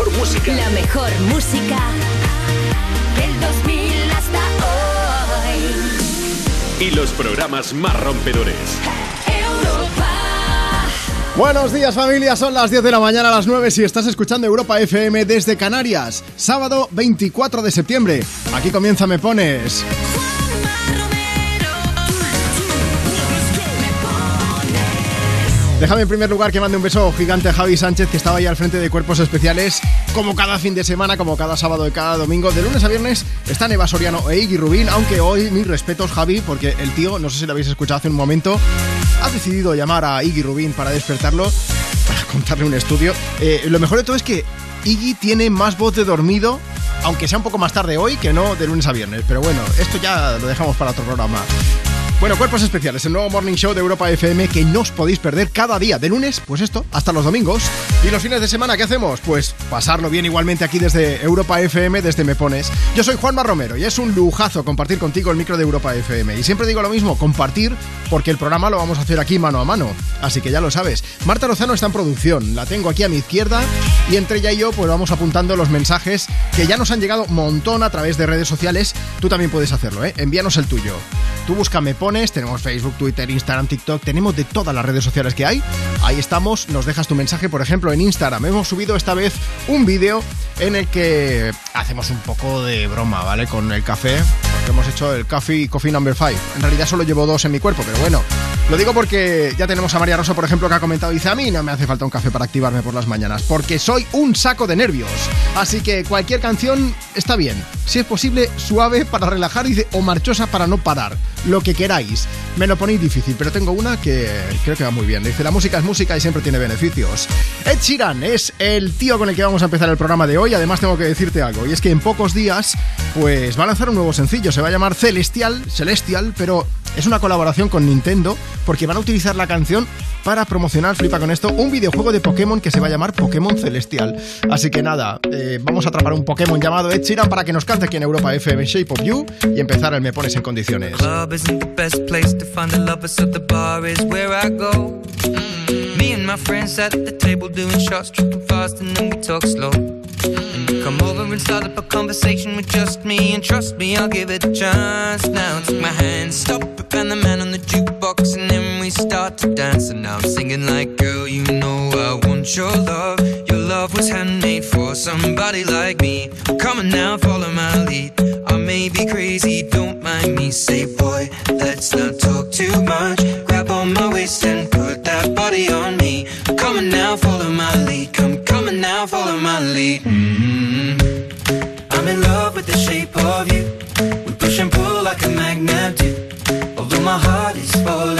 mejor música. La mejor música del 2000 hasta hoy. Y los programas más rompedores. Europa. Buenos días familia, son las 10 de la mañana a las 9 si estás escuchando Europa FM desde Canarias, sábado 24 de septiembre. Aquí comienza Me Pones. Déjame en primer lugar que mande un beso gigante a Javi Sánchez, que estaba ahí al frente de Cuerpos Especiales, como cada fin de semana, como cada sábado y cada domingo. De lunes a viernes están Eva Soriano e Iggy Rubín, aunque hoy mis respetos, Javi, porque el tío, no sé si lo habéis escuchado hace un momento, ha decidido llamar a Iggy Rubín para despertarlo, para contarle un estudio. Eh, lo mejor de todo es que Iggy tiene más voz de dormido, aunque sea un poco más tarde hoy, que no de lunes a viernes. Pero bueno, esto ya lo dejamos para otro programa. Bueno, Cuerpos Especiales, el nuevo Morning Show de Europa FM que no os podéis perder cada día, de lunes, pues esto, hasta los domingos. Y los fines de semana, ¿qué hacemos? Pues pasarlo bien igualmente aquí desde Europa FM, desde Me Pones. Yo soy Juanma Romero y es un lujazo compartir contigo el micro de Europa FM. Y siempre digo lo mismo, compartir, porque el programa lo vamos a hacer aquí mano a mano. Así que ya lo sabes. Marta Lozano está en producción, la tengo aquí a mi izquierda y entre ella y yo pues vamos apuntando los mensajes que ya nos han llegado montón a través de redes sociales. Tú también puedes hacerlo, ¿eh? Envíanos el tuyo. Tú busca Me Pones, tenemos Facebook, Twitter, Instagram, TikTok, tenemos de todas las redes sociales que hay. Ahí estamos, nos dejas tu mensaje, por ejemplo, en Instagram. Hemos subido esta vez un vídeo en el que hacemos un poco de broma, ¿vale? Con el café, porque hemos hecho el coffee, coffee number 5. En realidad solo llevo dos en mi cuerpo, pero bueno. Lo digo porque ya tenemos a María Rosa, por ejemplo, que ha comentado, dice, a mí no me hace falta un café para activarme por las mañanas, porque soy un saco de nervios. Así que cualquier canción está bien. Si es posible, suave para relajar dice, o marchosa para no parar. Lo que queráis. Me lo ponéis difícil, pero tengo una que creo que va muy bien. Dice, la música es música y siempre tiene beneficios. Ed Sheeran es el tío con el que vamos a empezar el programa de hoy. Además tengo que decirte algo, y es que en pocos días, pues va a lanzar un nuevo sencillo. Se va a llamar Celestial, Celestial, pero es una colaboración con Nintendo porque van a utilizar la canción para promocionar, flipa con esto, un videojuego de Pokémon que se va a llamar Pokémon Celestial. Así que nada, eh, vamos a atrapar un Pokémon llamado Ed Sheeran para que nos cante aquí en Europa FM Shape of You y empezar el Me Pones en condiciones. my friends at the table doing shots, tripping fast, and then we talk slow. And you come over and start up a conversation with just me, and trust me, I'll give it a chance. Now take my hand, stop and the man on the jukebox, and start to dance. And now I'm singing like, girl, you know I want your love. Your love was handmade for somebody like me. Come on now, follow my lead. I may be crazy, don't mind me. Say, boy, let's not talk too much. Grab on my waist and put that body on me. Come on now, follow my lead. Come, come on now, follow my lead. mm I'm in love with the shape of you. We push and pull like a magnet do. Although my heart is falling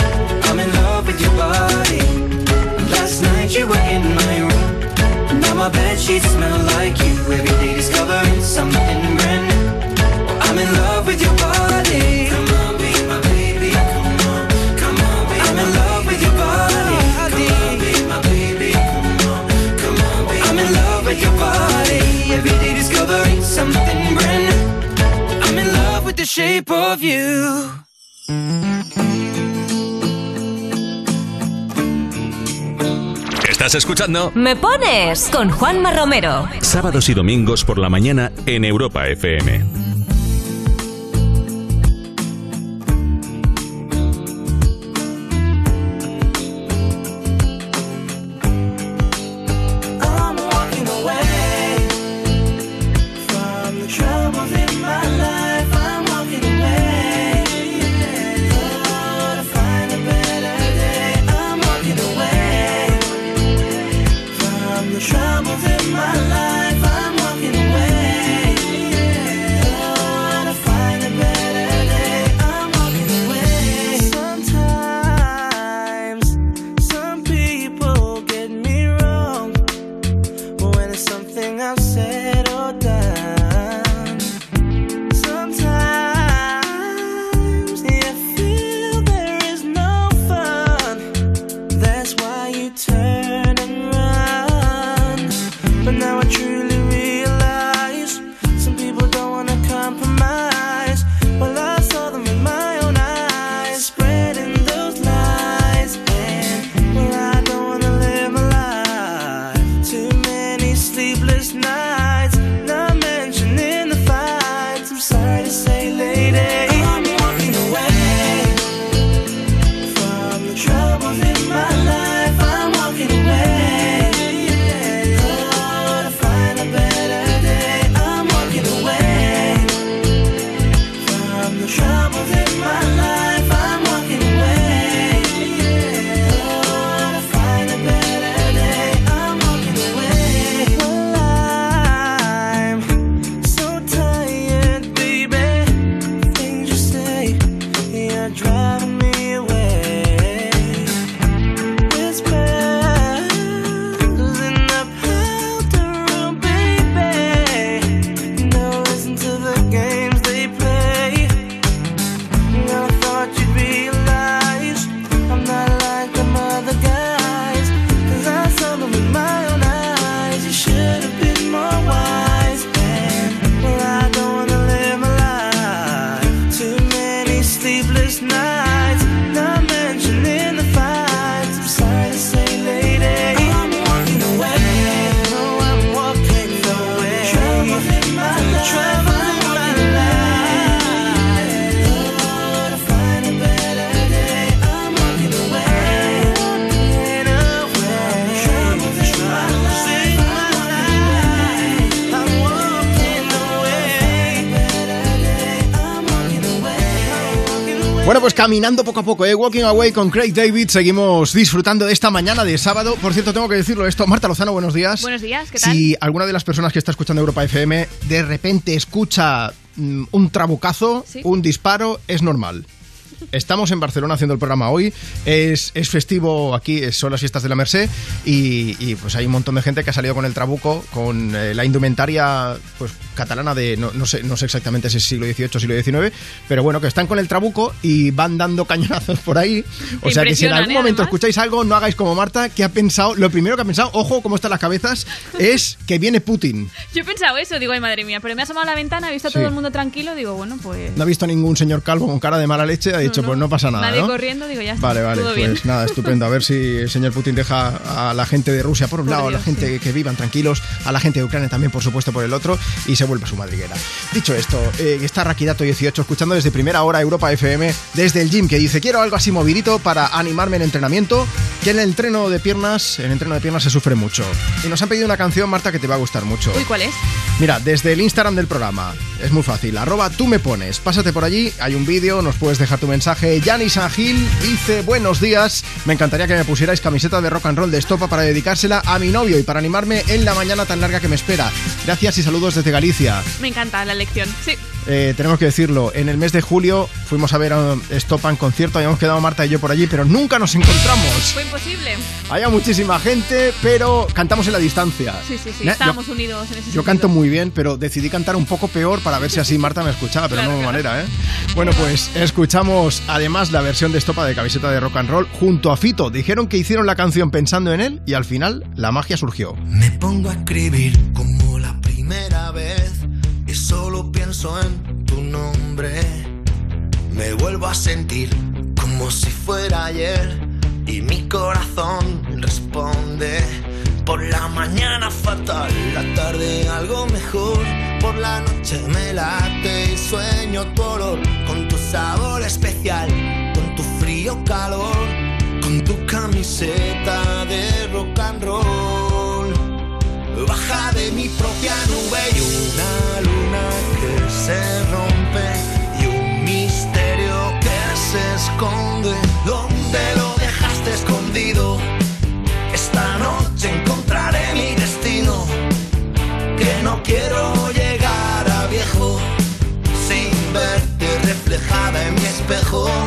I'm in love with your body. Last night you were in my room. Now my bed sheets smell like you. Every day discovering something brand new. I'm in love with your body. Come on, be my baby. Come on, come on, be I'm in love with your body. Come on, be my baby. Come on, come on, be I'm in love with your body. Every day discovering something brand new. I'm in love with the shape of you. Estás escuchando Me pones con Juanma Romero. sábados y domingos por la mañana en Europa FM. Caminando poco a poco, ¿eh? Walking Away con Craig David. Seguimos disfrutando de esta mañana de sábado. Por cierto, tengo que decirlo esto. Marta Lozano, buenos días. Buenos días, ¿qué tal? Si alguna de las personas que está escuchando Europa FM de repente escucha mm, un trabucazo, Sí. un disparo, es normal. Estamos en Barcelona haciendo el programa hoy. Es, es festivo aquí, son las fiestas de la Merced. Y, y, pues hay un montón de gente que ha salido con el trabuco, con eh, la indumentaria pues catalana de no, no sé, no sé exactamente si es siglo XVIII o siglo XIX, pero bueno, que están con el trabuco y van dando cañonazos por ahí. O sea que si en algún ¿eh? momento Además. escucháis algo, no hagáis como Marta, que ha pensado, lo primero que ha pensado, ojo cómo están las cabezas, es que viene Putin. Yo he pensado eso, digo, ay madre mía, pero me ha asomado a la ventana, he visto a Sí. todo el mundo tranquilo, digo, bueno, pues. No ha visto a ningún señor calvo con cara de mala leche, ha dicho, pues no pasa nada. Nadie corriendo, digo, ya está. Vale, vale, todo pues bien. nada, estupendo. A ver si el señor Putin deja a la gente de Rusia por un Por lado, a la gente sí. que vivan tranquilos, a la gente de Ucrania también, por supuesto, por el otro, y se vuelve a su madriguera. Dicho esto, eh, está Rakidato 18 escuchando desde primera hora Europa FM, desde el gym, que dice, quiero algo así movidito para animarme en entrenamiento, que en el entreno de piernas, en el entreno de piernas se sufre mucho. Y nos han pedido una canción, Marta, que te va a gustar mucho. Uy, ¿cuál es? Mira, desde el Instagram del programa, Es muy fácil. Arroba tú me pones. Pásate por allí, hay un vídeo, nos puedes dejar tu mensaje. Yanis Angil dice: Buenos días. Me encantaría que me pusierais camiseta de rock and roll de estopa para dedicársela a mi novio y para animarme en la mañana tan larga que me espera. Gracias y saludos desde Galicia. Me encanta la lección. Sí. Eh, tenemos que decirlo, en el mes de julio fuimos a ver a Estopa en concierto, habíamos quedado Marta y yo por allí, pero nunca nos encontramos. Fue imposible. Había muchísima gente, pero cantamos en la distancia. Sí, sí, sí. Ne- Estábamos yo- unidos en ese Yo sentido. canto muy bien, pero decidí cantar un poco peor para ver si así Marta me escuchaba, pero Claro, no de claro. manera, ¿eh? Bueno, pues escuchamos además la versión de Estopa de camiseta de rock and roll junto a Fito. Dijeron que hicieron la canción pensando en él y al final la magia surgió. Me pongo a escribir como la primera vez solo pienso en tu nombre. Me vuelvo a sentir como si fuera ayer y mi corazón responde. Por la mañana fatal, la tarde algo mejor. Por la noche me late y sueño tu olor con tu sabor especial, con tu frío calor, con tu camiseta de rock and roll. Baja de mi propia nube y una que se rompe y un misterio que se esconde. ¿Dónde lo dejaste escondido? Esta noche encontraré mi destino. Que no quiero llegar a viejo sin verte reflejada en mi espejo.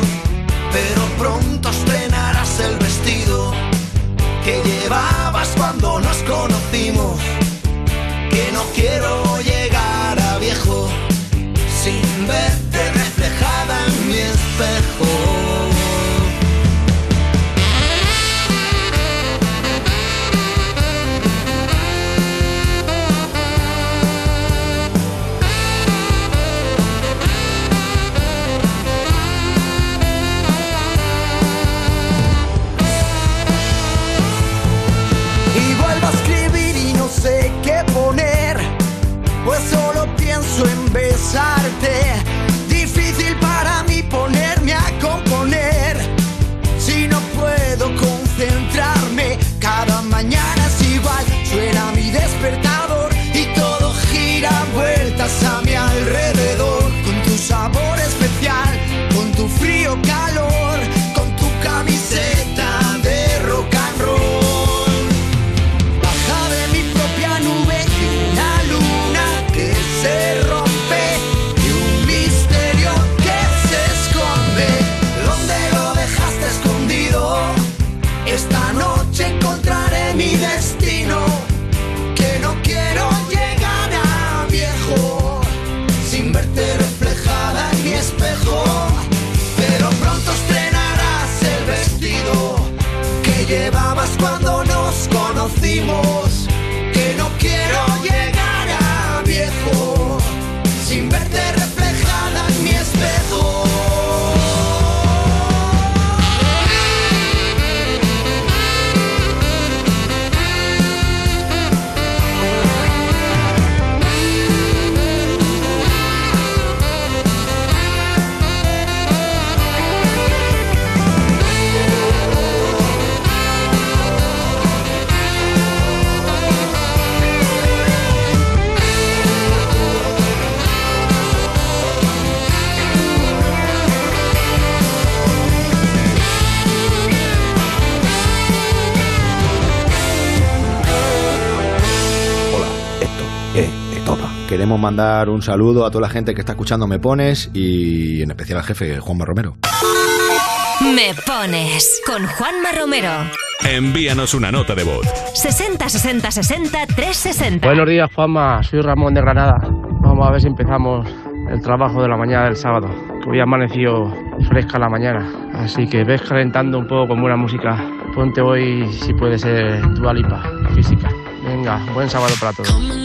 Queremos mandar un saludo a toda la gente que está escuchando Me Pones y en especial al jefe Juanma Romero. Me pones con Juanma Romero. Envíanos una nota de voz. 60 60 60 360. Buenos días, Juanma. Soy Ramón de Granada. Vamos a ver si empezamos el trabajo de la mañana del sábado. Hoy ha amanecido fresca la mañana. Así que ves calentando un poco con buena música. Ponte hoy, si puede ser, Dua Lipa, física. Venga, buen sábado para todos.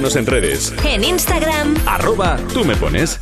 Búscanos en redes. En Instagram. Arroba tú me pones.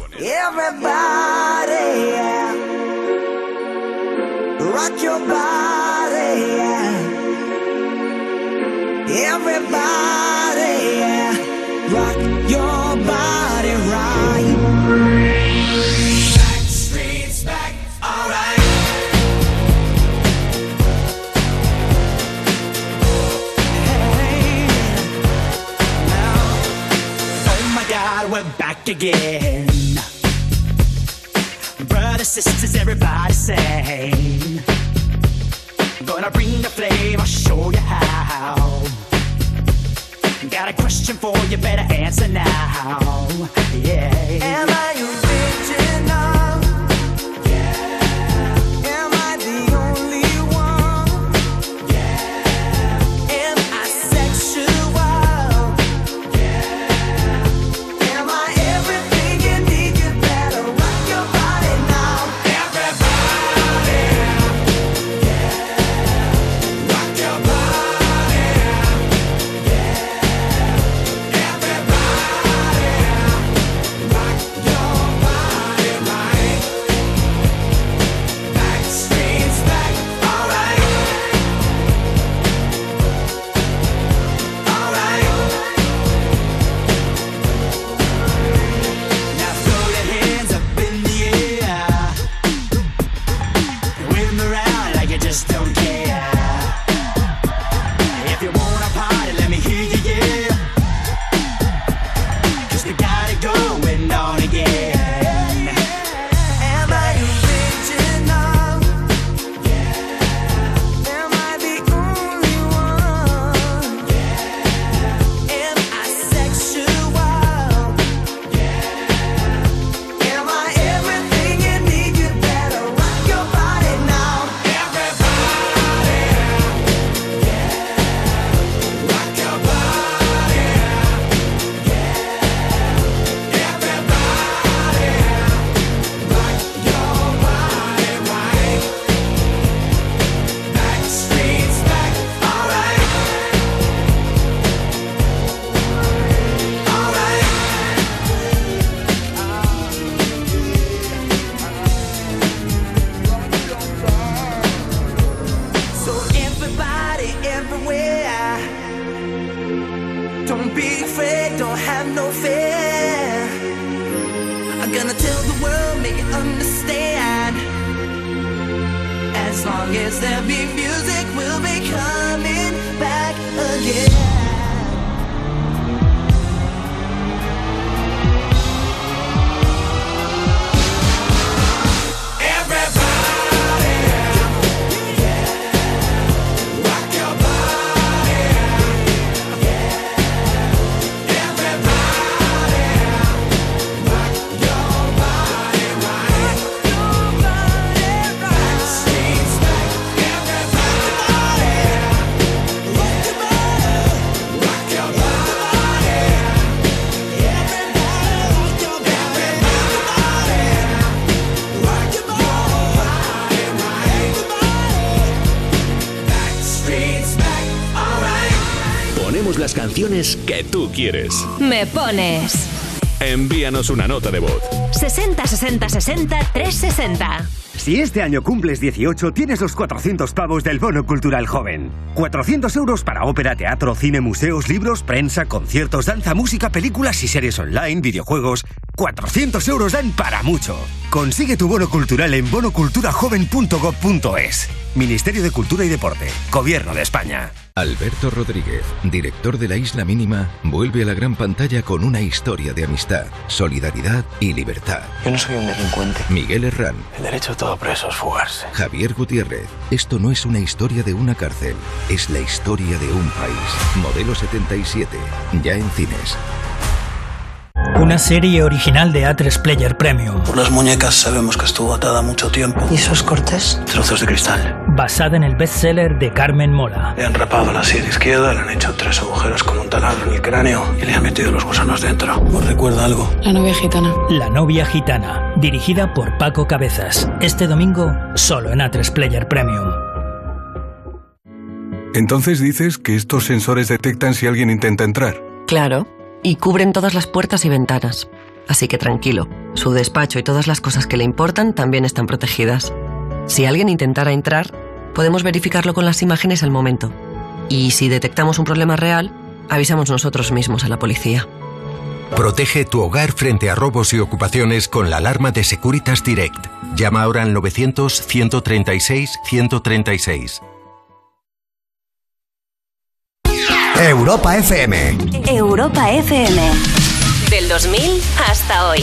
Canciones que tú quieres. Me pones. Envíanos una nota de voz. 60 60 60 360. Si este año cumples 18, tienes los 400 pavos del Bono Cultural Joven. 400 euros para ópera, teatro, cine, museos, libros, prensa, conciertos, danza, música, películas y series online, videojuegos. 400 euros dan para mucho. Consigue tu bono cultural en bonoculturajoven.gov.es. Ministerio de Cultura y Deporte. Gobierno de España. Alberto Rodríguez, director de La Isla Mínima, vuelve a la gran pantalla con una historia de amistad, solidaridad y libertad. Yo no soy un delincuente. Miguel Herrán, El derecho de todo preso es fugarse. Javier Gutiérrez. Esto no es una historia de una cárcel, es la historia de un país. Modelo 77, ya en cines. Una serie original de A3 Player Premium. Por las muñecas sabemos que estuvo atada mucho tiempo. ¿Y esos cortes? Trozos de cristal. Basada en el bestseller de Carmen Mola. Le han rapado la sien izquierda, le han hecho tres agujeros con un taladro en el cráneo y le han metido los gusanos dentro. ¿Os recuerda algo? La novia gitana. La novia gitana. Dirigida por Paco Cabezas. Este domingo, solo en A3 Player Premium. Entonces dices que estos sensores detectan si alguien intenta entrar. Claro, y cubren todas las puertas y ventanas. Así que tranquilo, su despacho y todas las cosas que le importan también están protegidas. Si alguien intentara entrar, podemos verificarlo con las imágenes al momento. Y si detectamos un problema real, avisamos nosotros mismos a la policía. Protege tu hogar frente a robos y ocupaciones con la alarma de Securitas Direct. Llama ahora al 900-136-136. Europa FM. Europa FM. Del 2000 hasta hoy.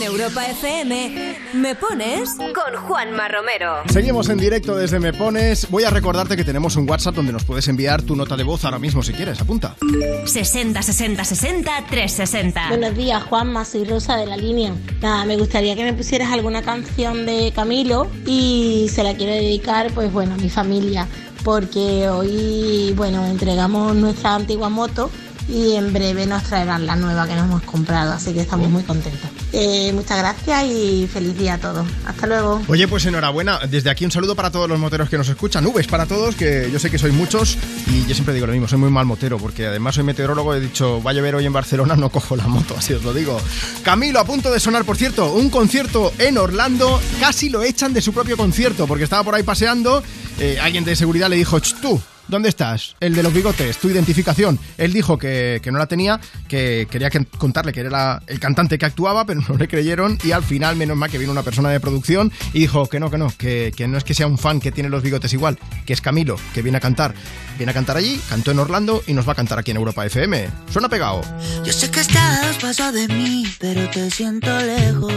En Europa FM, ¿me pones? Con Juanma Romero. Seguimos en directo desde Me Pones. Voy a recordarte que tenemos un WhatsApp donde nos puedes enviar tu nota de voz ahora mismo si quieres. Apunta. 60 60 60 360. Buenos días, Juanma, soy Rosa de la línea. Nada, me gustaría que me pusieras alguna canción de Camilo y se la quiero dedicar, pues bueno, a mi familia, porque hoy, bueno, entregamos nuestra antigua moto y en breve nos traerán la nueva que nos hemos comprado, así que estamos muy contentos. Eh, muchas gracias y feliz día a todos. Hasta luego. Oye, pues enhorabuena. Desde aquí un saludo para todos los moteros que nos escuchan. Nubes para todos, que yo sé que sois muchos. Y yo siempre digo lo mismo, soy muy mal motero, porque además soy meteorólogo. He dicho, va a llover hoy en Barcelona, no cojo la moto, así os lo digo. Camilo, a punto de sonar, por cierto, un concierto en Orlando. Casi lo echan de su propio concierto, porque estaba por ahí paseando. eh, alguien de seguridad le dijo, "Ch, tú. ¿Dónde estás? El de los bigotes, tu identificación. Él dijo que, que no la tenía, que quería que- contarle que era el cantante que actuaba, pero no le creyeron y al final, menos mal que vino una persona de producción y dijo que no, que no, que, que no es que sea un fan que tiene los bigotes igual, que es Camilo, que viene a cantar. Viene a cantar allí, cantó en Orlando y nos va a cantar aquí en Europa FM. Suena pegado. Yo sé que estás pasos de mí, pero te siento lejos.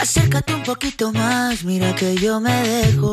Acércate un poquito más, mira que yo me dejo.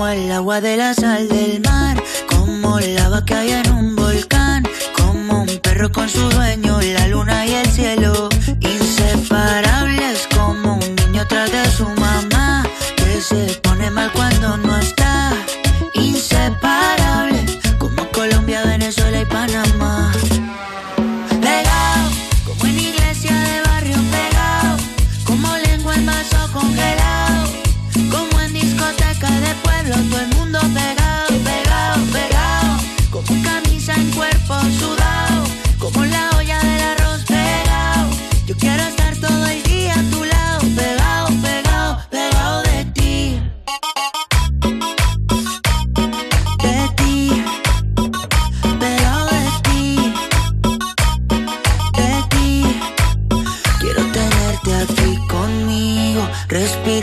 Como el agua de la sal del mar, como lava que hay en un volcán, como un perro con su dueño, la luna y el cielo. Inseparables como un niño tras de su mamá, que se pone mal cuando no está. Inseparables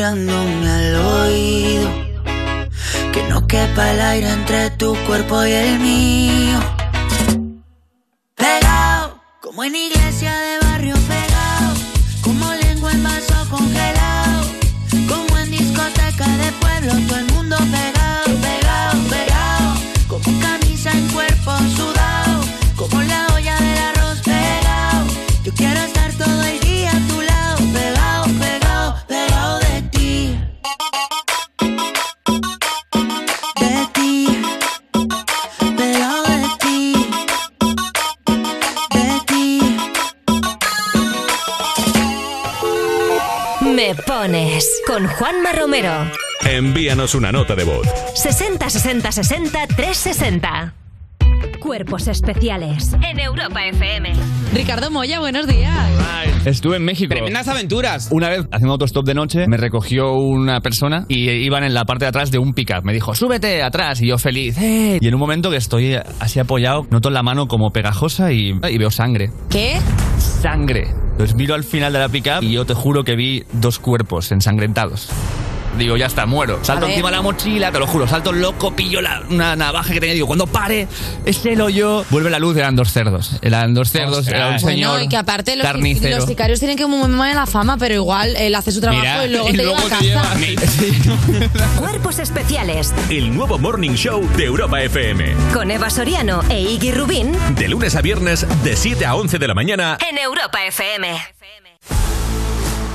respirándome al oído. Que no quepa el aire entre tu cuerpo y el mío. Pegado, como en iglesia de barrio pegado, como lengua en vaso congelado, como en discoteca de pueblo, todo el mundo Con Juanma Romero. Envíanos una nota de voz. 60 60 60 360. Cuerpos especiales en Europa FM. Ricardo Moya, buenos días. Estuve en México. Tremendas aventuras. Una vez haciendo autostop de noche, me recogió una persona y iban en la parte de atrás de un pickup. Me dijo, súbete atrás. Y yo feliz. ¡eh! Y en un momento que estoy así apoyado, noto la mano como pegajosa y, y veo sangre. ¿Qué? Sangre. Entonces miro al final de la pickup y yo te juro que vi dos cuerpos ensangrentados. Digo, ya está, muero. Salto A encima de la mochila, te lo juro, salto loco, pillo la, una navaja que tenía. Digo, cuando pare, es él o yo. Vuelve la luz, eran dos cerdos. Eran dos cerdos, era un señor. Bueno, y que aparte los, carnicero. los sicarios tienen que muy mala fama, pero igual él hace su trabajo Mira, y luego y te luego lleva a casa. Cuerpos especiales El nuevo Morning Show de Europa FM. con Eva Soriano e Iggy Rubín De lunes a viernes, de 7 a 11 de la mañana. en Europa FM.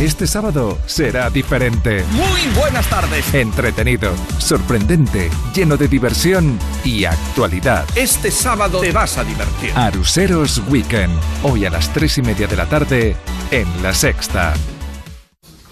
Este sábado será diferente. Muy buenas tardes. Entretenido, sorprendente, lleno de diversión y actualidad. Este sábado te vas a divertir. Aruseros Weekend. Hoy a las tres y media de la tarde en La Sexta.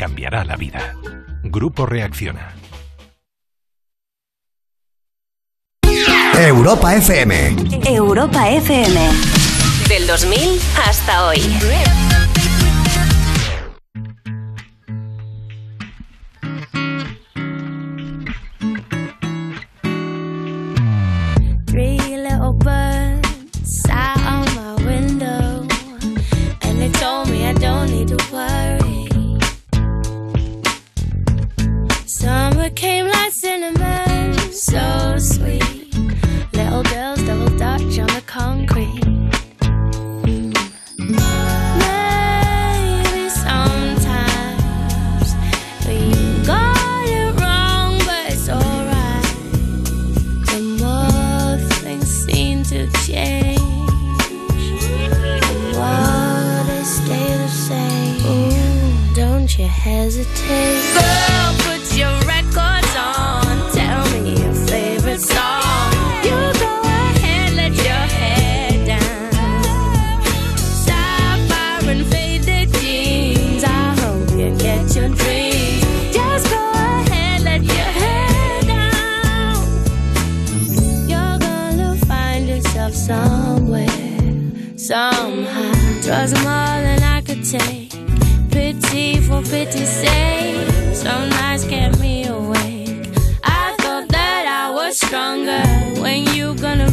cambiará la vida. Grupo Reacciona. Europa FM. Europa FM. Del 2000 hasta hoy. Came like cinnamon, so sweet. Little girls double dutch on the concrete. Maybe sometimes somehow. Twas more than I could take. Pity for pity's sake. Some nights kept me awake. I thought that I was stronger. When you gonna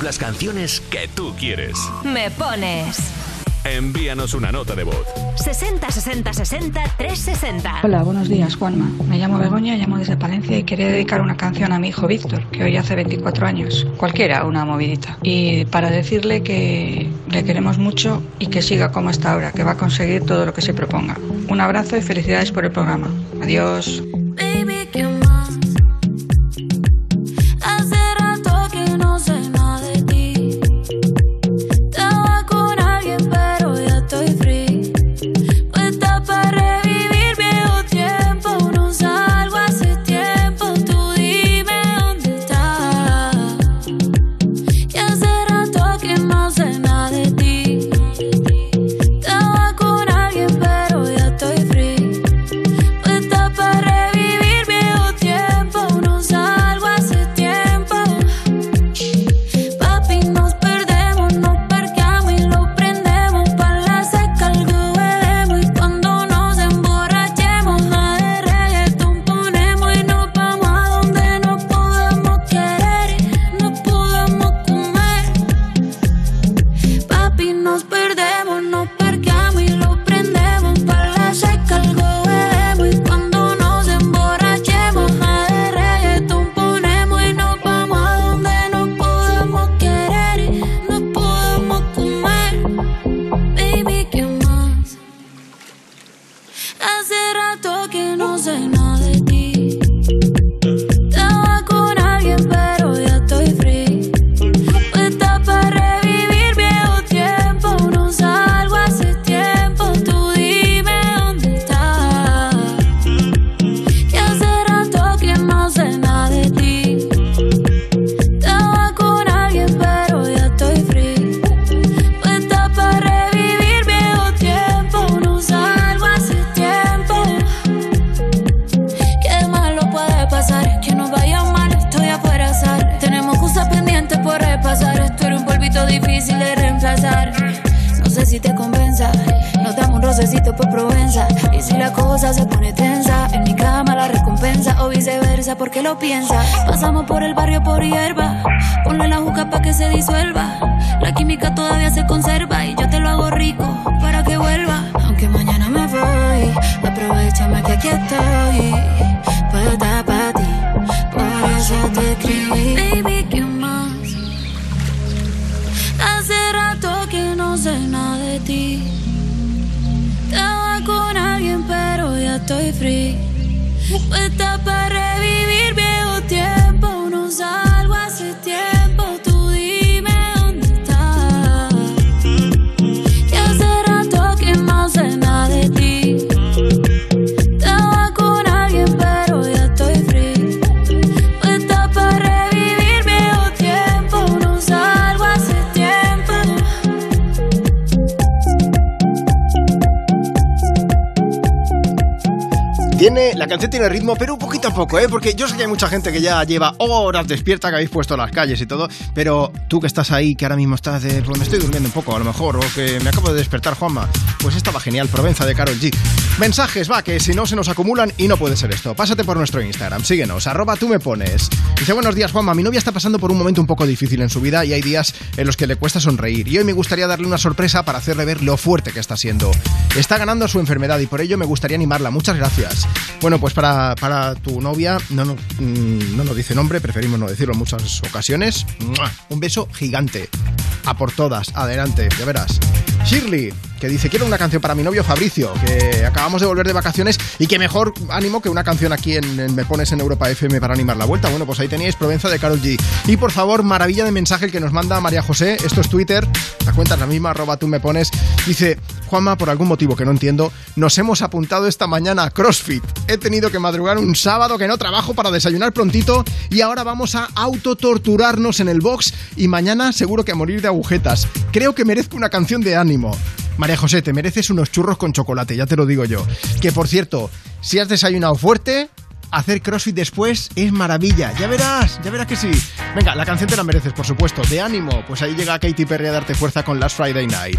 Ponemos las canciones que tú quieres. Me pones Envíanos una nota de voz. 60 60 60 360. Hola, buenos días, Juanma. Me llamo Begoña, llamo desde Palencia y quería dedicar una canción a mi hijo Víctor, que hoy hace 24 años. Cualquiera, una movidita. Y para decirle que le queremos mucho y que siga como está ahora, que va a conseguir todo lo que se proponga. Un abrazo y felicidades por el programa. Adiós. Baby, poco, ¿eh? Porque yo sé que hay mucha gente que ya lleva horas despierta, que habéis puesto las calles y todo, pero tú que estás ahí, que ahora mismo estás de, pues me estoy durmiendo un poco, a lo mejor, o que me acabo de despertar, Juanma, pues estaba genial, Provenza de Carol G. Mensajes, va, que si no se nos acumulan y no puede ser esto. Pásate por nuestro Instagram, síguenos, arroba tú me pones. Dice, buenos días, Juanma, mi novia está pasando por un momento un poco difícil en su vida y hay días en los que le cuesta sonreír. Y hoy me gustaría darle una sorpresa para hacerle ver lo fuerte que está siendo. Está ganando su enfermedad y por ello me gustaría animarla. Muchas gracias. Bueno, pues para, para tu novia, no, no, mm, no nos dice nombre, preferimos no decirlo en muchas ocasiones. Un beso gigante. A por todas, adelante, ya verás. Shirley, que dice, quiero una canción para mi novio Fabricio, que acabamos de volver de vacaciones y que mejor ánimo que una canción aquí en, en Me Pones en Europa FM para animar la vuelta. Bueno, pues ahí teníais Provenza de Carol G. Y por favor, maravilla de mensaje el que nos manda María José, esto es Twitter, la cuenta es la misma, arroba tú me pones. Dice, Juanma, por algún motivo que no entiendo, nos hemos apuntado esta mañana a CrossFit. He tenido que madrugar un sábado que no trabajo para desayunar prontito y ahora vamos a autotorturarnos en el box y mañana seguro que a morir de agujetas. Creo que merezco una canción de ánimo. María José, te mereces unos churros con chocolate, ya te lo digo yo. Que por cierto, si has desayunado fuerte, hacer CrossFit después es maravilla. Ya verás, ya verás que sí. Venga, la canción te la mereces, por supuesto. De ánimo, pues ahí llega Katy Perry a darte fuerza con Last Friday Night.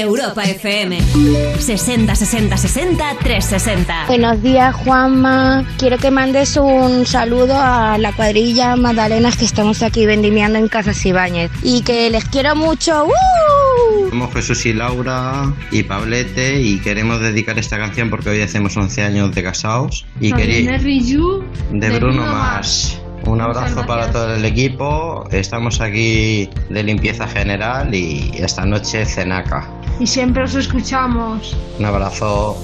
Europa FM. 60 60 60 360. Buenos días, Juanma. Quiero que mandes un saludo a la cuadrilla Magdalenas que estamos aquí vendimiando en Casas Ibáñez. Y que les quiero mucho. ¡Uh! Somos Jesús y Laura y Pablete y queremos dedicar esta canción porque hoy hacemos 11 años de casados y quería de Bruno Mars. Un abrazo para todo el equipo. Estamos aquí de limpieza general y esta noche cenaca. Y siempre os escuchamos. Un abrazo.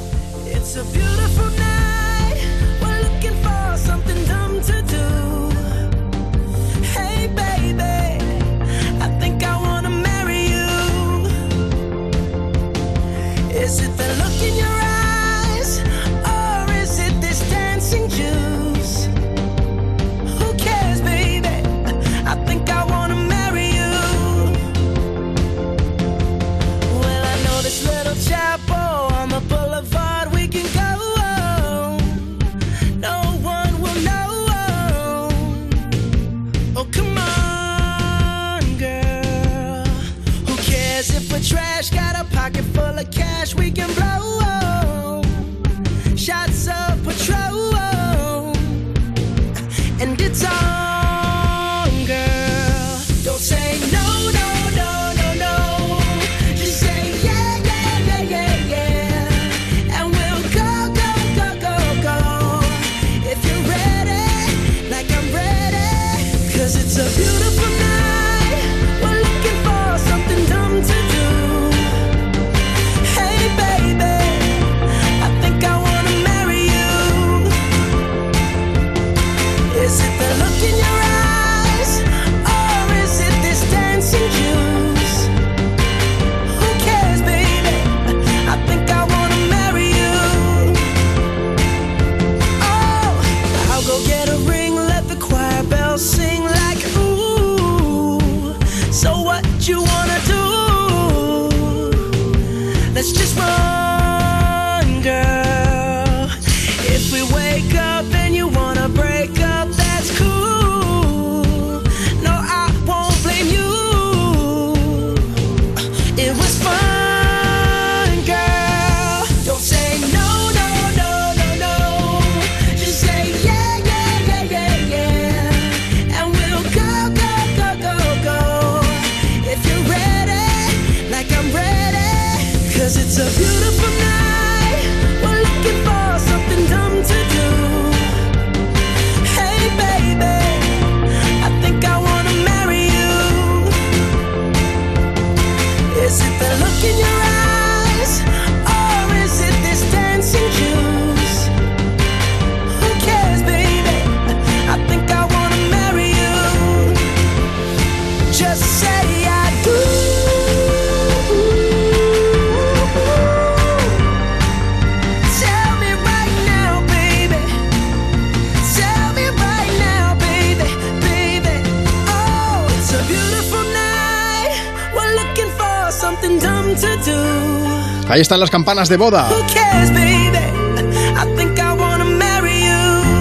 Ahí están las campanas de boda.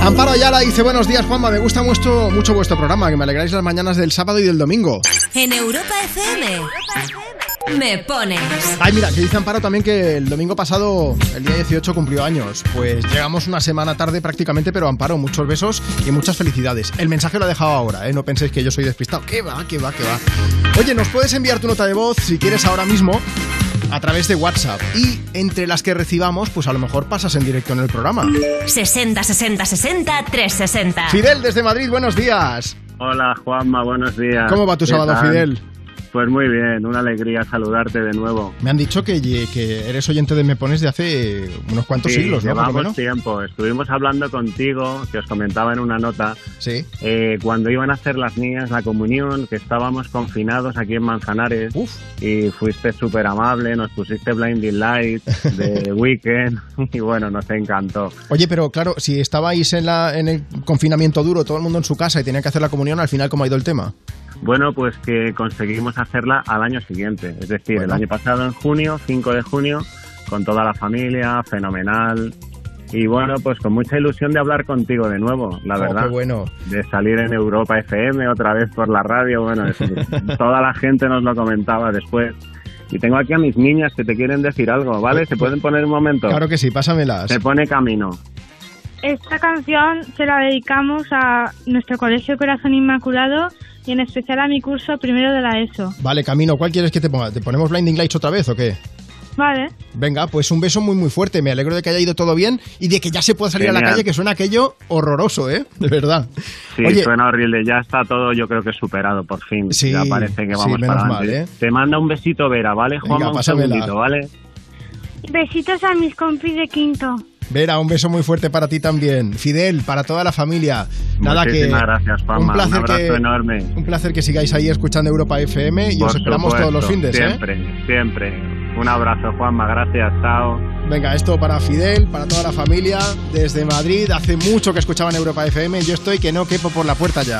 Amparo Ayala dice buenos días Juanma, me gusta mucho, mucho vuestro programa, que me alegráis las mañanas del sábado y del domingo. En Europa FM me pones. Ay, mira, que dice Amparo también que el domingo pasado, el día 18, cumplió años. Pues llegamos una semana tarde prácticamente, pero Amparo, muchos besos y muchas felicidades. El mensaje lo he dejado ahora, ¿eh? No penséis que yo soy despistado. ¿Qué va, qué va, qué va? Oye, nos puedes enviar tu nota de voz si quieres ahora mismo a través de WhatsApp. Y entre las que recibamos, pues a lo mejor pasas en directo en el programa. 60 60 60 360. Fidel desde Madrid, buenos días. Hola Juanma, buenos días. ¿Cómo va tu ¿Qué sábado, tal? Fidel? Pues muy bien, una alegría saludarte de nuevo. Me han dicho que, que eres oyente de Me Pones de hace unos cuantos Sí, siglos, ¿no? Llevamos tiempo. Estuvimos hablando contigo, que os comentaba en una nota, Sí. eh, cuando iban a hacer las niñas la comunión, que estábamos confinados aquí en Manzanares, y fuiste súper amable, nos pusiste Blinding Light de Weekend, y bueno, nos encantó. Oye, pero claro, si estabais en, la, en el confinamiento duro, todo el mundo en su casa y tenía que hacer la comunión, al final, ¿cómo ha ido el tema? Bueno, pues que conseguimos hacerla al año siguiente, es decir, el año pasado en junio, 5 de junio, con toda la familia, fenomenal. Y bueno, pues con mucha ilusión de hablar contigo de nuevo, la Oh, verdad. qué bueno. De salir en Europa FM otra vez por la radio. Bueno, es- toda la gente nos lo comentaba después. Y tengo aquí a mis niñas que te quieren decir algo, ¿vale? ¿Se pueden poner un momento? Claro que sí, pásamelas. Se pone camino. Esta canción se la dedicamos a nuestro Colegio Corazón Inmaculado y en especial a mi curso primero de la ESO. Vale, Camino, ¿cuál quieres que te ponga? ¿Te ponemos Blinding Lights otra vez o qué? Vale. Venga, pues un beso muy muy fuerte. Me alegro de que haya ido todo bien y de que ya se pueda salir a la calle, que suena aquello horroroso, ¿eh? De verdad. Sí, Oye, suena horrible. Ya está todo, yo creo que superado por fin. Sí, ya parece que sí, vamos menos para mal, adelante. ¿eh? Te manda un besito, Vera, ¿vale, Juanma? Venga, un segundito, ¿vale? Besitos a mis compis de quinto. Vera, un beso muy fuerte para ti también. Fidel, para toda la familia. Nada que. Muchísimas gracias, Juanma. Un Un, placer abrazo que, enorme. un placer que sigáis ahí escuchando Europa FM y os Por esperamos todos los supuesto, findes, ¿eh? Siempre, siempre. Un abrazo, Juanma. Gracias, chao. Venga, esto para Fidel, para toda la familia, desde Madrid. Hace mucho que escuchaban Europa FM. Yo estoy que no quepo por la puerta ya.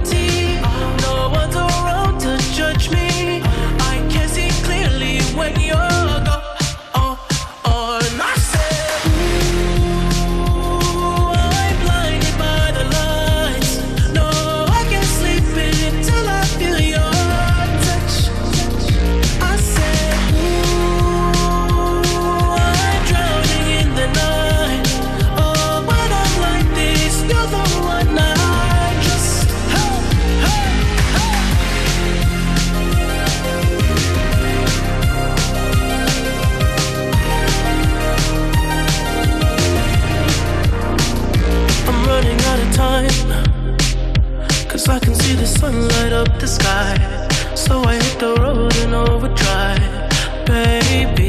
Cause I can see the sun light up the sky. So I hit the road in overdrive, baby.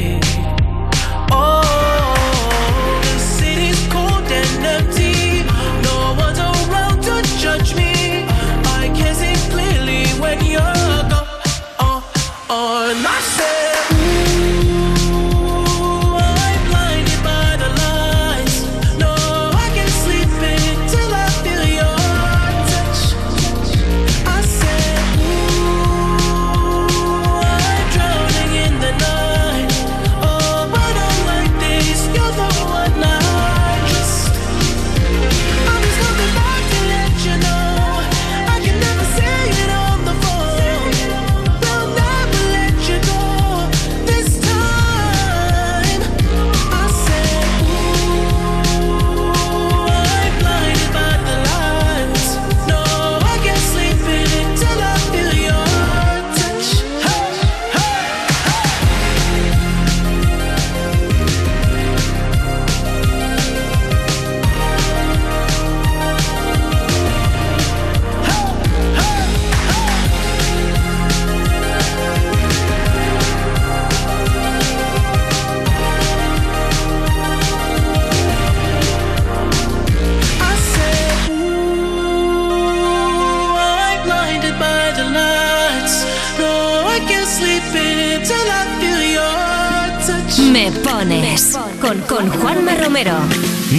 Con, con Juanma Romero.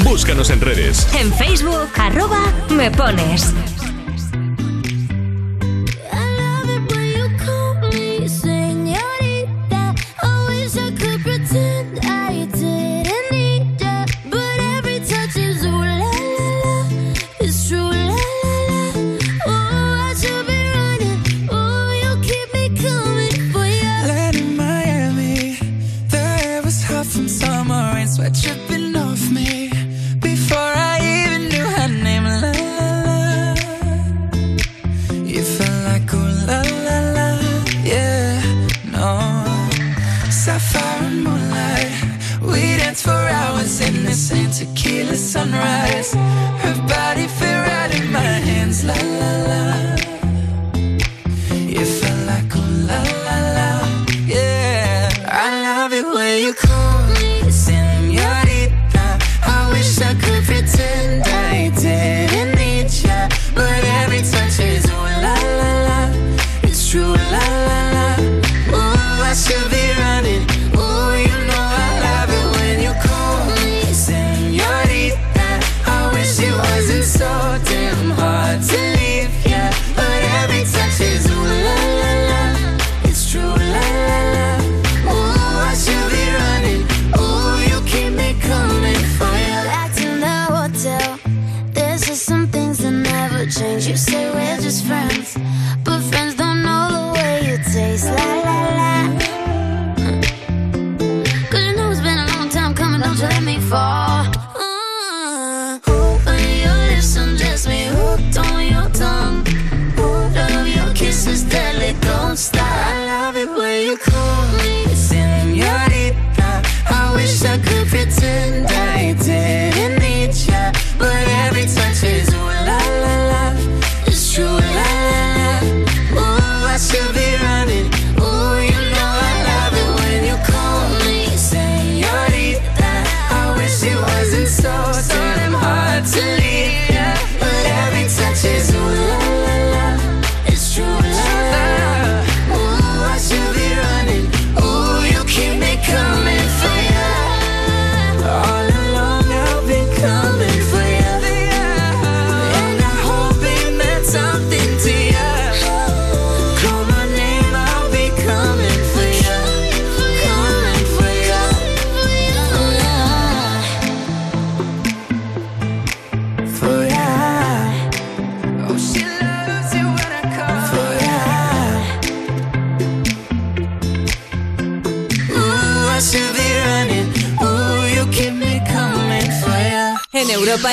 Búscanos en redes. En Facebook, arroba me pones.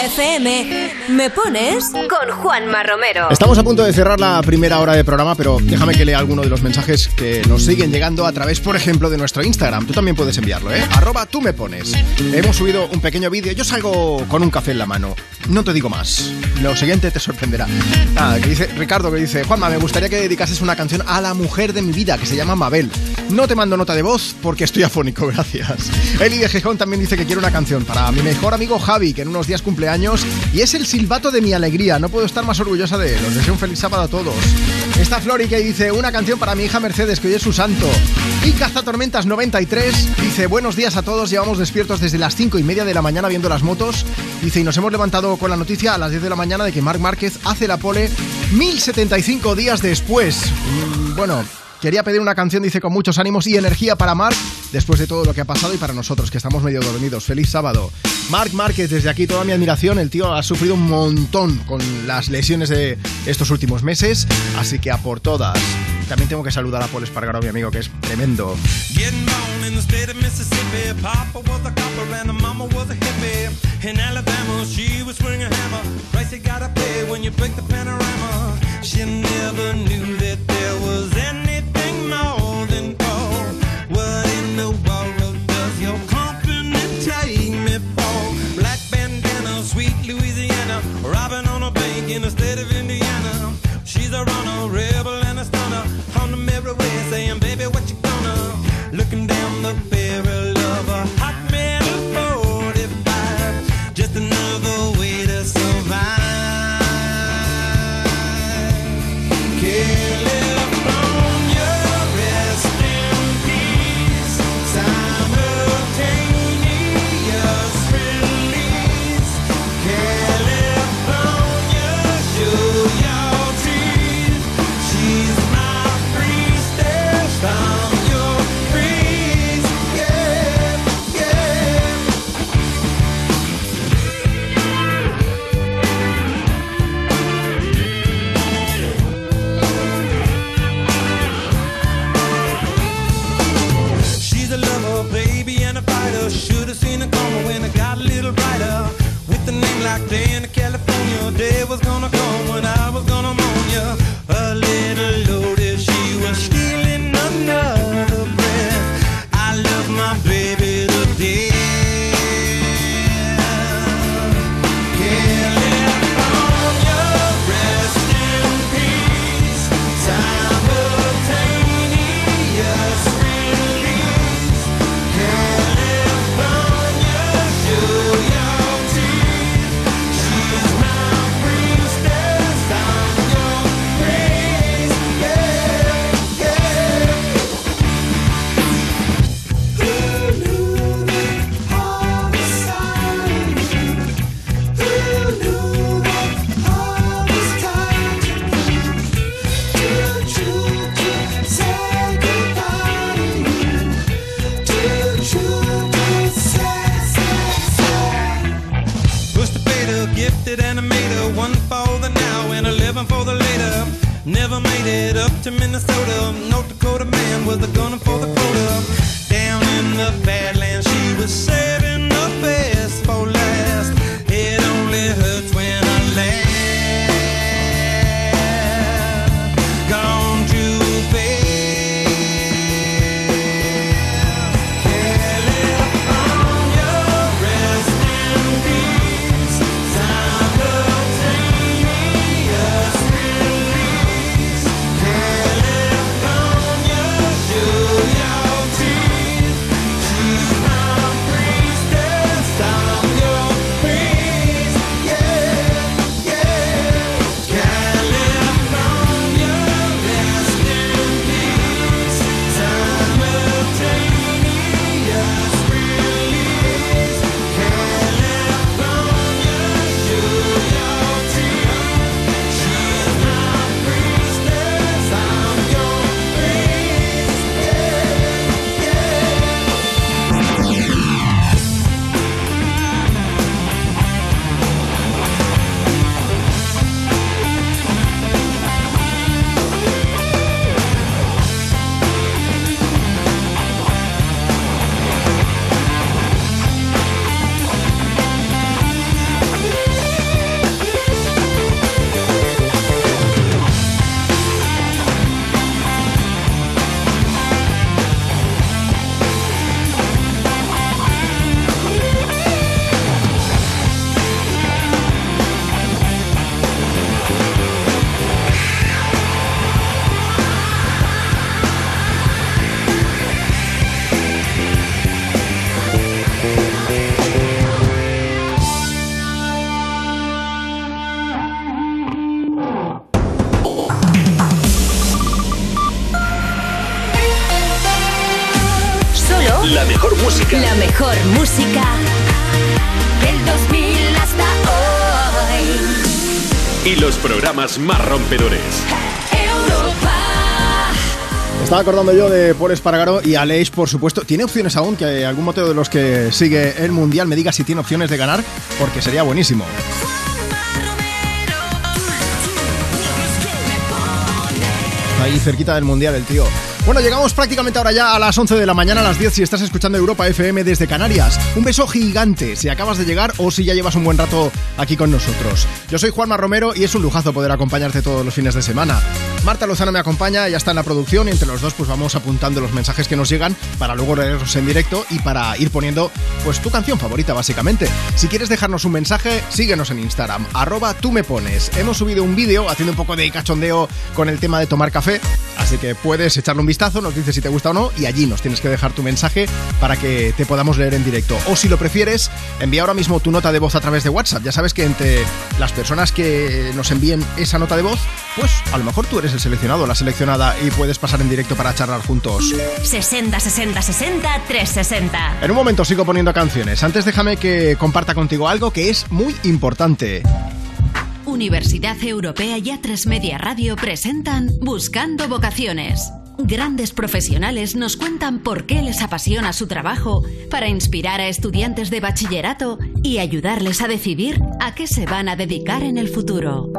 FM, ¿me pones? Con Juanma Romero. Estamos a punto de cerrar la primera hora de programa, pero déjame que lea alguno de los mensajes que nos siguen llegando a través, por ejemplo, de nuestro Instagram. Tú también puedes enviarlo, ¿eh? Arroba tú me pones. Hemos subido un pequeño vídeo. Yo salgo con un café en la mano. No te digo más. Lo siguiente te sorprenderá. Ah, que dice Ricardo que dice, Juanma, me gustaría que dedicases una canción a la mujer de mi vida, que se llama Mabel. No te mando nota de voz porque estoy afónico, gracias. Eli de Gijón también dice que quiere una canción para mi mejor amigo Javi, que en unos días cumpleaños y es el silbato de mi alegría. No puedo estar más orgullosa de él. Os deseo un feliz sábado a todos. Está Flori que dice una canción para mi hija Mercedes, que hoy es su santo. Y Cazatormentas 93 dice buenos días a todos. Llevamos despiertos desde las 5 y media de la mañana viendo las motos. Dice y nos hemos levantado con la noticia a las 10 de la mañana de que Marc Márquez hace la pole 1075 días después. Mm, Bueno, Quería pedir una canción, dice, con muchos ánimos y energía para Marc, después de todo lo que ha pasado y para nosotros, que estamos medio dormidos. Feliz sábado. Marc Márquez, desde aquí toda mi admiración. El tío ha sufrido un montón con las lesiones de estos últimos meses, así que a por todas. También tengo que saludar a Paul Espargaro, mi amigo, que es tremendo. In Alabama, she was a hammer. Price you gotta pay when you break the panorama. She never knew that there was anything She's a runner, rebel and a stunner. Mirror saying, baby, what you to Minnesota. North Dakota man was a gunner for the quota. Down in the Badlands, she was saving más rompedores. Europa. Estaba acordando yo de Paul Espargaro y Aleix, por supuesto. ¿Tiene opciones aún que algún motivo de los que sigue el Mundial me diga si tiene opciones de ganar? Porque sería buenísimo. Ahí cerquita del Mundial el tío. Bueno, llegamos prácticamente ahora ya a las 11 de la mañana, a las 10 si estás escuchando Europa FM desde Canarias. Un beso gigante si acabas de llegar o si ya llevas un buen rato aquí con nosotros. Yo soy Juanma Romero y es un lujazo poder acompañarte todos los fines de semana. Marta Lozano me acompaña, ya está en la producción y entre los dos pues vamos apuntando los mensajes que nos llegan para luego leerlos en directo y para ir poniendo pues tu canción favorita básicamente. Si quieres dejarnos un mensaje, síguenos en Instagram, arroba tú me pones. Hemos subido un vídeo haciendo un poco de cachondeo con el tema de tomar café, así que puedes echarle un vistazo, nos dices si te gusta o no y allí nos tienes que dejar tu mensaje para que te podamos leer en directo. O si lo prefieres, envía ahora mismo tu nota de voz a través de WhatsApp. Ya sabes que entre las personas que nos envíen esa nota de voz, pues a lo mejor tú eres el seleccionado la seleccionada y puedes pasar en directo para charlar juntos. 60 60 60 360. En un momento sigo poniendo canciones. Antes déjame que comparta contigo algo que es muy importante. Universidad Europea y A3 Media Radio presentan Buscando Vocaciones. Grandes profesionales nos cuentan por qué les apasiona su trabajo para inspirar a estudiantes de bachillerato y ayudarles a decidir a qué se van a dedicar en el futuro.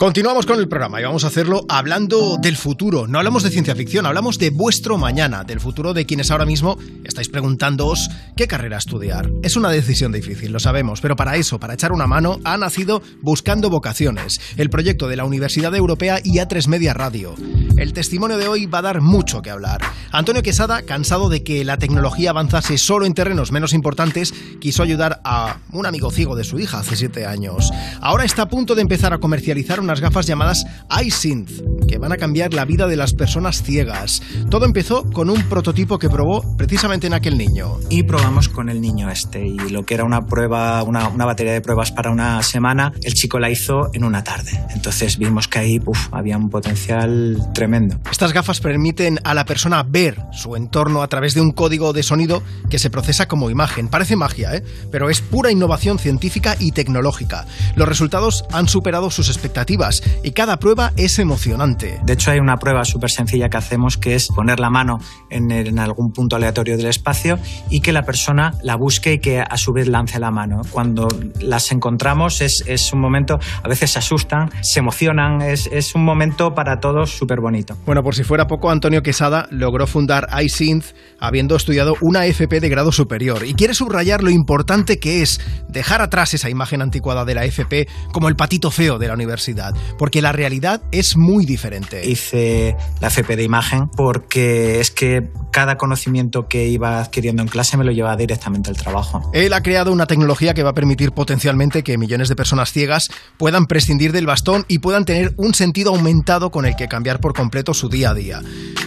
Continuamos con el programa y vamos a hacerlo hablando del futuro. No hablamos de ciencia ficción, hablamos de vuestro mañana, del futuro de quienes ahora mismo estáis preguntándoos qué carrera estudiar. Es una decisión difícil, lo sabemos, pero para eso, para echar una mano, ha nacido Buscando Vocaciones, el proyecto de la Universidad Europea y A3 Media Radio. El testimonio de hoy va a dar mucho que hablar. Antonio Quesada, cansado de que la tecnología avanzase solo en terrenos menos importantes, quiso ayudar a un amigo ciego de su hija hace siete años. Ahora está a punto de empezar a comercializar unas gafas llamadas iSynth, que van a cambiar la vida de las personas ciegas. Todo empezó con un prototipo que probó precisamente en aquel niño. Y probamos con el niño este. Y lo que era una prueba, una, una batería de pruebas para una semana, el chico la hizo en una tarde. Entonces vimos que ahí uf, había un potencial tremendo. Estas gafas permiten a la persona ver su entorno a través de un código de sonido que se procesa como imagen. Parece magia, ¿eh? pero es pura innovación científica y tecnológica. Los resultados han superado sus expectativas y cada prueba es emocionante. De hecho, hay una prueba súper sencilla que hacemos que es poner la mano en, en algún punto aleatorio del espacio y que la persona la busque y que a su vez lance la mano. Cuando las encontramos es, es un momento, a veces se asustan, se emocionan, es, es un momento para todos súper bonito. Bueno, por si fuera poco, Antonio Quesada logró fundar iSynth habiendo estudiado una FP de grado superior y quiere subrayar lo importante que es dejar atrás esa imagen anticuada de la FP como el patito feo de la universidad, porque la realidad es muy diferente. Hice la FP de imagen porque es que cada conocimiento que iba adquiriendo en clase me lo llevaba directamente al trabajo. Él ha creado una tecnología que va a permitir potencialmente que millones de personas ciegas puedan prescindir del bastón y puedan tener un sentido aumentado con el que cambiar por completo su día a día.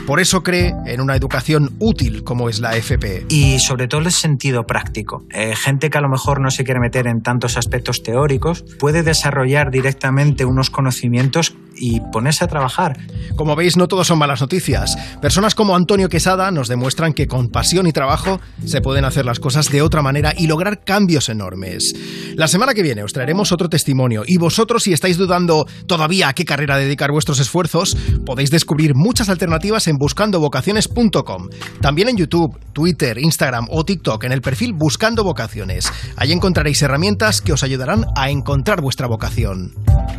Por eso cree en una educación útil como es la FP. Y sobre todo el sentido práctico. Eh, gente que a lo mejor no se quiere meter en tantos aspectos teóricos puede desarrollar directamente unos conocimientos y ponerse a trabajar. Como veis, no todo son malas noticias. Personas como Antonio Quesada nos demuestran que con pasión y trabajo se pueden hacer las cosas de otra manera y lograr cambios enormes. La semana que viene os traeremos otro testimonio y vosotros si estáis dudando todavía a qué carrera dedicar vuestros esfuerzos, podéis descubrir muchas alternativas en buscandovocaciones.com. También en YouTube, Twitter, Instagram o TikTok en el perfil Buscando Vocaciones. Ahí encontraréis herramientas que os ayudarán a encontrar vuestra vocación.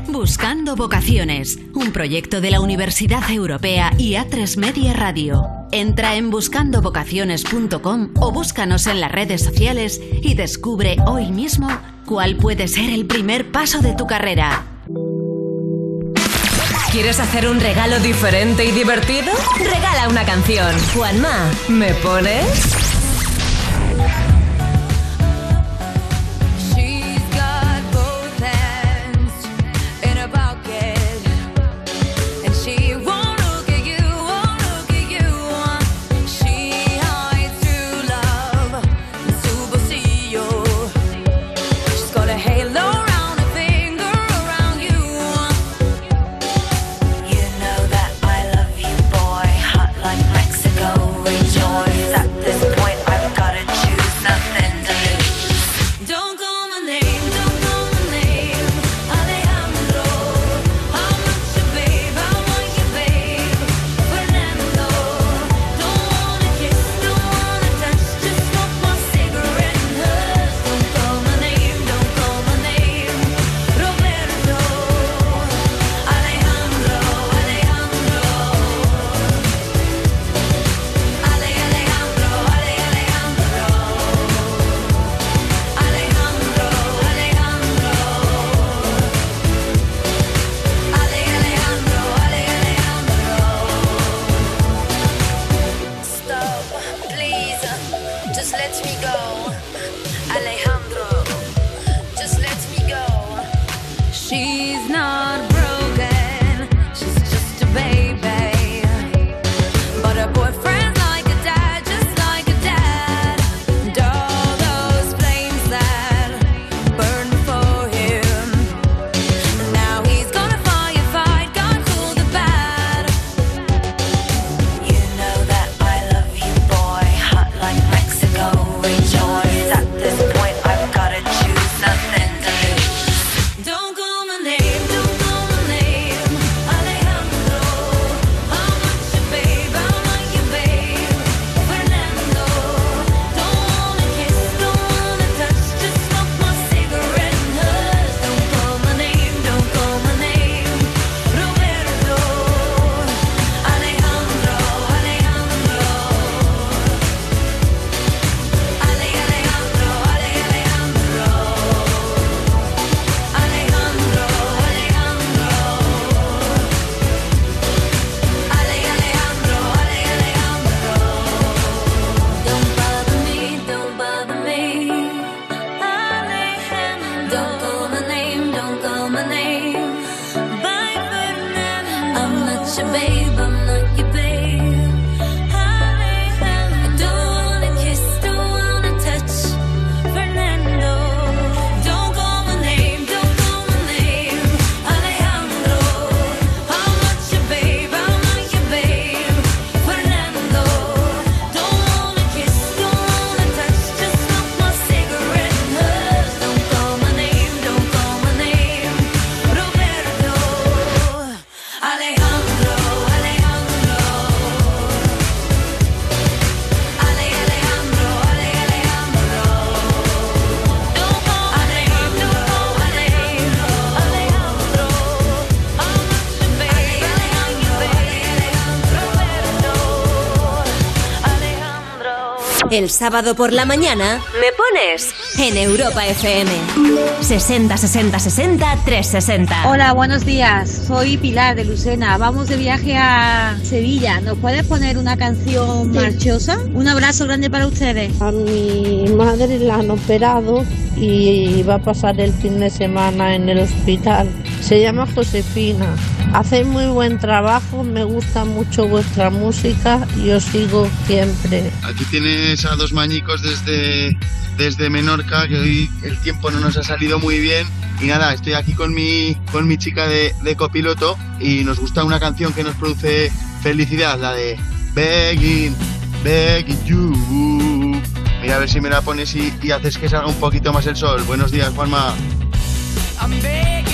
Buscando Vocaciones, un proyecto de la Universidad Europea y A3 Media Radio. Entra en buscandovocaciones.com o búscanos en las redes sociales y descubre hoy mismo cuál puede ser el primer paso de tu carrera. ¿Quieres hacer un regalo diferente y divertido? Regala una canción. Juanma, ¿me pones? El sábado por la mañana me pones en Europa FM. 60 60 60 360. Hola, buenos días. Soy Pilar de Lucena. Vamos de viaje a Sevilla. ¿Nos puedes poner una canción marchosa? Un abrazo grande para ustedes. A mi madre la han operado y va a pasar el fin de semana en el hospital. Se llama Josefina. Hacéis muy buen trabajo, me gusta mucho vuestra música y os sigo siempre. Aquí tienes a dos mañicos desde, desde Menorca, que hoy el tiempo no nos ha salido muy bien. Y nada, estoy aquí con mi, con mi chica de, de copiloto y nos gusta una canción que nos produce felicidad, la de Begging, Begging You. Mira a ver si me la pones y, y haces que salga un poquito más el sol. Buenos días, Juanma. I'm begging,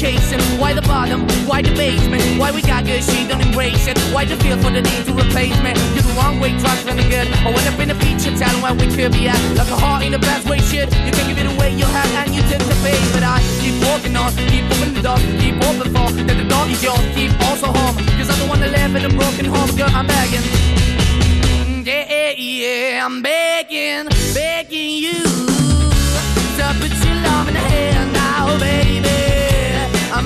chasing, why the bottom, why the basement, why we got good, she don't embrace it. Why the feel for the need to replace me? You're the wrong way, trying to good. I went up in a feature town where we could be at. Like a heart in the best way, shit. You can give it away, you have, and you tend to pay. But I keep walking on, keep moving the door, keep open for that the dog is yours, keep also home. Cause I don't wanna live in a broken home, girl, I'm begging. Yeah, yeah, yeah, I'm begging, begging you to put your love in the hand now, baby.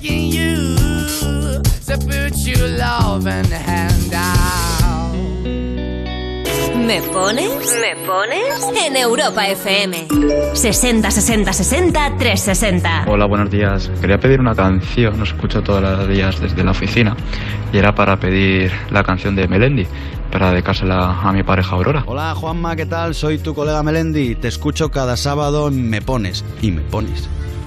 begging you. To put your loving hand out. ¿Me pones? ¿Me pones? En Europa FM. 60 60 60 360. Hola, buenos días. Quería pedir una canción, os escucho todos los días desde la oficina y era para pedir la canción de Melendi, para dedicársela a mi pareja Aurora. Hola Juanma, ¿qué tal? Soy tu colega Melendi. Te escucho cada sábado en Me Pones. Y me pones.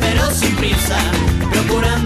Pero sin prisa, procurando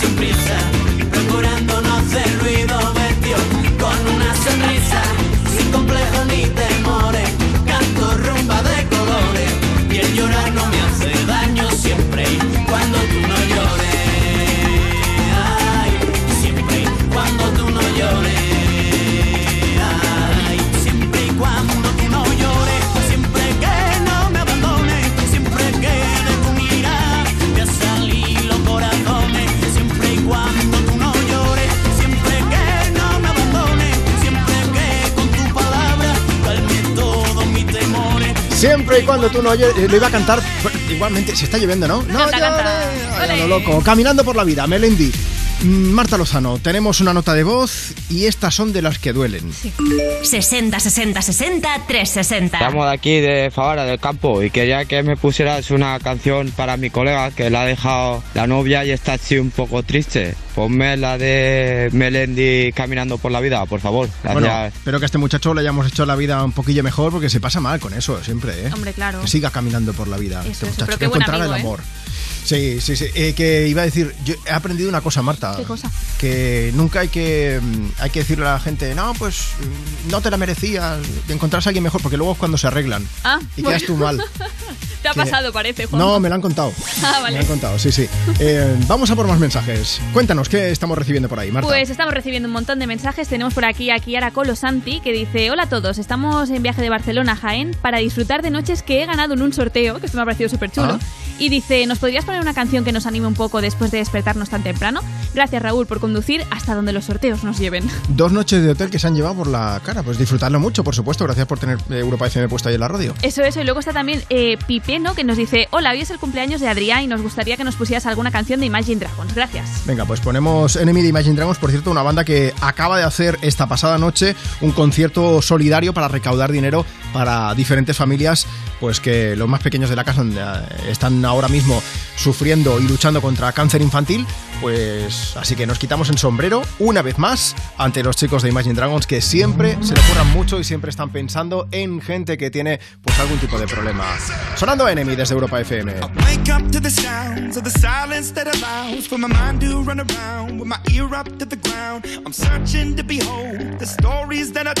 sin prisa. Siempre y cuando tú no oyes, eh, lo iba a cantar igualmente. Se está lloviendo, ¿no? No, Canta, canta. A lo loco. Caminando por la vida, Melendi. Mm, Marta Lozano, tenemos una nota de voz y estas son de las que duelen. 60 60 60 360. Estamos de aquí de Favara del campo y quería que me pusieras una canción para mi colega que la ha dejado la novia y está así un poco triste. Ponme la de Melendi caminando por la vida, por favor. Gracias. Bueno, espero que a este muchacho le hayamos hecho la vida un poquillo mejor porque se pasa mal con eso siempre, ¿eh? Hombre, claro. Que siga caminando por la vida Eso, este muchacho, pero que buen encontrara el amigo, amor. Sí, sí, sí. Eh, que iba a decir, yo he aprendido una cosa, Marta. ¿Qué cosa? Que nunca hay que mm, hay que decirle a la gente, no, pues mm, no te la merecías, encontrarse a alguien mejor, porque luego es cuando se arreglan. Ah, Y quedas tú mal. Te ha Que- pasado, parece, Juan. No, me lo han contado. Ah, Me vale. lo han contado, sí, sí. Eh, vamos a por más mensajes. Cuéntanos, ¿qué estamos recibiendo por ahí, Marta? Pues estamos recibiendo un montón de mensajes. Tenemos por aquí a Kiara Colosanti que dice: Hola a todos, estamos en viaje de Barcelona a Jaén para disfrutar de noches que he ganado en un sorteo, que esto me ha parecido súper chulo. Ah. Y dice: ¿Nos podrías poner una canción que nos anime un poco después de despertarnos tan temprano? Gracias, Raúl, por conducir hasta donde los sorteos nos lleven. Dos noches de hotel que se han llevado por la cara. Pues disfrutarlo mucho, por supuesto. Gracias por tener eh, Europa FM puesto ahí en la radio. Eso, eso. Y luego está también eh, Pipe, ¿no? Que nos dice: Hola, hoy es el cumpleaños de Adrián y nos gustaría que nos pusieras alguna canción de Imagine Dragons. Gracias. Venga, pues ponemos Enemy de Imagine Dragons, por cierto, una banda que acaba de hacer esta pasada noche un concierto solidario para recaudar dinero para diferentes familias, pues que los más pequeños de la casa donde, eh, están ahora mismo sufriendo y luchando contra cáncer infantil, pues así que nos quitamos el sombrero una vez más ante los chicos de Imagine Dragons que siempre se le ocurran mucho y siempre están pensando en gente que tiene pues algún tipo de problema. Sonando Enemy desde Europa FM. Stories that I.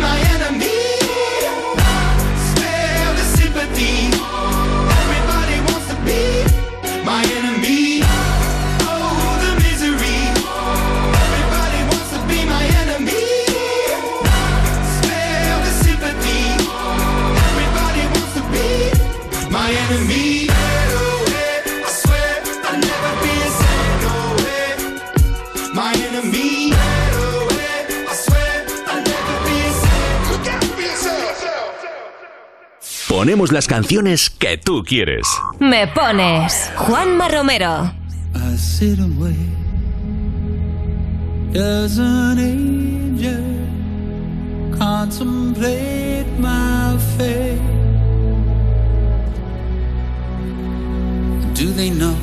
my enemy. Ponemos las canciones que tú quieres. Me pones Juanma Romero. I sit and wait. Does an angel contemplate my fate? Do they know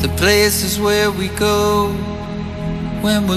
the places where we go when we're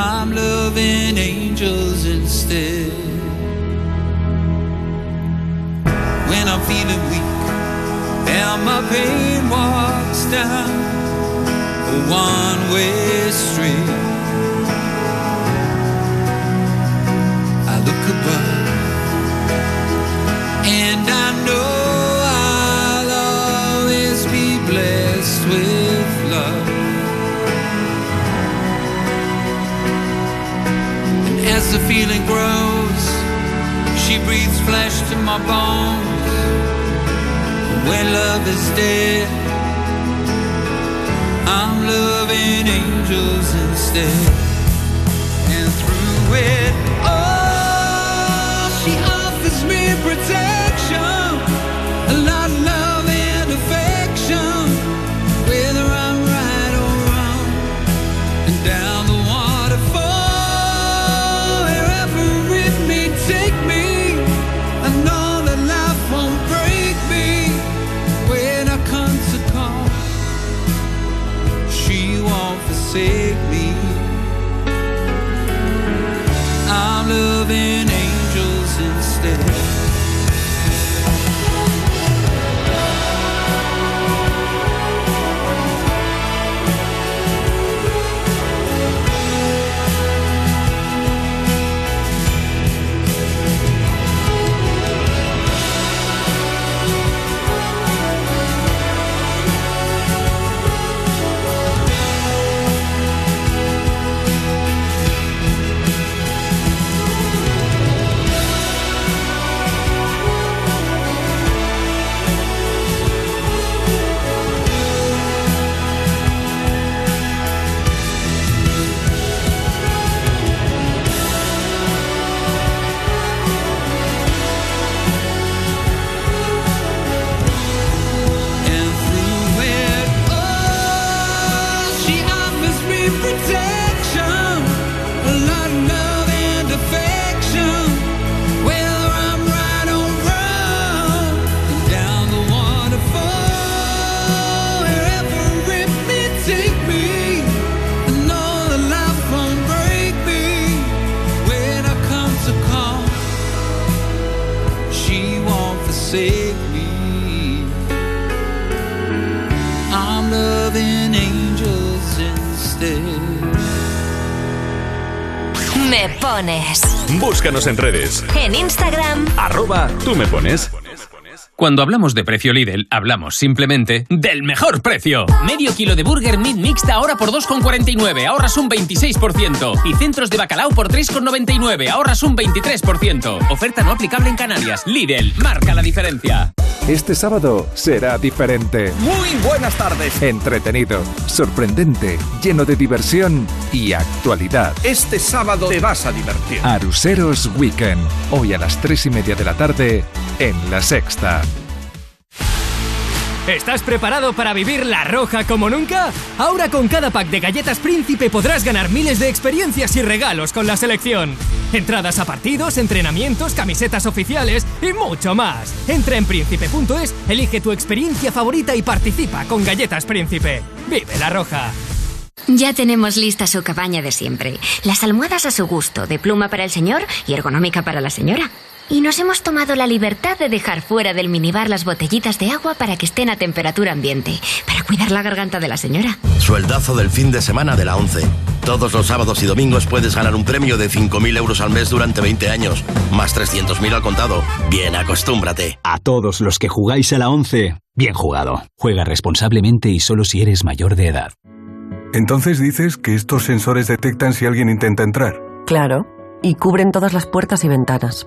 I'm loving angels instead. When I'm feeling weak and my pain walks down a one way street, I look above and I know I'll always be blessed with as the feeling grows, she breathes flesh to my bones. When love is dead, I'm loving angels instead. And through it Búscanos en redes. En Instagram, Arroba tú me pones. Cuando hablamos de precio Lidl, hablamos simplemente del mejor precio. Medio kilo de burger meat mixta ahora por 2,49, ahorras un 26%. Y centros de bacalao por 3,99, ahorras un 23%. Oferta no aplicable en Canarias. Lidl, marca la diferencia. Este sábado será diferente. Muy buenas tardes. Entretenido, sorprendente, lleno de diversión y actualidad. Este sábado te vas a divertir. Aruseros Weekend. Hoy a las tres y media de la tarde en La Sexta. ¿Estás preparado para vivir la roja como nunca? Ahora con cada pack de galletas Príncipe podrás ganar miles de experiencias y regalos con la selección. Entradas a partidos, entrenamientos, camisetas oficiales y mucho más. Entra en príncipe.es, elige tu experiencia favorita y participa con Galletas Príncipe. Vive la roja. Ya tenemos lista su cabaña de siempre. Las almohadas a su gusto, de pluma para el señor y ergonómica para la señora. Y nos hemos tomado la libertad de dejar fuera del minibar las botellitas de agua para que estén a temperatura ambiente, para cuidar la garganta de la señora. Sueldazo del fin de semana de la 11. Todos los sábados y domingos puedes ganar un premio de 5.000 euros al mes durante 20 años, más 300.000 al contado. Bien, acostúmbrate. A todos los que jugáis a la 11, bien jugado. Juega responsablemente y solo si eres mayor de edad. Entonces dices que estos sensores detectan si alguien intenta entrar. Claro, y cubren todas las puertas y ventanas.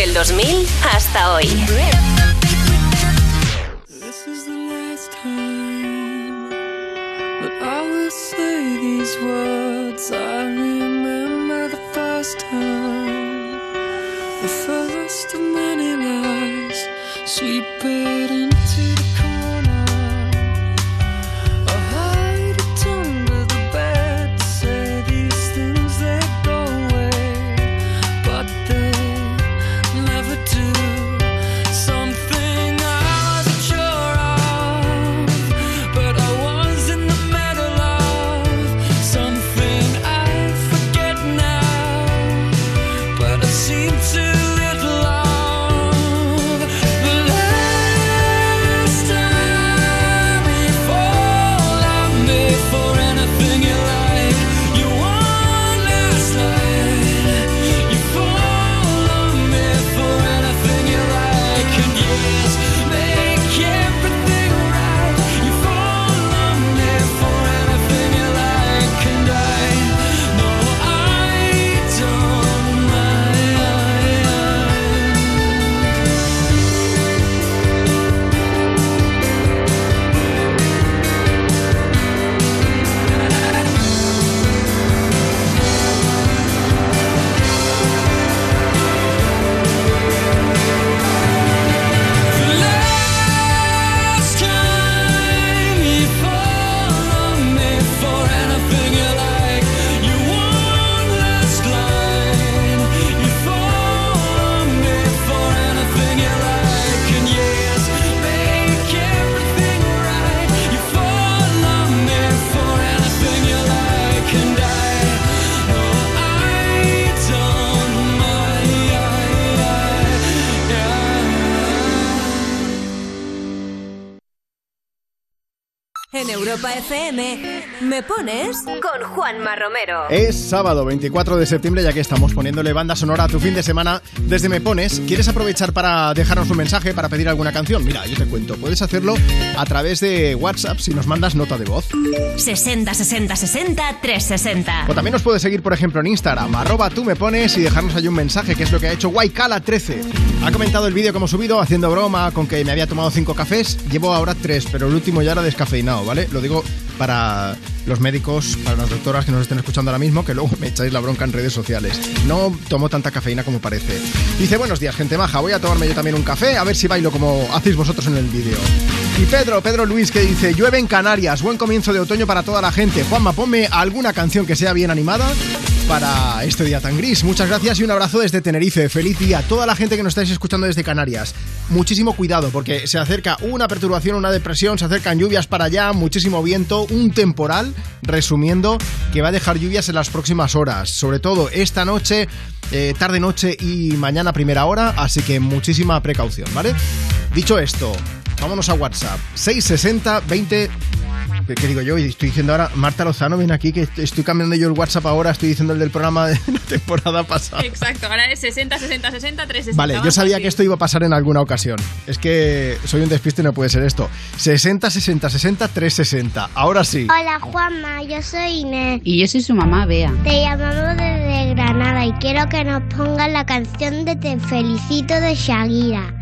Del 2000 hasta hoy. This is the last time that I will say these words. I remember the first time, the first of many lies, sweep it into En Europa FM, ¿me pones? Con Juanma Romero. Es sábado 24 de septiembre, ya que estamos poniéndole banda sonora a tu fin de semana desde Me Pones. ¿Quieres aprovechar para dejarnos un mensaje, para pedir alguna canción? Mira, yo te cuento. Puedes hacerlo a través de WhatsApp si nos mandas nota de voz. 60 60 60 360. O también nos puedes seguir, por ejemplo, en Instagram, arroba tú me pones y dejarnos ahí un mensaje, que es lo que ha hecho Waikala13. Ha comentado el vídeo que hemos subido haciendo broma con que me había tomado cinco cafés. Llevo ahora tres, pero el último ya era descafeinado, ¿vale? Lo digo para los médicos, para las doctoras que nos estén escuchando ahora mismo, que luego me echáis la bronca en redes sociales. No tomo tanta cafeína como parece. Dice, buenos días, gente maja, voy a tomarme yo también un café, a ver si bailo como hacéis vosotros en el vídeo. Y Pedro, Pedro Luis, que dice, llueve en Canarias, buen comienzo de otoño para toda la gente. Juanma, ponme alguna canción que sea bien animada para este día tan gris. Muchas gracias y un abrazo desde Tenerife. Feliz día a toda la gente que nos estáis escuchando desde Canarias. Muchísimo cuidado porque se acerca una perturbación, una depresión, se acercan lluvias para allá, muchísimo viento, un temporal, resumiendo, que va a dejar lluvias en las próximas horas. Sobre todo esta noche, eh, tarde noche y mañana primera hora, así que muchísima precaución, ¿vale? Dicho esto, vámonos a WhatsApp. 660 20 ¿Qué, digo yo? Y estoy diciendo ahora, Marta Lozano viene aquí, que estoy cambiando yo el WhatsApp ahora, estoy diciendo el del programa de la temporada pasada. Exacto, ahora es 60 60 60 360. Vale, yo sabía que esto iba a pasar en alguna ocasión. Es que soy un despiste y no puede ser esto. 60, 60, 60, 360. Ahora sí. Hola Juanma, yo soy Inés. Y yo soy su mamá, Bea. Te llamamos desde Granada y quiero que nos pongan la canción de Te felicito de Shakira.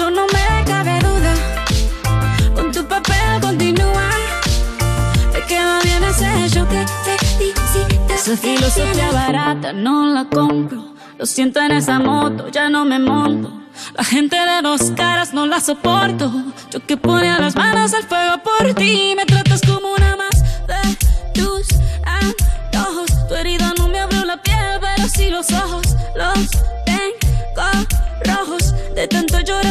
eso no me cabe duda. Con tu papel continúa. Te queda bien ese show. Te felicito. Esa filosofía barata no la compro. Lo siento en esa moto, ya no me monto. La gente de dos caras no la soporto. Yo que ponía las manos al fuego por ti. Me tratas como una más de tus antojos. Tu herida no me abrió la piel, pero sí los ojos. Los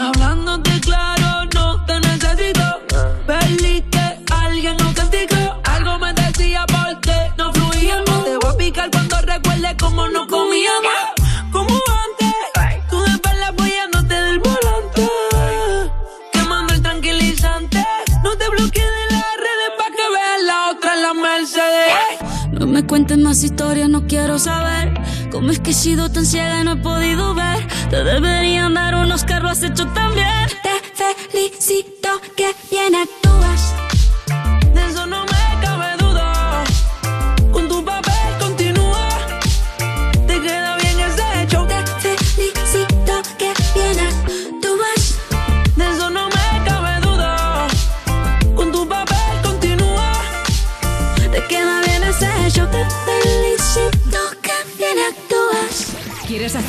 Hablándote claro, no te necesito. Perdí que alguien no castigó. Algo me decía porque no fluíamos. Te voy a picar cuando recuerde cómo no comíamos. Como antes, tú de espalda apoyándote del volante. Quemando el tranquilizante. No te bloquees de las redes pa' que veas la otra en la Mercedes. No me cuentes más historias, no quiero saber. ¿Cómo es que he sido tan ciega y no he podido ver? Te deberían dar unos carros has hecho también. Te felicito que bien actúas.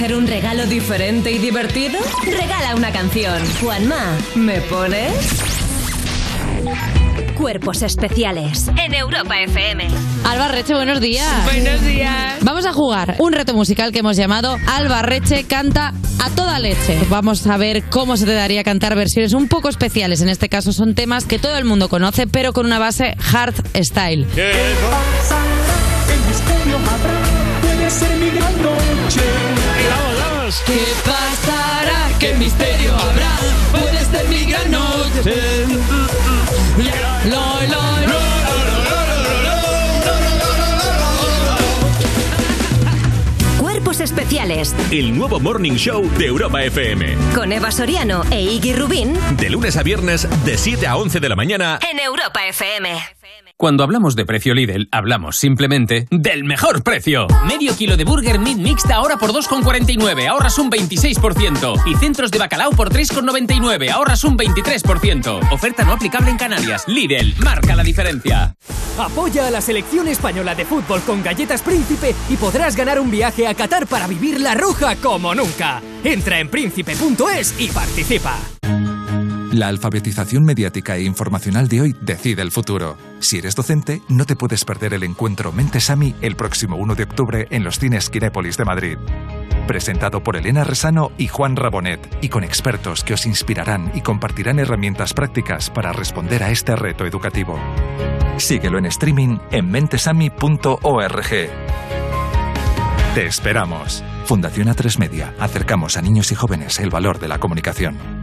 Hacer un regalo diferente y divertido? Regala una canción. Juanma, ¿me pones? Cuerpos especiales en Europa FM. Albarreche, buenos días. Buenos días. Vamos a jugar un reto musical que hemos llamado Albarreche canta a toda leche. Vamos a ver cómo se te daría cantar versiones un poco especiales. En este caso son temas que todo el mundo conoce, pero con una base hard style. El misterio habrá, puede ser mi gran noche. ¿Qué pasará? ¿Qué misterio habrá? Puede ser mi gran noche. Lo, lo, Cuerpos especiales El nuevo Morning Show de Europa FM. con Eva Soriano e Iggy Rubín De lunes a viernes, de 7 a 11 de la mañana. en Europa FM. Cuando hablamos de precio Lidl, hablamos simplemente del mejor precio. Medio kilo de burger meat mixta ahora por 2,49, ahorras un 26%. Y centros de bacalao por 3,99, ahorras un 23%. Oferta no aplicable en Canarias. Lidl, marca la diferencia. Apoya a la selección española de fútbol con galletas Príncipe y podrás ganar un viaje a Qatar para vivir la roja como nunca. Entra en príncipe.es y participa. La alfabetización mediática e informacional de hoy decide el futuro. Si eres docente, no te puedes perder el encuentro Mentesami el próximo 1 de octubre en los cines Kinépolis de Madrid. Presentado por Elena Resano y Juan Rabonet, y con expertos que os inspirarán y compartirán herramientas prácticas para responder a este reto educativo. Síguelo en streaming en mentesami.org. Te esperamos. Fundación A3 Media. Acercamos a niños y jóvenes el valor de la comunicación.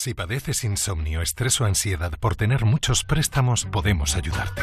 Si padeces insomnio, estrés o ansiedad por tener muchos préstamos, podemos ayudarte.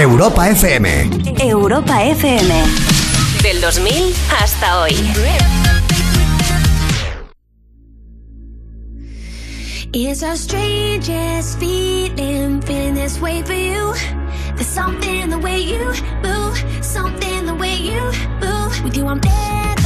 Europa FM. Europa FM. Del 2000 hasta hoy. It's the strangest feeling, feeling this way for you. There's something in the way you move, something the way you move. With you, I'm never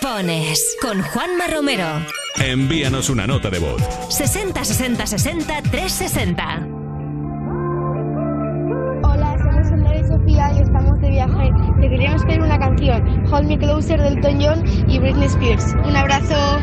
pones con Juanma Romero. Envíanos una nota de voz. 60 60 60 360. Hola, somos Sandra y Sofía y estamos de viaje. Te queríamos pedir una canción, Hold Me Closer del Elton John y Britney Spears. Un abrazo.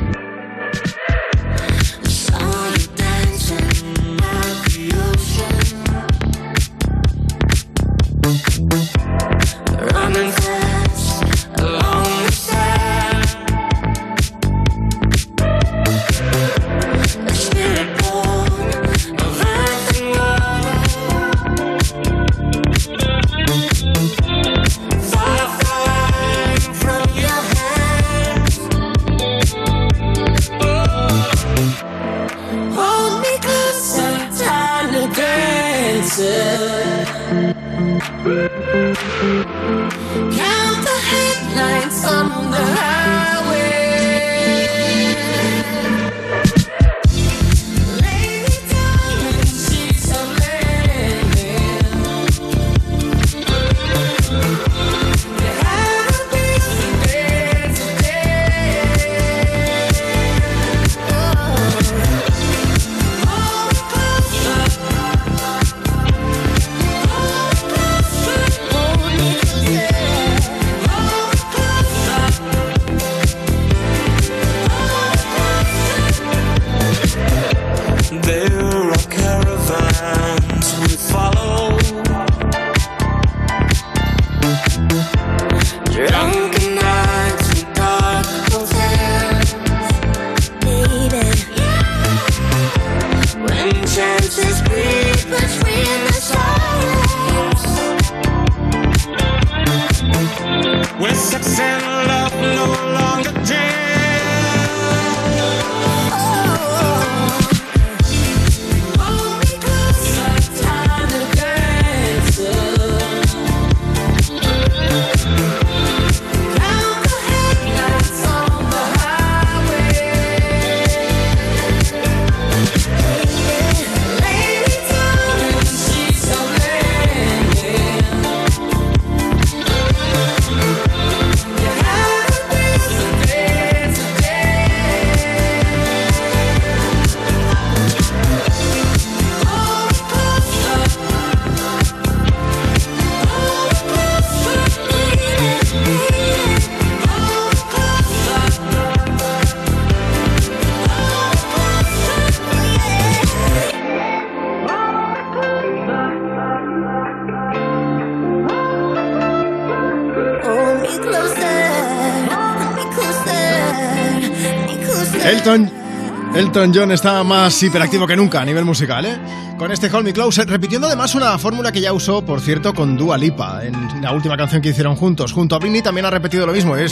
John está más hiperactivo que nunca a nivel musical, ¿eh? Con este Hold Me Close, repitiendo además una fórmula que ya usó, por cierto, con Dua Lipa en la última canción que hicieron juntos. Junto a Britney también ha repetido lo mismo, es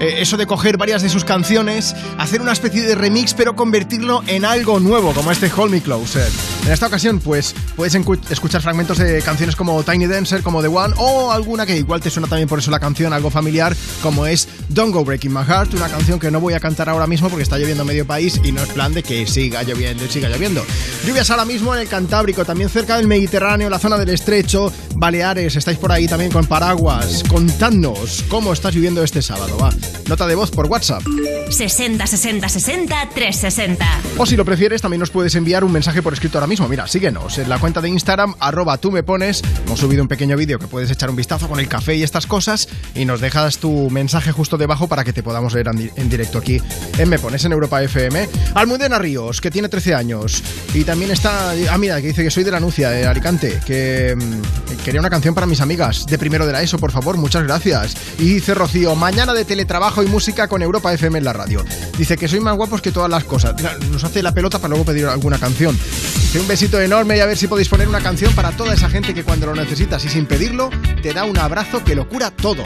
eh, eso de coger varias de sus canciones, hacer una especie de remix, pero convertirlo en algo nuevo, como este Hold Me Closer. En esta ocasión, pues, puedes escuchar fragmentos de canciones como Tiny Dancer, como The One, o alguna que igual te suena también por eso la canción, algo familiar, como es Don't Go Breaking My Heart, una canción que no voy a cantar ahora mismo porque está lloviendo medio país y no es plan de que siga lloviendo y siga lloviendo. Lluvias ahora mismo en el Cantábrico, también cerca del Mediterráneo, la zona del Estrecho, Baleares, estáis por ahí también con paraguas. Contadnos cómo estás viviendo este sábado, va. Nota de voz por WhatsApp. 60 60 60 360. O si lo prefieres, también nos puedes enviar un mensaje por escrito ahora mismo. Mira, síguenos en la cuenta de Instagram, arroba tú me pones. Hemos subido un pequeño vídeo que puedes echar un vistazo con el café y estas cosas y nos dejas tu mensaje justo debajo para que te podamos leer en di- en directo aquí en Me Pones en Europa FM. Almudena Ríos, que tiene 13 años. Y también está, ah mira, que dice que soy de la Nucia, de Alicante, que mm, quería una canción para mis amigas de primero de la ESO, por favor, muchas gracias. Y dice Rocío, mañana de teletrabajo y música con Europa FM en la radio. Dice que soy más guapos que todas las cosas. Nos hace la pelota para luego pedir alguna canción. Dice un besito enorme y a ver si podéis poner una canción para toda esa gente que cuando lo necesitas y sin pedirlo, te da un abrazo que lo cura todo.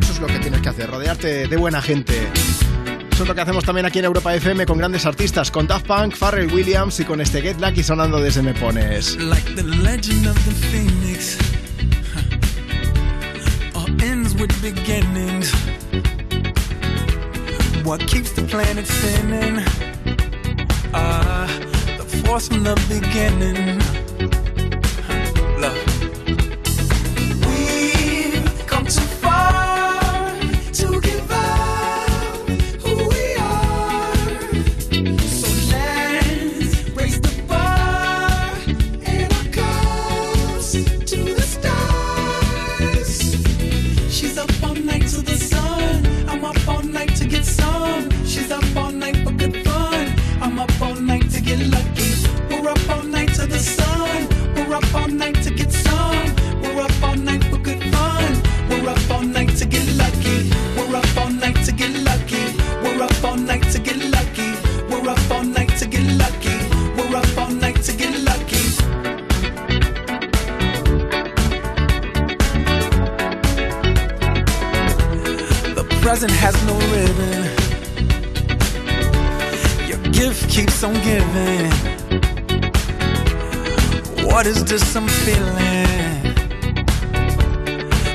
Eso es lo que tienes que hacer, rodearte de buena gente. Eso es lo que hacemos también aquí en Europa FM con grandes artistas, con Daft Punk, Pharrell Williams y con este Get Lucky sonando desde Me Pones. Like the legend of phoenix. All ends with beginnings. What keeps the planet spinning? Ah, the force from beginning. Love. Is some feeling?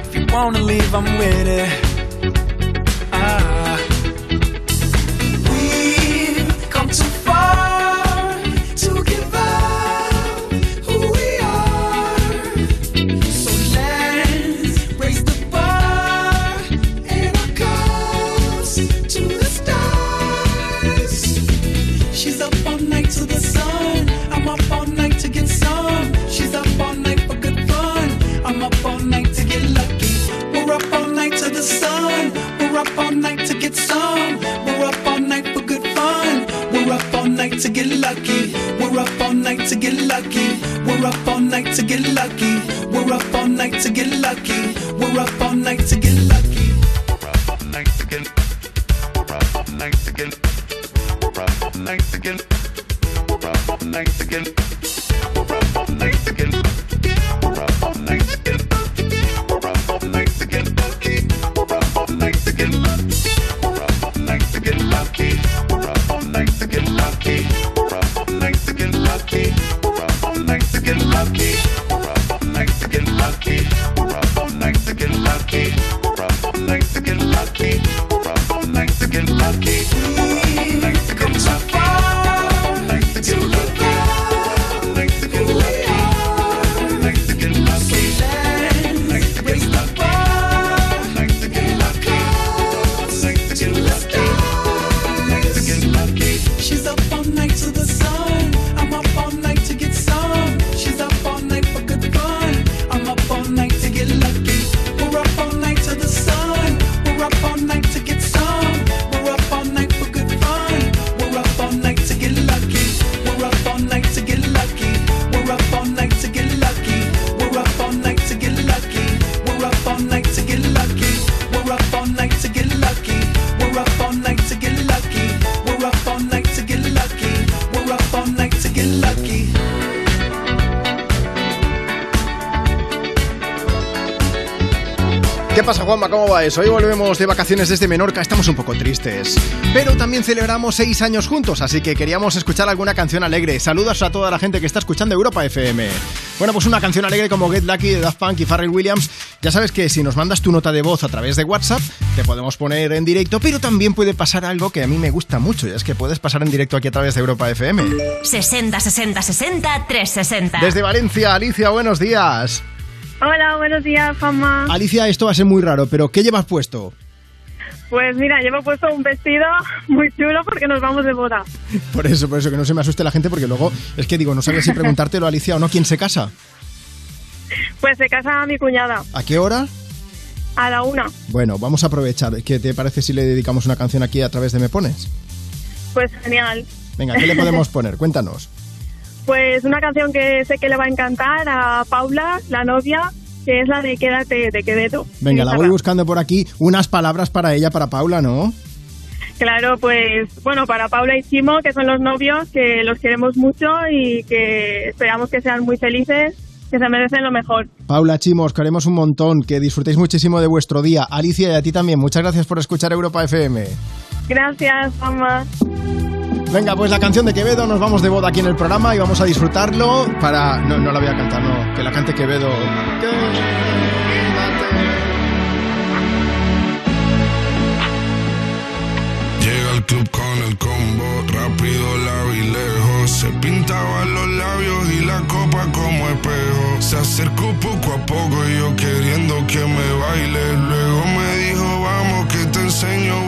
If you wanna leave, I'm with it. ¿Qué pasa, Juanma? ¿Cómo va eso? Hoy volvemos de vacaciones desde Menorca, estamos un poco tristes. Pero también celebramos seis años juntos, así que queríamos escuchar alguna canción alegre. Saludos a toda la gente que está escuchando Europa FM. Bueno, pues una canción alegre como Get Lucky de Daft Punk y Pharrell Williams. Ya sabes que si nos mandas tu nota de voz a través de WhatsApp, te podemos poner en directo, pero también puede pasar algo que a mí me gusta mucho, y es que puedes pasar en directo aquí a través de Europa FM. 60 60 60 360. Desde Valencia, Alicia, buenos días. Hola, buenos días, fama. Alicia, esto va a ser muy raro, pero ¿qué llevas puesto? Pues mira, llevo puesto un vestido muy chulo porque nos vamos de boda. Por eso, por eso, que no se me asuste la gente, porque luego es que digo, no sabía si preguntártelo, Alicia, o no, ¿quién se casa? Pues se casa mi cuñada ¿A qué hora? a la una. Bueno, vamos a aprovechar. ¿Qué te parece si le dedicamos una canción aquí a través de Me Pones? Pues genial. Venga, ¿qué le podemos poner? Cuéntanos. Pues una canción que sé que le va a encantar a Paula, la novia, que es la de Quédate de Quevedo. Venga, la voy buscando por aquí. Unas palabras para ella, para Paula, ¿no? Claro, pues bueno, para Paula y Chimo, que son los novios, que los queremos mucho y que esperamos que sean muy felices, que se merecen lo mejor. Paula, Chimo, os queremos un montón. Que disfrutéis muchísimo de vuestro día. Alicia y a ti también. Muchas gracias por escuchar Europa FM. Gracias, mamá. Venga, pues la canción de Quevedo, nos vamos de boda aquí en el programa y vamos a disfrutarlo para... No, no la voy a cantar, no, que la cante Quevedo. Llega al club con el combo, rápido la vi lejos. Se pintaban los labios y la copa como espejo. Se acercó poco a poco y yo queriendo que me baile. Luego me dijo, vamos que te enseño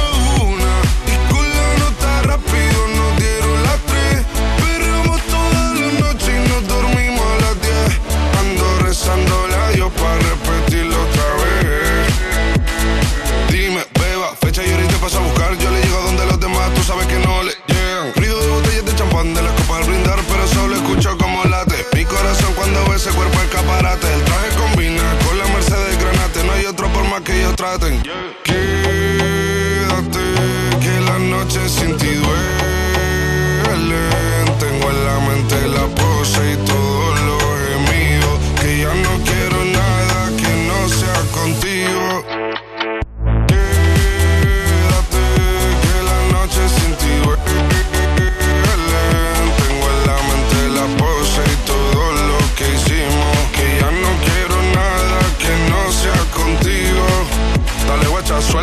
por más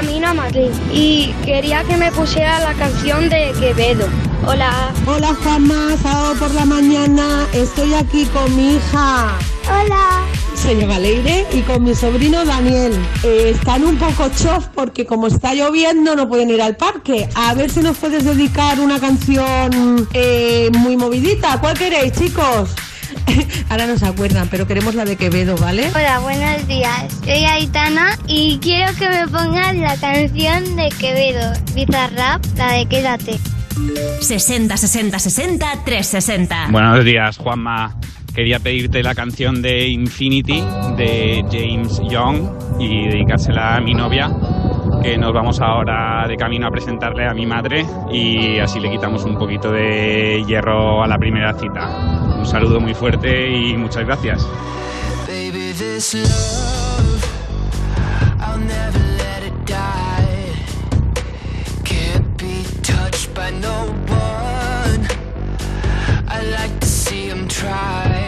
camino a Madrid y quería que me pusiera la canción de Quevedo. Hola. Hola Juanma, sábado por la mañana estoy aquí con mi hija. Hola. Se llama Leire y con mi sobrino Daniel. Eh, están un poco chof porque como está lloviendo no pueden ir al parque. A ver si nos puedes dedicar una canción eh, muy movidita. ¿Cuál queréis, chicos? Ahora no se acuerdan, pero queremos la de Quevedo, ¿vale? Hola, buenos días. Soy Aitana y quiero que me pongan la canción de Quevedo, Bizarrap, la de Quédate. 60 60 60 360. Buenos días, Juanma. quería pedirte la canción de Infinity de James Young y dedicársela a mi novia, que nos vamos ahora de camino a presentarle a mi madre y así le quitamos un poquito de hierro a la primera cita. Un saludo muy fuerte y muchas gracias. By no one. I like to see him try.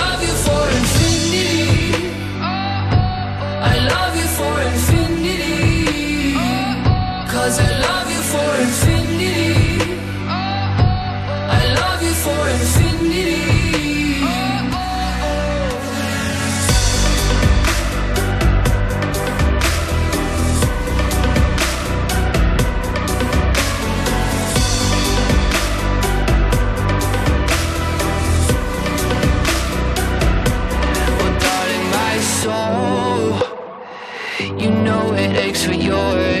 aches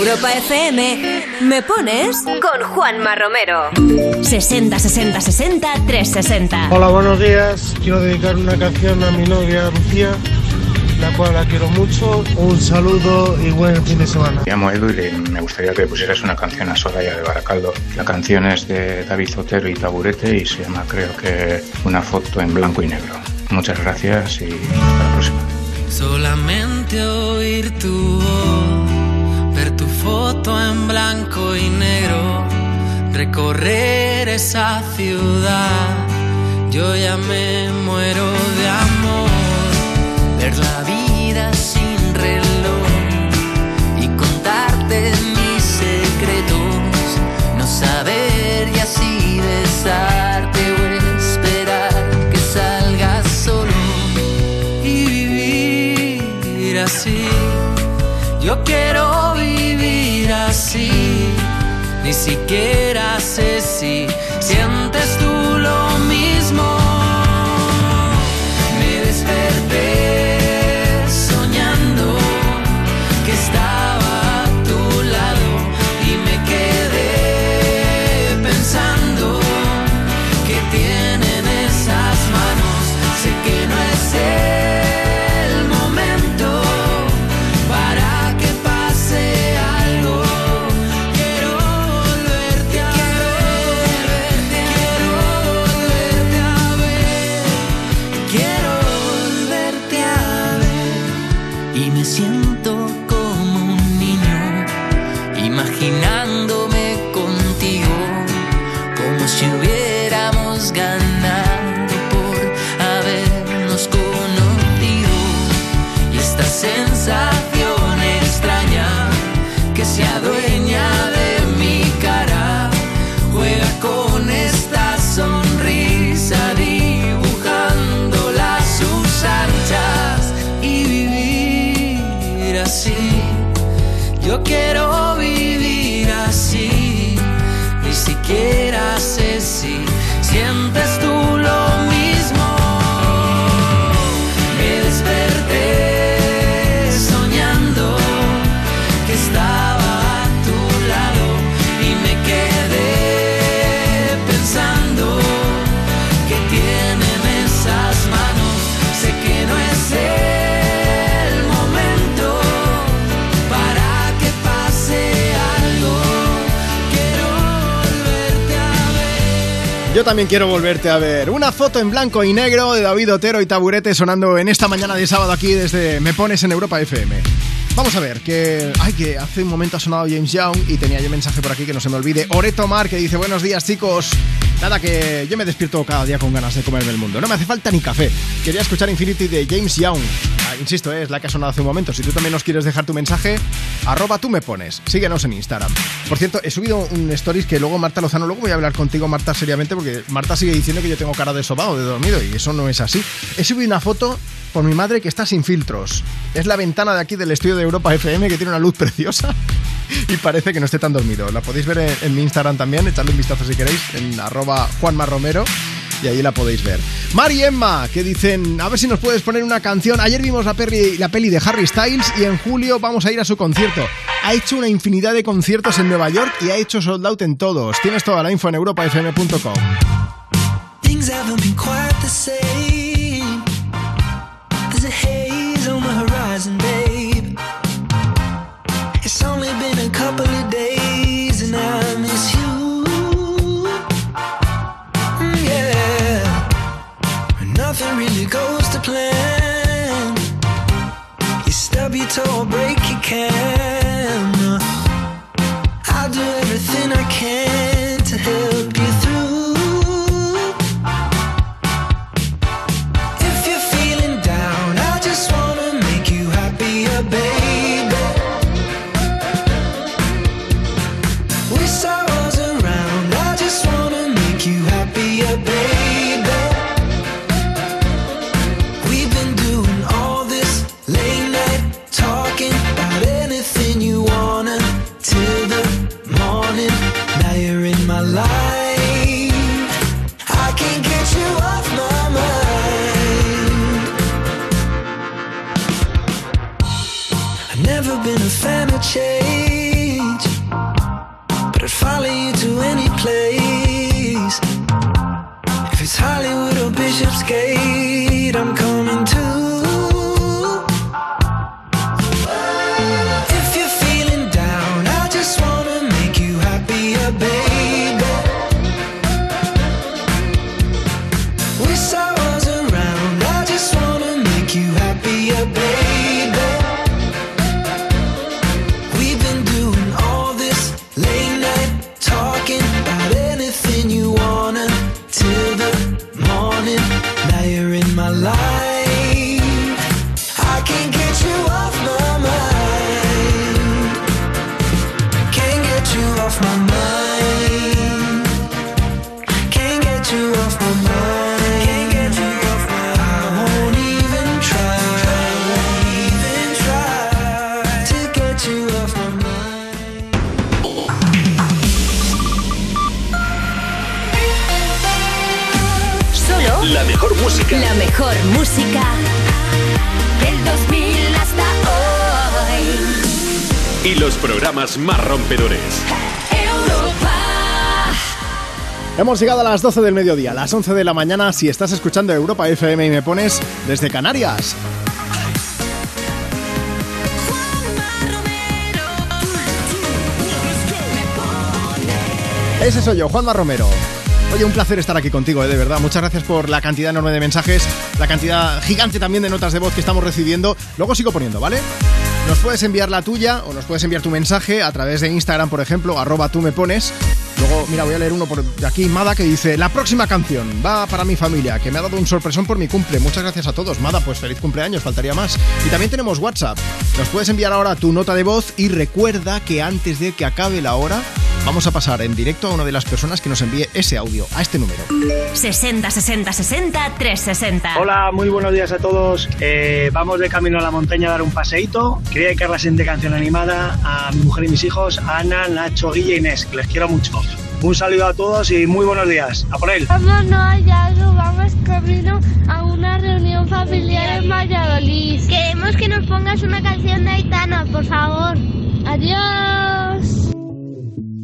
Europa FM, ¿me pones? Con Juanma Romero. 60 60 60 360. Hola, buenos días. Quiero dedicar una canción a mi novia Lucía, la cual la quiero mucho. Un saludo y buen fin de semana. Me llamo Edu y me gustaría que pusieras una canción a Soraya de Baracaldo. La canción es de David Otero y Taburete y se llama, creo que, Una foto en blanco y negro. Muchas gracias y hasta la próxima. Solamente oír tu voz, foto en blanco y negro, recorrer esa ciudad. Yo ya me muero de amor, ver la vida sin reloj y contarte mis secretos, no saber y así besarte o esperar que salgas solo y vivir así. Yo quiero así. Ni siquiera sé si Yo también quiero volverte a ver. Una foto en blanco y negro de David Otero y Taburete sonando en esta mañana de sábado aquí desde Me Pones en Europa FM. Vamos a ver, que, ay, que hace un momento ha sonado James Young y tenía yo mensaje por aquí que no se me olvide. Oreto Mar que dice, buenos días chicos. Nada, que yo me despierto cada día con ganas de comerme el mundo. No me hace falta ni café. Quería escuchar Infinity de James Young. Insisto, es la que ha sonado hace un momento. Si tú también nos quieres dejar tu mensaje, arroba tú me pones. Síguenos en Instagram. Por cierto, he subido un stories que luego Marta Lozano, luego voy a hablar contigo, Marta, seriamente, porque Marta sigue diciendo que yo tengo cara de sobao, de dormido, y eso no es así. He subido una foto por mi madre que está sin filtros. Es la ventana de aquí del estudio de Europa FM que tiene una luz preciosa y parece que no esté tan dormido. La podéis ver en, en mi Instagram también, echadle un vistazo si queréis, en arroba Juanma Romero. Y ahí la podéis ver. Mari Emma, que dicen, a ver si nos puedes poner una canción. Ayer vimos la, peli, la peli de Harry Styles y en julio vamos a ir a su concierto. Ha hecho una infinidad de conciertos en Nueva York y ha hecho sold out en todos. Tienes toda la info en europafm.com. stub your toe or break your can. Okay. Música del 2000 hasta hoy. Y los programas más rompedores. Europa. Hemos llegado a las 12 del mediodía, a las 11 de la mañana, si estás escuchando Europa FM y me pones desde Canarias. Ese soy yo, Juanma Romero. Oye, un placer estar aquí contigo, eh, de verdad. Muchas gracias por la cantidad enorme de mensajes, la cantidad gigante también de notas de voz que estamos recibiendo. Luego sigo poniendo, ¿vale? Nos puedes enviar la tuya o nos puedes enviar tu mensaje a través de Instagram, por ejemplo, arroba tú me pones. Luego, mira, voy a leer uno por aquí, Mada, que dice, la próxima canción va para mi familia, que me ha dado un sorpresón por mi cumple. Muchas gracias a todos. Mada, pues feliz cumpleaños, faltaría más. Y también tenemos WhatsApp. Nos puedes enviar ahora tu nota de voz y recuerda que antes de que acabe la hora, vamos a pasar en directo a una de las personas que nos envíe ese audio, a este número. 60 60 60 360. Hola, muy buenos días a todos. Eh, vamos de camino a la montaña a dar un paseíto. Quería dedicar la siguiente canción animada a mi mujer y mis hijos, Ana, Nacho, Guille e Inés, que les quiero mucho. Un saludo a todos y muy buenos días. A por él. Vámonos ya, vamos camino a una reunión familiar en Valladolid. Queremos que nos pongas una canción de Aitana, por favor. Adiós.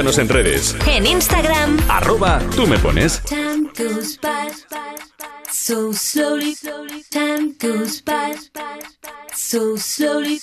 Búscanos en redes. En Instagram. Arroba tú me pones. Time goes by so slowly. Time goes by so slowly.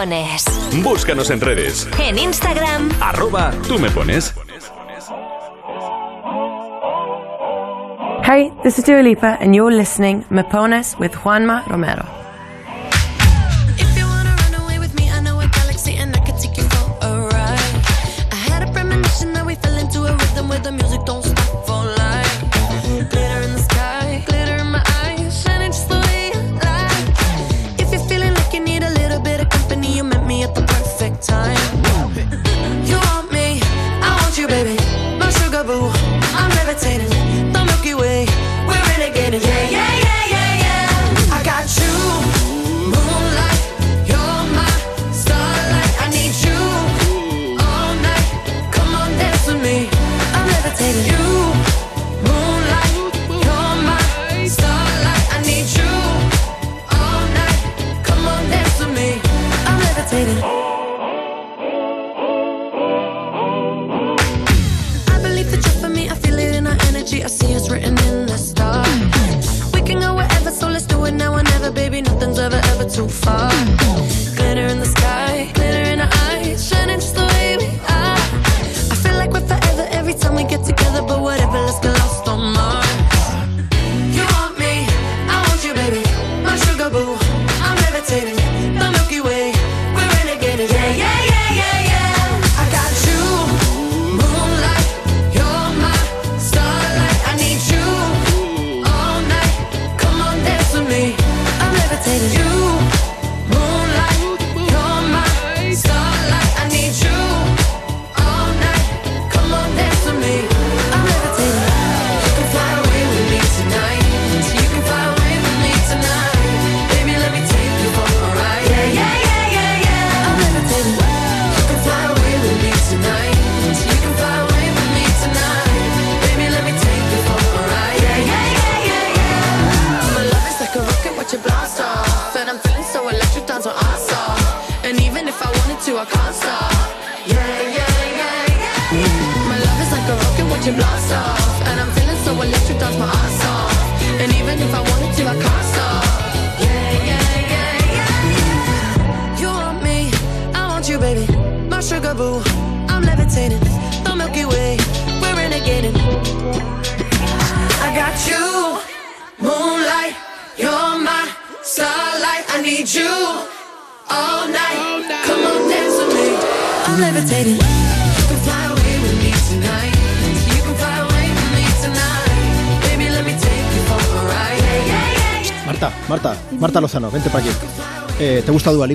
Pones. Búscanos en redes. En Instagram, Arroba tú me pones. Hey, this is Dua Lipa, and you're listening Me Pones with Juanma Romero.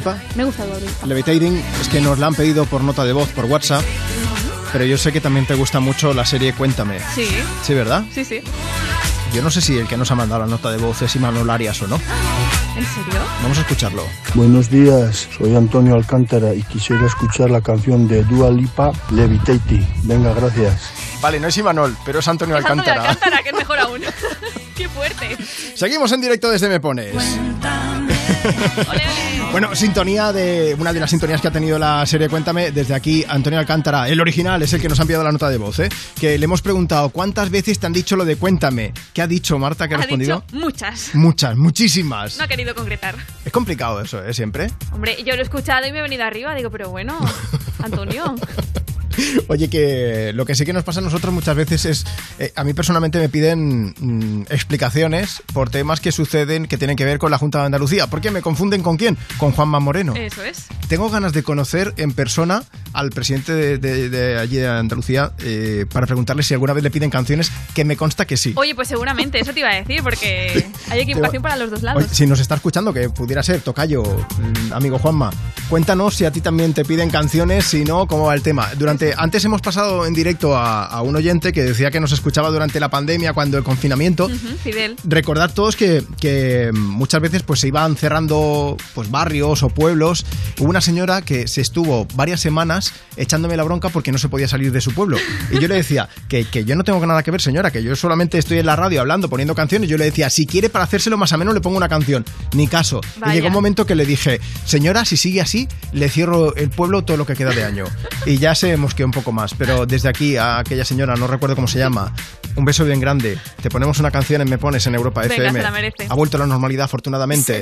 Dualipa? Me gusta Dua Lipa. Levitating es que nos la han pedido por nota de voz por WhatsApp, pero yo sé que también te gusta mucho la serie Cuéntame. Sí. Sí, ¿verdad? Sí, sí. Yo no sé si el que nos ha mandado la nota de voz es Imanol Arias o no. ¿En serio? Vamos a escucharlo. Buenos días, soy Antonio Alcántara y quisiera escuchar la canción de Dua Lipa, Levitating. Venga, gracias. Vale, no es Imanol, pero es Antonio Es Antonio Alcántara. Alcántara, que es mejor aún. Qué fuerte. Seguimos en directo desde Me Pones. Bueno, sintonía de una de las sintonías que ha tenido la serie Cuéntame. Desde aquí, Antonio Alcántara, el original, es el que nos ha enviado la nota de voz, ¿eh? Que le hemos preguntado cuántas veces te han dicho lo de Cuéntame. ¿Qué ha dicho Marta? ¿Qué ha, ha respondido? dicho muchas. Muchas, muchísimas. No ha querido concretar. Es complicado eso, ¿eh? Siempre. Hombre, yo lo he escuchado y me he venido arriba. Digo, pero bueno, Antonio. Oye, que lo que sí que nos pasa a nosotros muchas veces es, eh, a mí personalmente me piden mm, explicaciones por temas que suceden que tienen que ver con la Junta de Andalucía. ¿Por qué me confunden con quién? Con Juanma Moreno. Eso es. Tengo ganas de conocer en persona al presidente de, de- de allí de Andalucía eh, para preguntarle si alguna vez le piden canciones, que me consta que sí. Oye, pues seguramente, eso te iba a decir, porque hay equivocación para los dos lados. Oye, si nos está escuchando, que pudiera ser, Tocayo, mm, amigo Juanma, cuéntanos si a ti también te piden canciones, si no, cómo va el tema. Durante, antes hemos pasado en directo a, a un oyente que decía que nos escuchaba durante la pandemia, cuando el confinamiento. Fidel. Recordar todos que, que muchas veces pues se iban cerrando pues barrios o pueblos. Hubo una señora que se estuvo varias semanas echándome la bronca porque no se podía salir de su pueblo. Y yo le decía que, que yo no tengo nada que ver, señora, que yo solamente estoy en la radio hablando, poniendo canciones. Yo le decía, si quiere para hacérselo más ameno le pongo una canción. Ni caso. Y llegó un momento que le dije, señora, si sigue así, le cierro el pueblo todo lo que queda de año. Y ya se mosqueó un poco más. Pero desde aquí a aquella señora, no recuerdo cómo se llama, un beso bien grande. Te ponemos una canción en Me Pones en Europa FM. Ha vuelto a la normalidad, afortunadamente.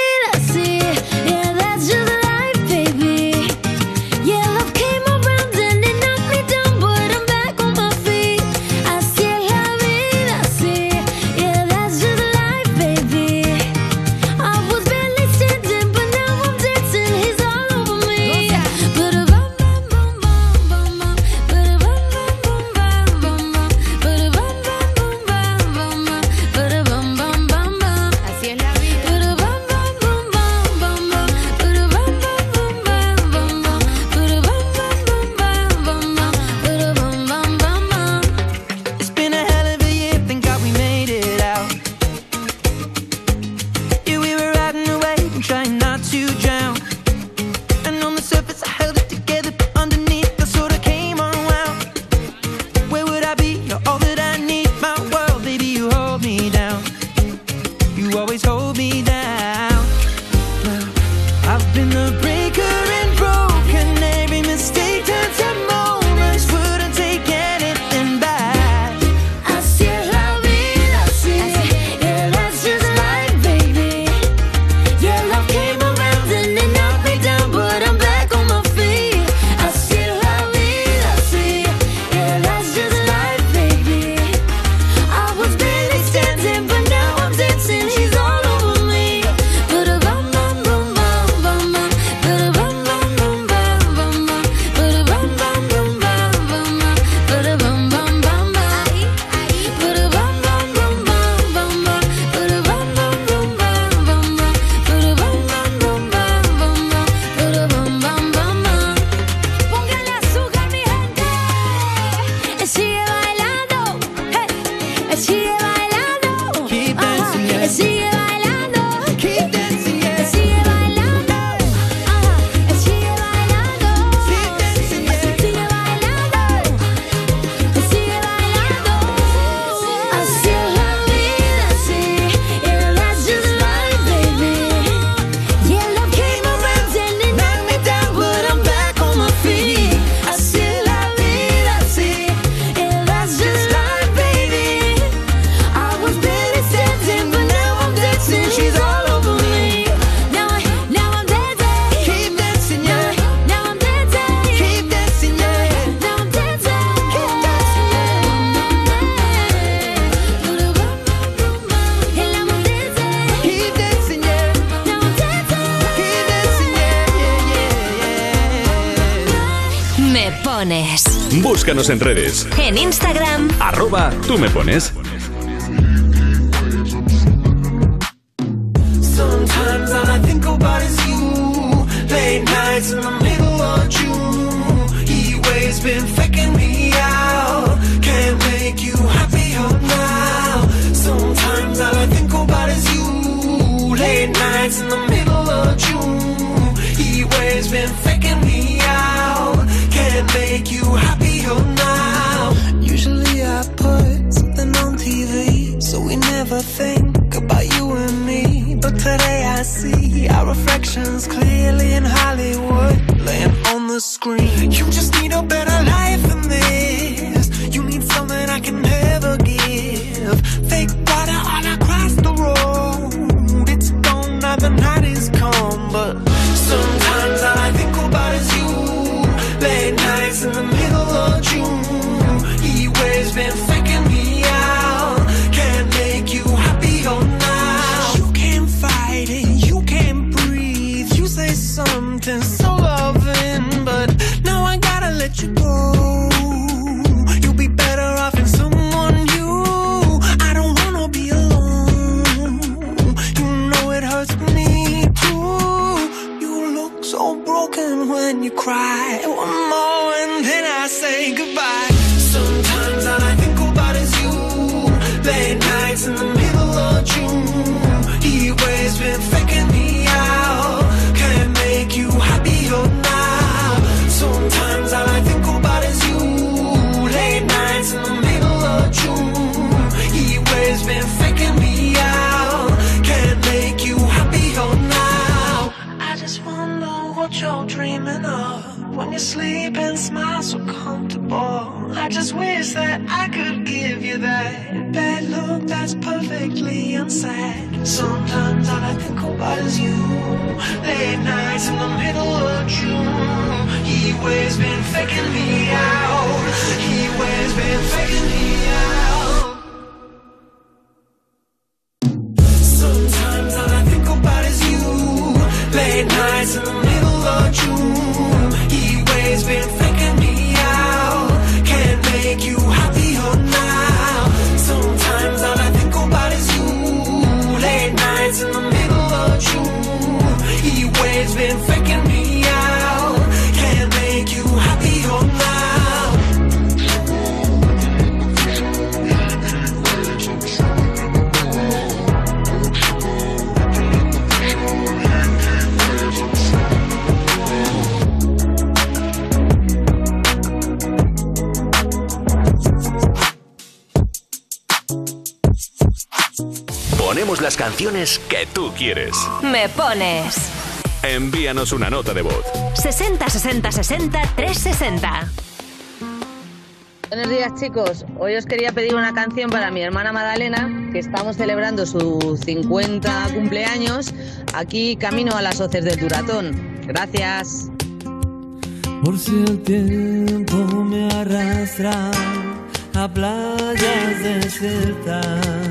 Búscanos en redes. En Instagram. Arroba tú me pones. Pones. Envíanos una nota de voz. 60 60 60 360. Buenos días chicos, hoy os quería pedir una canción para mi hermana Madalena, que estamos celebrando su 50 cumpleaños aquí camino a las hoces del Duratón. Gracias. Por si el tiempo me arrastra a playas desiertas.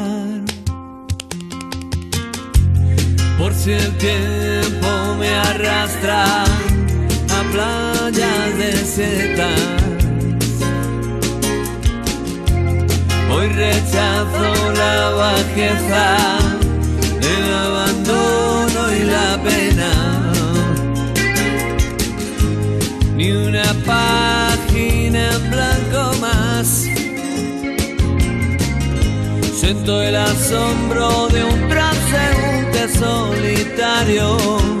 Hoy rechazo la bajeza, el abandono y la pena. Ni una página en blanco más. Siento el asombro de un transeúnte solitario.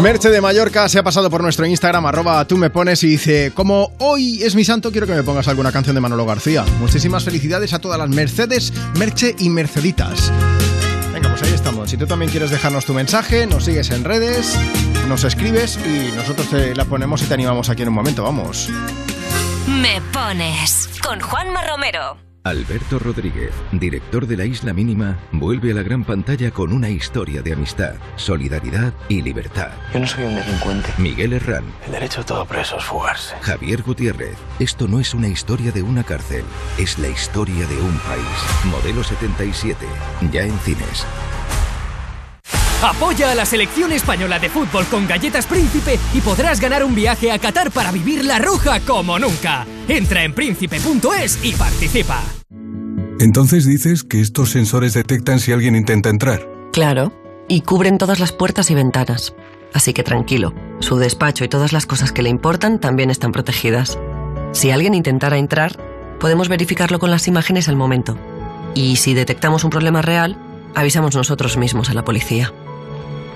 Merche de Mallorca se ha pasado por nuestro Instagram, arroba tú me pones y dice, como hoy es mi santo, quiero que me pongas alguna canción de Manolo García. Muchísimas felicidades a todas las Mercedes, Merche y Merceditas. Venga, pues ahí estamos. Si tú también quieres dejarnos tu mensaje, nos sigues en redes, nos escribes y nosotros te la ponemos y te animamos aquí en un momento, vamos. Me pones con Juanma Romero. Alberto Rodríguez, director de La Isla Mínima, vuelve a la gran pantalla con una historia de amistad, solidaridad y libertad. Yo no soy un delincuente. Miguel Herrán, El derecho de todo preso es fugarse. Javier Gutiérrez. Esto no es una historia de una cárcel, es la historia de un país. Modelo 77, ya en cines. Apoya a la selección española de fútbol con Galletas Príncipe y podrás ganar un viaje a Qatar para vivir la roja como nunca. Entra en príncipe.es y participa. Entonces dices que estos sensores detectan si alguien intenta entrar. Claro, y cubren todas las puertas y ventanas. Así que tranquilo, su despacho y todas las cosas que le importan también están protegidas. Si alguien intentara entrar, podemos verificarlo con las imágenes al momento. Y si detectamos un problema real, avisamos nosotros mismos a la policía.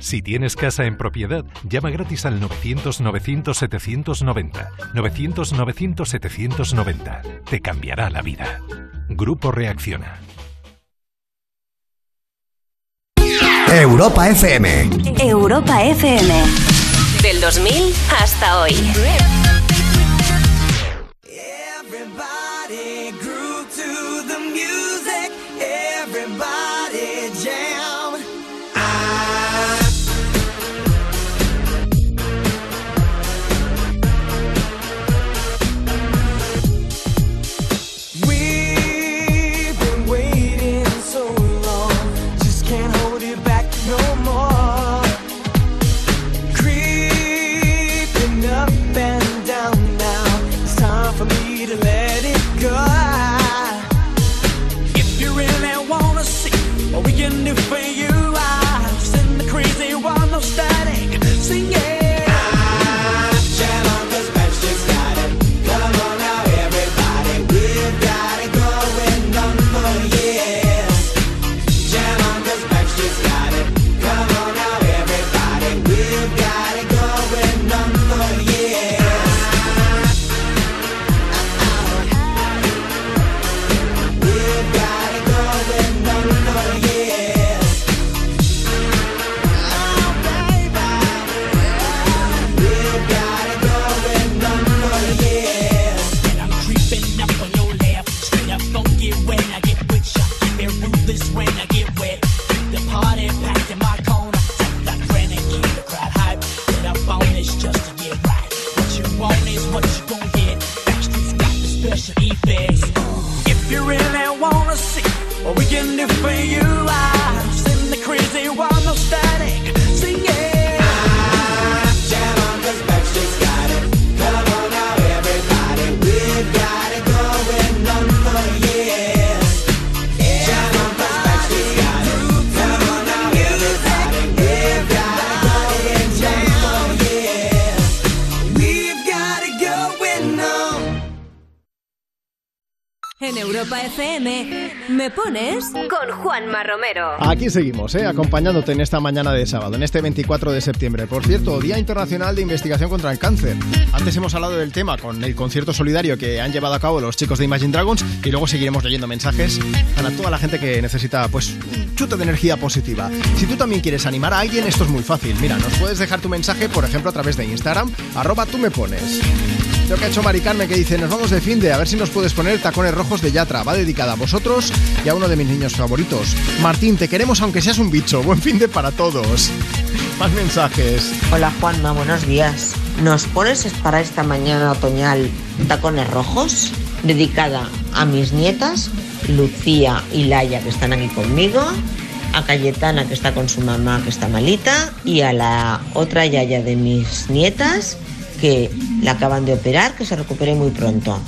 Si tienes casa en propiedad, llama gratis al 900-900-790. 900-900-790. Te cambiará la vida. Grupo Reacciona. Europa FM. Europa FM. Del 2000 hasta hoy. If you really wanna see. What we can do for you, I Europa FM, ¿me pones? Con Juanma Romero. Aquí seguimos, ¿eh? acompañándote en esta mañana de sábado, en este 24 de septiembre. Por cierto, Día Internacional de Investigación contra el Cáncer. Antes hemos hablado del tema con el concierto solidario que han llevado a cabo los chicos de Imagine Dragons y luego seguiremos leyendo mensajes para toda la gente que necesita pues un chute de energía positiva. Si tú también quieres animar a alguien, esto es muy fácil. Mira, nos puedes dejar tu mensaje, por ejemplo, a través de Instagram, arroba tú me pones. Lo que ha hecho Mari Carmen que dice, nos vamos de fin de, a ver si nos puedes poner tacones rojos de Yatra. Va dedicada a vosotros y a uno de mis niños favoritos. Martín, te queremos aunque seas un bicho. Buen fin de para todos. Más mensajes. Hola Juanma, buenos días. ¿Nos pones para esta mañana otoñal tacones rojos? Dedicada a mis nietas, Lucía y Laia, que están aquí conmigo, a Cayetana que está con su mamá que está malita y a la otra yaya de mis nietas que la acaban de operar que se recupere muy pronto.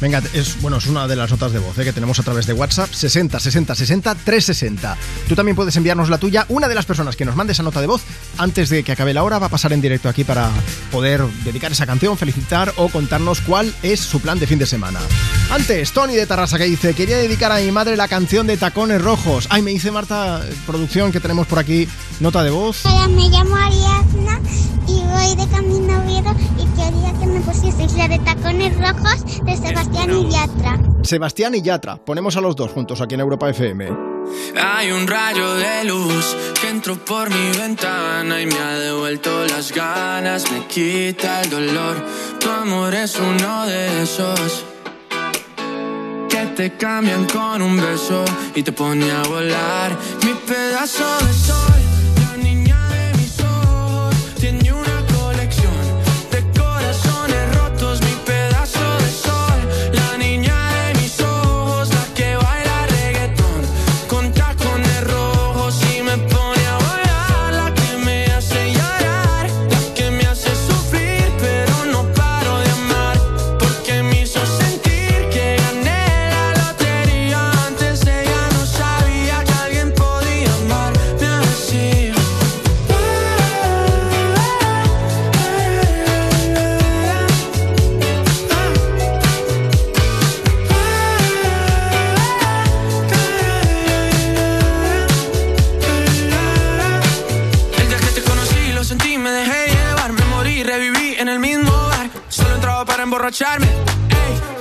Venga, es, bueno, es una de las notas de voz ¿eh? que tenemos a través de WhatsApp, 60 60 60 360. Tú también puedes enviarnos la tuya. Una de las personas que nos mande esa nota de voz antes de que acabe la hora va a pasar en directo aquí para poder dedicar esa canción, felicitar o contarnos cuál es su plan de fin de semana. Antes, Tony de Tarrasa que dice, quería dedicar a mi madre la canción de Tacones Rojos. Ay, me dice Marta, producción que tenemos por aquí, nota de voz. Hola, me llamo Ariadna y voy de camino a Oviedo y quería que me pusieseis la de tacones rojos de Sebastián y Yatra. Sebastián y Yatra, ponemos a los dos juntos aquí en Europa FM. Hay un rayo de luz que entró por mi ventana y me ha devuelto las ganas, me quita el dolor. Tu amor es uno de esos que te cambian con un beso y te pone a volar. Mi pedazo de sol,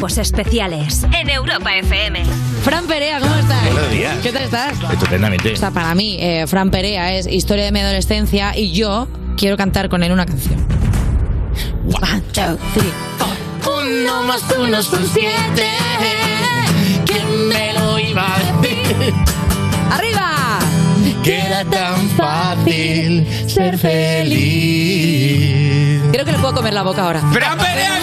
Cuerpos especiales en Europa FM. Fran Perea, ¿cómo estás? Buenos días. ¿Qué tal estás? Estupendamente. O sea, para mí, eh, Fran Perea es historia de mi adolescencia y yo quiero cantar con él una canción. One, two, three, four. Uno más uno son siete. ¿Quién me lo iba a decir? ¡Arriba! Que era tan fácil ser feliz. Creo que le puedo comer la boca ahora. ¡Fran Perea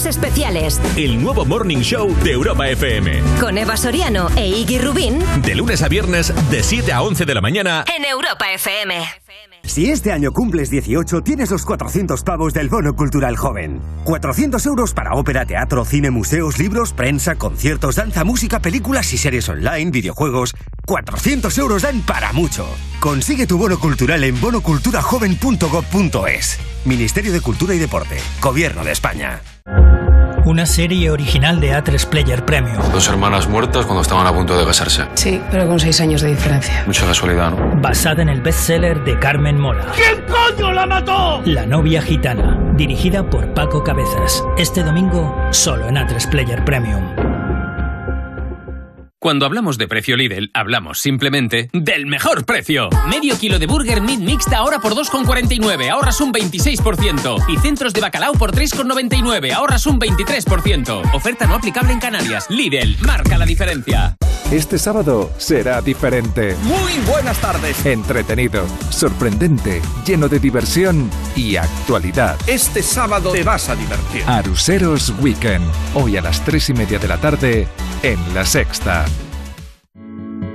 Cuerpos especiales El nuevo Morning Show de Europa FM. con Eva Soriano e Iggy Rubín De lunes a viernes, de 7 a 11 de la mañana. en Europa FM. Si este año cumples 18, tienes los 400 pavos del Bono Cultural Joven. 400 euros para ópera, teatro, cine, museos, libros, prensa, conciertos, danza, música, películas y series online, videojuegos. 400 euros dan para mucho. Consigue tu bono cultural en bonoculturajoven.gov.es. Ministerio de Cultura y Deporte. Gobierno de España. Una serie original de A3 Player Premium. Dos hermanas muertas cuando estaban a punto de casarse. Sí, pero con seis años de diferencia. Mucha casualidad, ¿no? Basada en el bestseller de Carmen Mola. ¿Quién coño la mató? La novia gitana, dirigida por Paco Cabezas. Este domingo, solo en A3 Player Premium. Cuando hablamos de precio Lidl, hablamos simplemente del mejor precio. Medio kilo de burger meat mixta ahora por 2,49, ahorras un 26%. Y centros de bacalao por 3,99, ahorras un 23%. Oferta no aplicable en Canarias. Lidl, marca la diferencia. Este sábado será diferente. Muy buenas tardes. Entretenido, sorprendente, lleno de diversión y actualidad. Este sábado te vas a divertir. Aruseros Weekend. Hoy a las tres y media de la tarde en La Sexta.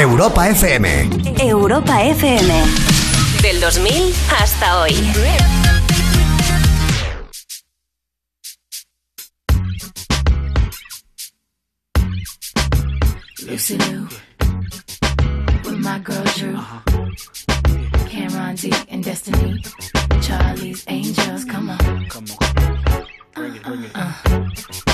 Europa FM. Europa FM. Del 2000 hasta hoy. Lucy Liu with my girl Drew. Cameron D and Destiny. Charlie's Angels, come on. Come on. Bring it, bring it.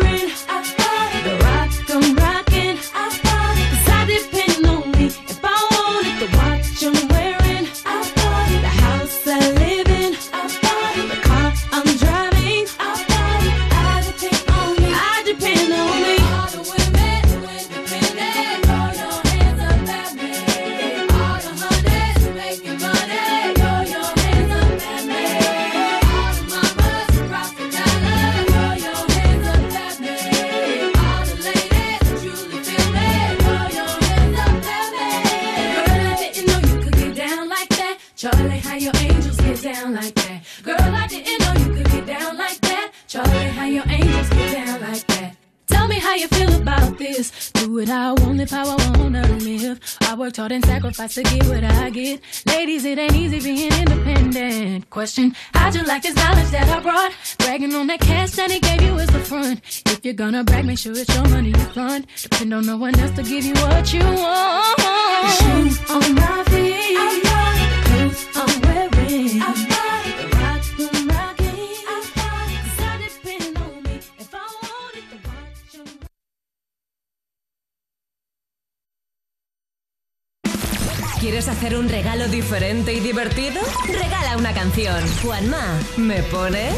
you feel about this. Do what I want, live how I wanna live. I worked hard and sacrificed to get what I get. Ladies, it ain't easy being independent. Question, how'd you like this knowledge that I brought? Bragging on that cash that he gave you is the front. If you're gonna brag, make sure it's your money you fund. Depend on no one else to give you what you want. Shoes on my feet. I bought it. The clothes I'm wearing. ¿Quieres hacer un regalo diferente y divertido? Regala una canción. Juanma, ¿me pones?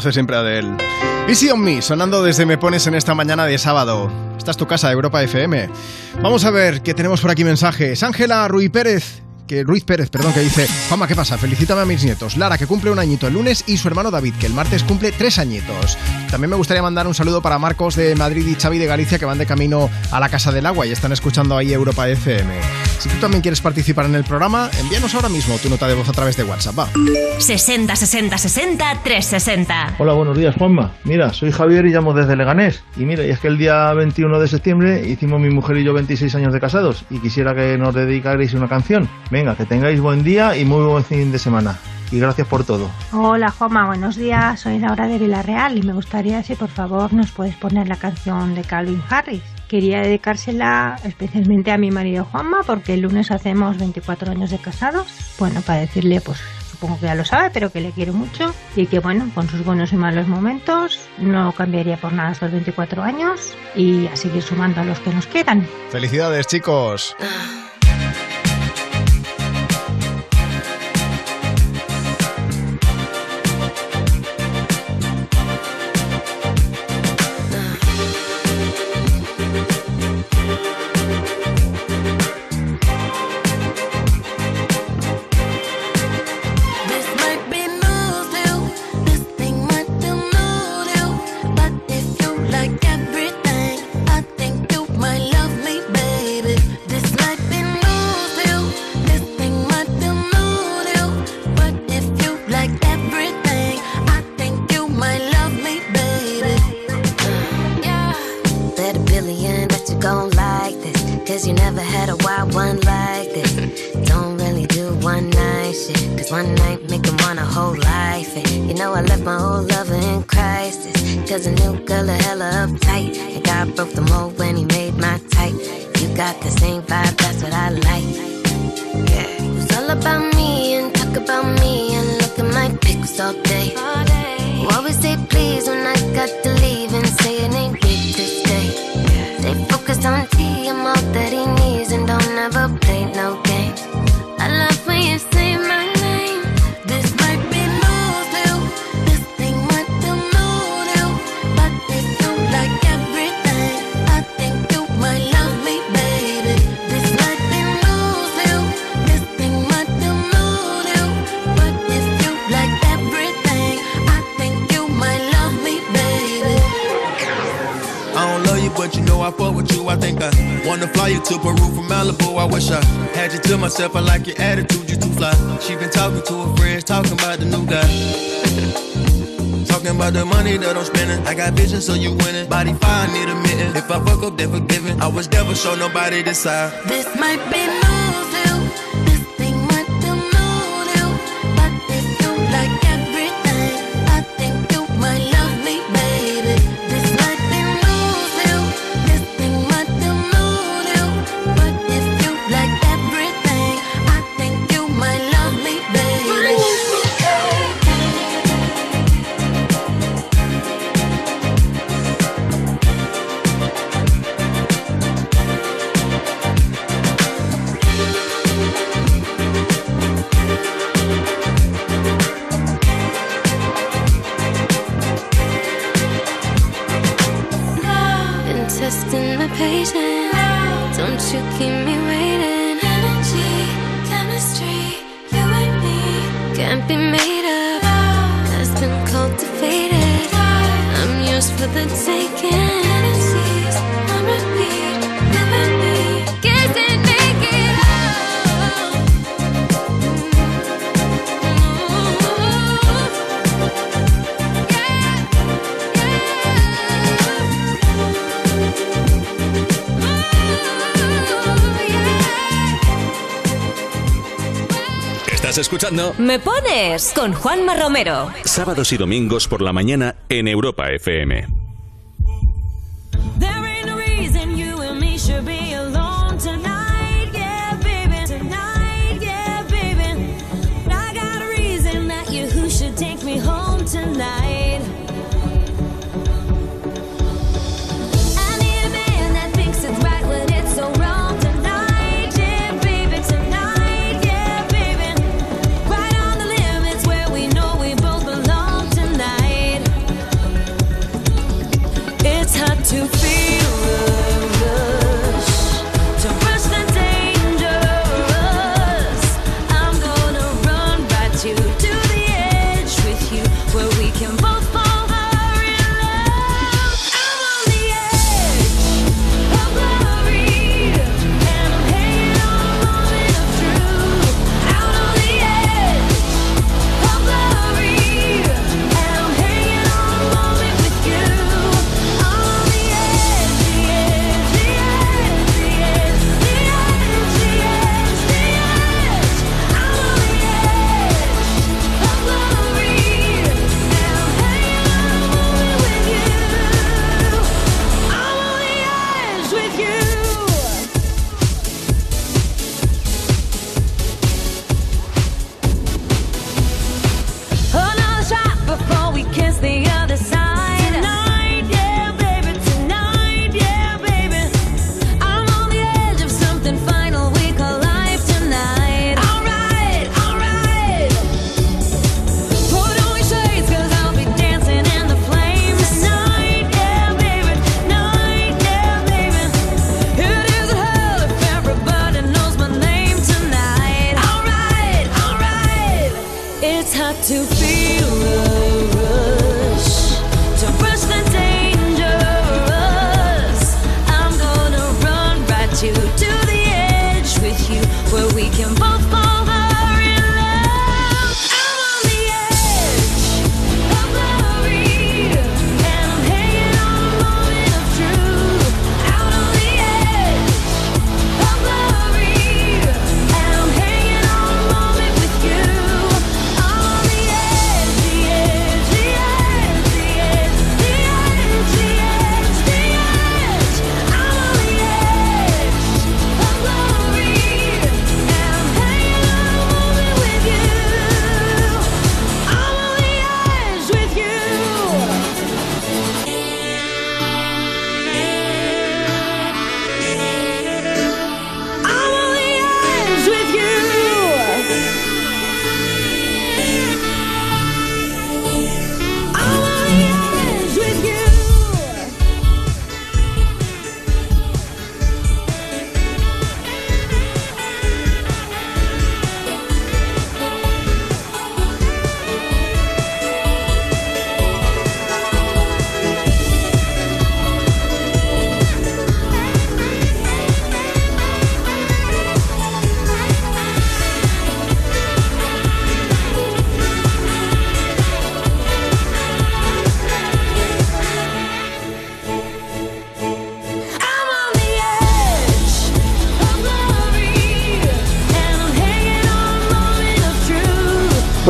Hace siempre Adele. Easy on Me, sonando desde Me Pones en esta mañana de sábado. Esta es tu casa, Europa FM. Vamos a ver qué tenemos por aquí mensajes. Ángela Ruiz Pérez. Que Ruiz Pérez, perdón, que dice, Juanma, ¿qué pasa? Felicítame a mis nietos. Lara, que cumple un añito el lunes, y su hermano David, que el martes cumple tres añitos. También me gustaría mandar un saludo para Marcos de Madrid y Xavi de Galicia, que van de camino a la Casa del Agua y están escuchando ahí Europa FM. Si tú también quieres participar en el programa, envíanos ahora mismo tu nota de voz a través de WhatsApp. Va. 60 60 60 360. Hola, buenos días, Juanma. Mira, soy Javier y llamo desde Leganés. Y mira, y es que el día 21 de septiembre hicimos mi mujer y yo 26 años de casados y quisiera que nos dedicarais una canción. Venga, que tengáis buen día y muy buen fin de semana. Y gracias por todo. Hola Juanma, buenos días. Soy Laura de Villarreal y me gustaría si por favor nos puedes poner la canción de Calvin Harris. Quería dedicársela especialmente a mi marido Juanma porque el lunes hacemos 24 años de casados. Bueno, para decirle pues supongo que ya lo sabe, pero que le quiero mucho y que bueno, con sus buenos y malos momentos no cambiaría por nada estos 24 años y a seguir sumando a los que nos quedan. Felicidades, chicos. Vision, so you winning. Body fine, need a mitten. If I fuck up, then forgiven. I was never show nobody this side. This might be escuchando Me pones con Juanma Romero. sábados y domingos por la mañana en Europa FM.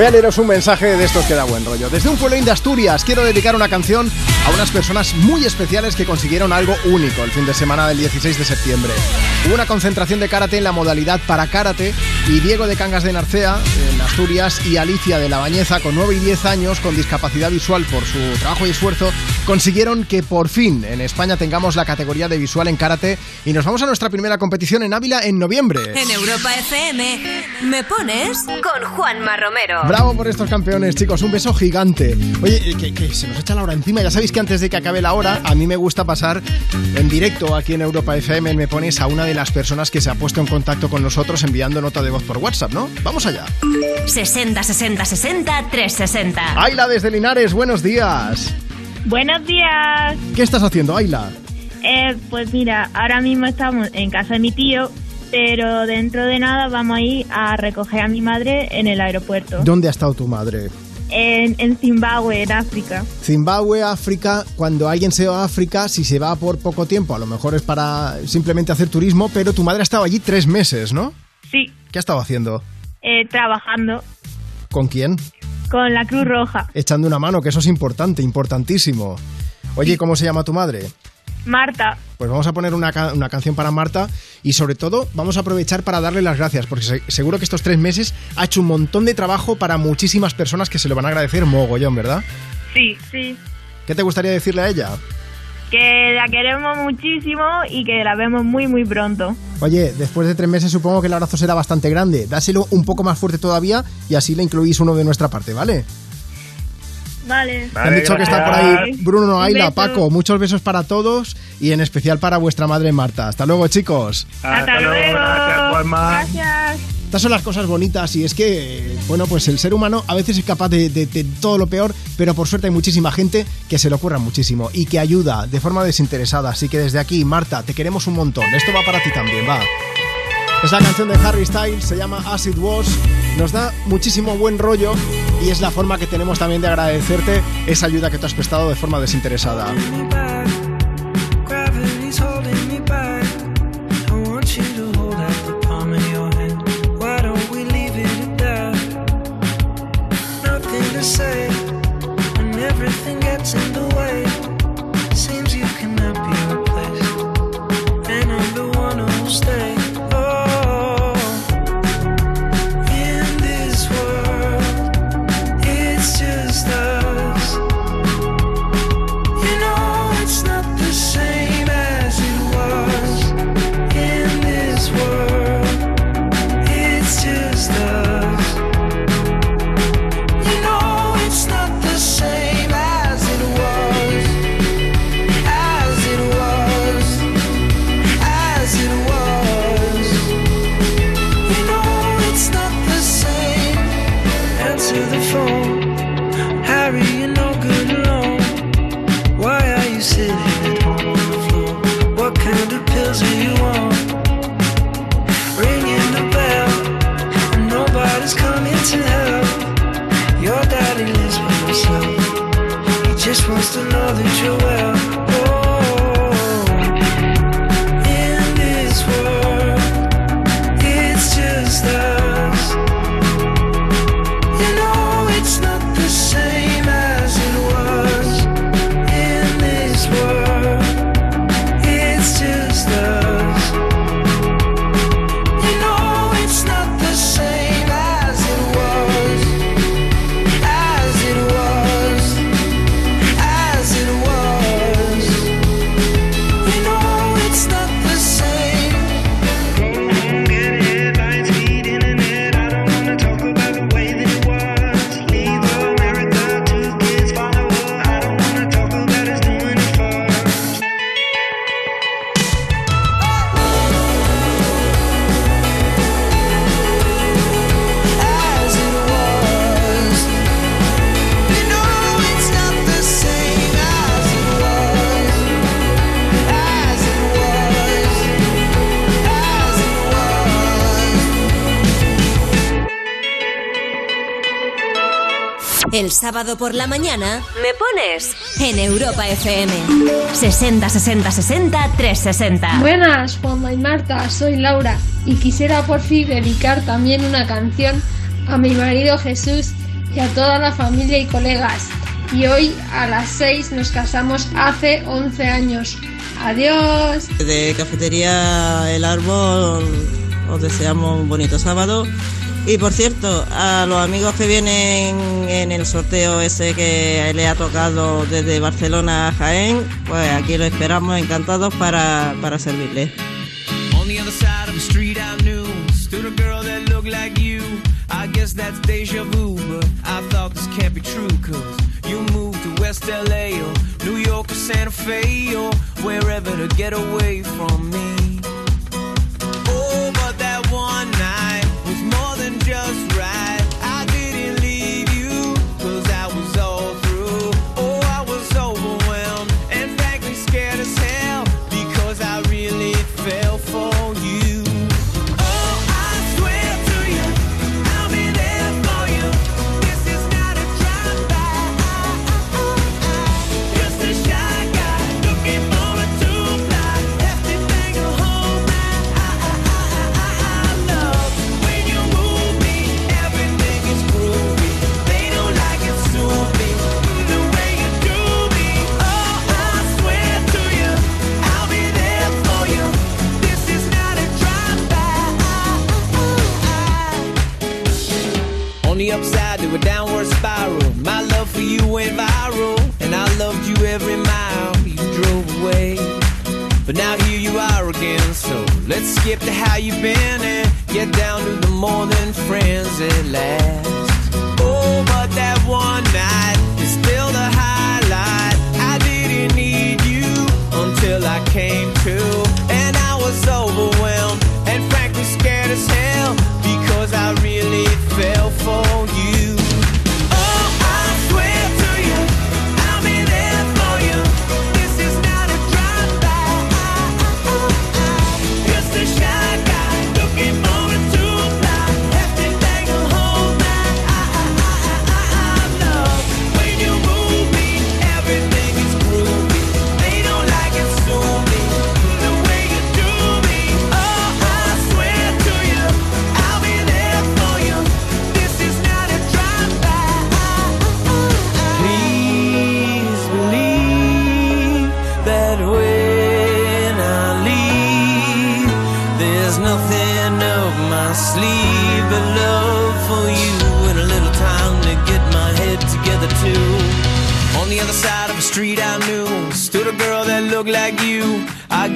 Voy a leeros un mensaje de estos que da buen rollo. Desde un pueblo de Asturias quiero dedicar una canción a unas personas muy especiales que consiguieron algo único el fin de semana del 16 de septiembre. Hubo una concentración de karate en la modalidad para karate y Diego de Cangas de Narcea, en Asturias, y Alicia de La Bañeza, con 9 y 10 años, con discapacidad visual por su trabajo y esfuerzo, consiguieron que por fin en España tengamos la categoría de visual en karate y nos vamos a nuestra primera competición en Ávila en noviembre. En Europa FM, ¿me pones? Con Juanma Romero. Bravo por estos campeones, chicos. Un beso gigante. Oye, que, que se nos echa la hora encima. Ya sabéis que antes de que acabe la hora, a mí me gusta pasar en directo aquí en Europa FM. Me pones a una de las personas que se ha puesto en contacto con nosotros enviando nota de voz por WhatsApp, ¿no? Vamos allá. 60 60 60 360. Ayla desde Linares, buenos días. Buenos días. ¿Qué estás haciendo, Ayla? Eh, pues mira, ahora mismo estamos en casa de mi tío, pero dentro de nada vamos a ir a recoger a mi madre en el aeropuerto. ¿Dónde ha estado tu madre? En, en Zimbabue, en África. Zimbabue, África, cuando alguien se va a África, si se va por poco tiempo, a lo mejor es para simplemente hacer turismo, pero tu madre ha estado allí tres meses, ¿no? Sí, ¿Qué ha estado haciendo? eh, trabajando ¿Con quién? con la Cruz Roja. Echando una mano, que eso es importante, importantísimo. Oye, ¿cómo se llama tu madre? Marta, Pues vamos a poner una, ca- una canción para Marta y sobre todo vamos a aprovechar para darle las gracias porque se- seguro que estos tres meses ha hecho un montón de trabajo para muchísimas personas que se lo van a agradecer mogollón, ¿verdad? sí, sí. ¿Qué te gustaría decirle a ella? Que la queremos muchísimo y que la vemos muy, muy pronto. Oye, después de tres meses supongo que el abrazo será bastante grande. Dáselo un poco más fuerte todavía y así le incluís uno de nuestra parte, ¿vale? Vale. Me han dicho que está por ahí Bruno, beso. Paco. Muchos besos para todos y en especial para vuestra madre Marta. Hasta luego, chicos. Hasta, luego. Gracias. Estas son las cosas bonitas y es que, bueno, pues el ser humano a veces es capaz de, de- de todo lo peor, pero por suerte hay muchísima gente que se le ocurra muchísimo y que ayuda de forma desinteresada. Así que desde aquí, Marta, te queremos un montón. Esto va para ti también, va. Es la canción de Harry Styles, se llama As It Was. Nos da muchísimo buen rollo y es la forma que tenemos también de agradecerte esa ayuda que te has prestado de forma desinteresada. Gravity's holding me back. I sábado por la mañana, me pones en Europa FM 60 60 60 360. Buenas, Juanma y Marta, soy Laura y quisiera por fin dedicar también una canción a mi marido Jesús y a toda la familia y colegas. Y hoy a las 6 nos casamos hace 11 años. Adiós. De Cafetería El Árbol os deseamos un bonito sábado y por cierto, a los amigos que vienen en el sorteo ese que le ha tocado desde Barcelona a Jaén, pues aquí lo esperamos encantados para, para servirle. LA or New York or Santa Fe or wherever to get away from me. Let's skip to how you've been and get down to the more than friends at last. Oh, but that one night is still the highlight. I didn't need you until I came to, and I was overwhelmed.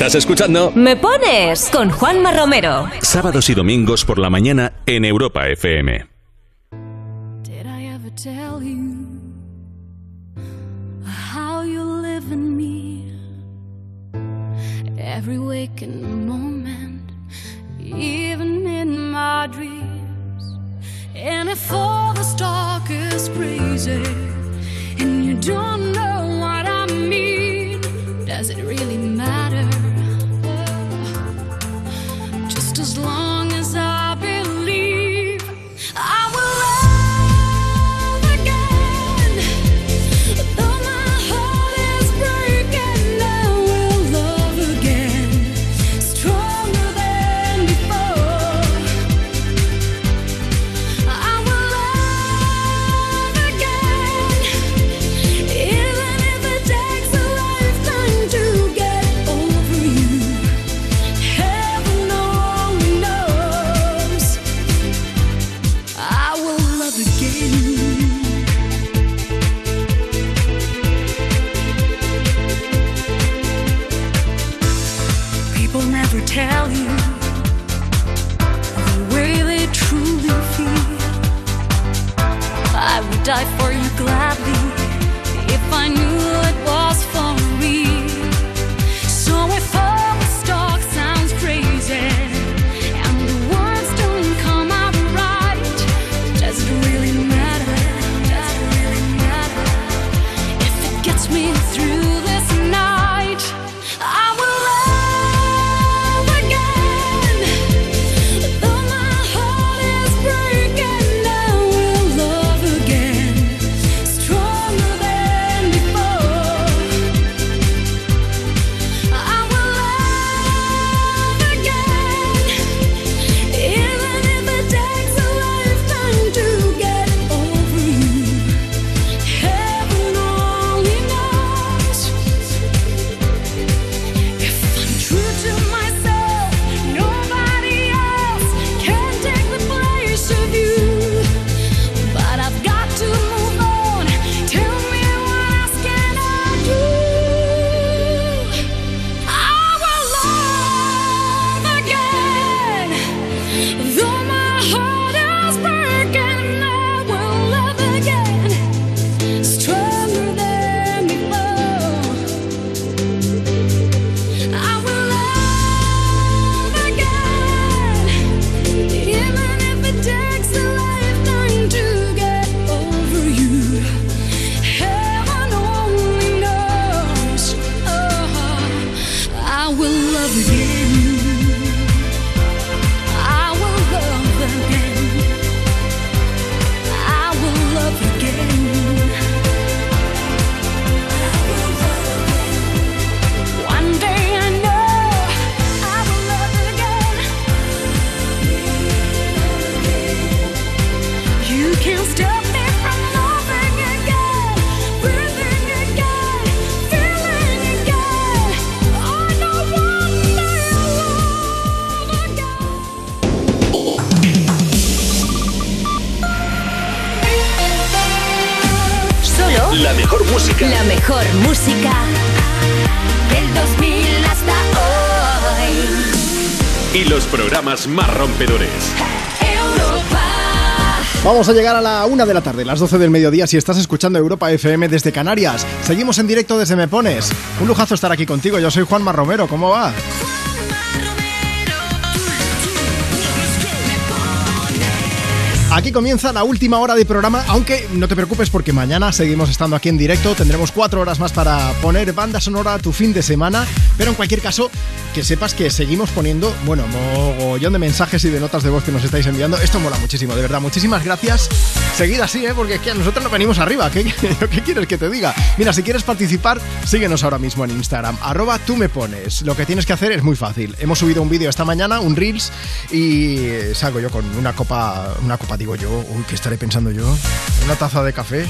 Estás escuchando Me pones con Juanma Romero. sábados y domingos por la mañana en Europa FM. A llegar a la una de la tarde, las 12 del mediodía, si estás escuchando Europa FM desde Canarias. Seguimos en directo desde Me Pones. Un lujazo estar aquí contigo. Yo soy Juanma Romero. ¿Cómo va? Aquí comienza la última hora de programa, aunque no te preocupes porque mañana seguimos estando aquí en directo, tendremos cuatro horas más para poner banda sonora a tu fin de semana, pero en cualquier caso, que sepas que seguimos poniendo, bueno, mogollón de mensajes y de notas de voz que nos estáis enviando, esto mola muchísimo, de verdad, muchísimas gracias, seguid así, ¿eh? porque es que a nosotros no venimos arriba, ¿qué, quieres que te diga? Mira, si quieres participar, síguenos ahora mismo en Instagram, arroba tú me pones, lo que tienes que hacer es muy fácil, hemos subido un vídeo esta mañana, un Reels, y salgo yo con una copa, una copa, digo yo, uy, ¿qué estaré pensando yo? Una taza de café,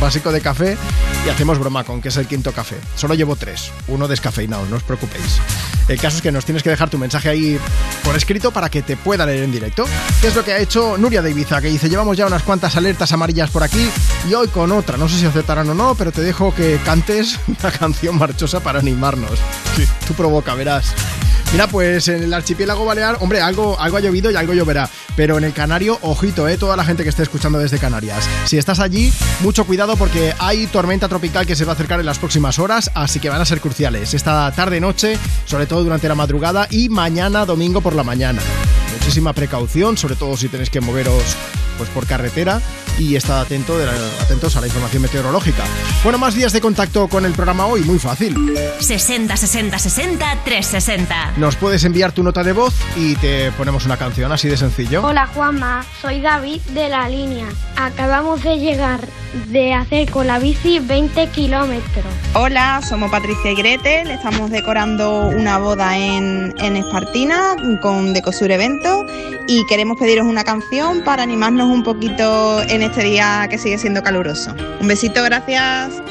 básico de café, y hacemos broma con que es el quinto café. Solo llevo tres, uno descafeinado, no os preocupéis. El caso es que nos tienes que dejar tu mensaje ahí por escrito para que te pueda leer en directo. ¿Qué es lo que ha hecho Nuria de Ibiza? Que dice, llevamos ya unas cuantas alertas amarillas por aquí y hoy con otra. No sé si aceptarán o no, pero te dejo que cantes una canción marchosa para animarnos. Sí, tú provoca, verás. Mira, pues en el archipiélago balear, hombre, algo, algo ha llovido y algo lloverá. Pero en el Canario, ojito, eh, toda la gente que esté escuchando desde Canarias. Si estás allí, mucho cuidado porque hay tormenta tropical que se va a acercar en las próximas horas, así que van a ser cruciales. Esta tarde-noche, sobre todo durante la madrugada y mañana domingo por la mañana. Muchísima precaución, sobre todo si tenéis que moveros pues por carretera y estad atento de la- atentos a la información meteorológica. Bueno, más días de contacto con el programa hoy, muy fácil. 60 60 60 360. Nos puedes enviar tu nota de voz y te ponemos una canción así de sencillo. Hola Juanma, soy David de la línea. Acabamos de llegar de hacer con la bici 20 kilómetros. Hola, somos Patricia y Gretel, estamos decorando una boda en, en Espartina con Decosur Evento y queremos pediros una canción para animarnos un poquito en este día que sigue siendo caluroso. Un besito, gracias.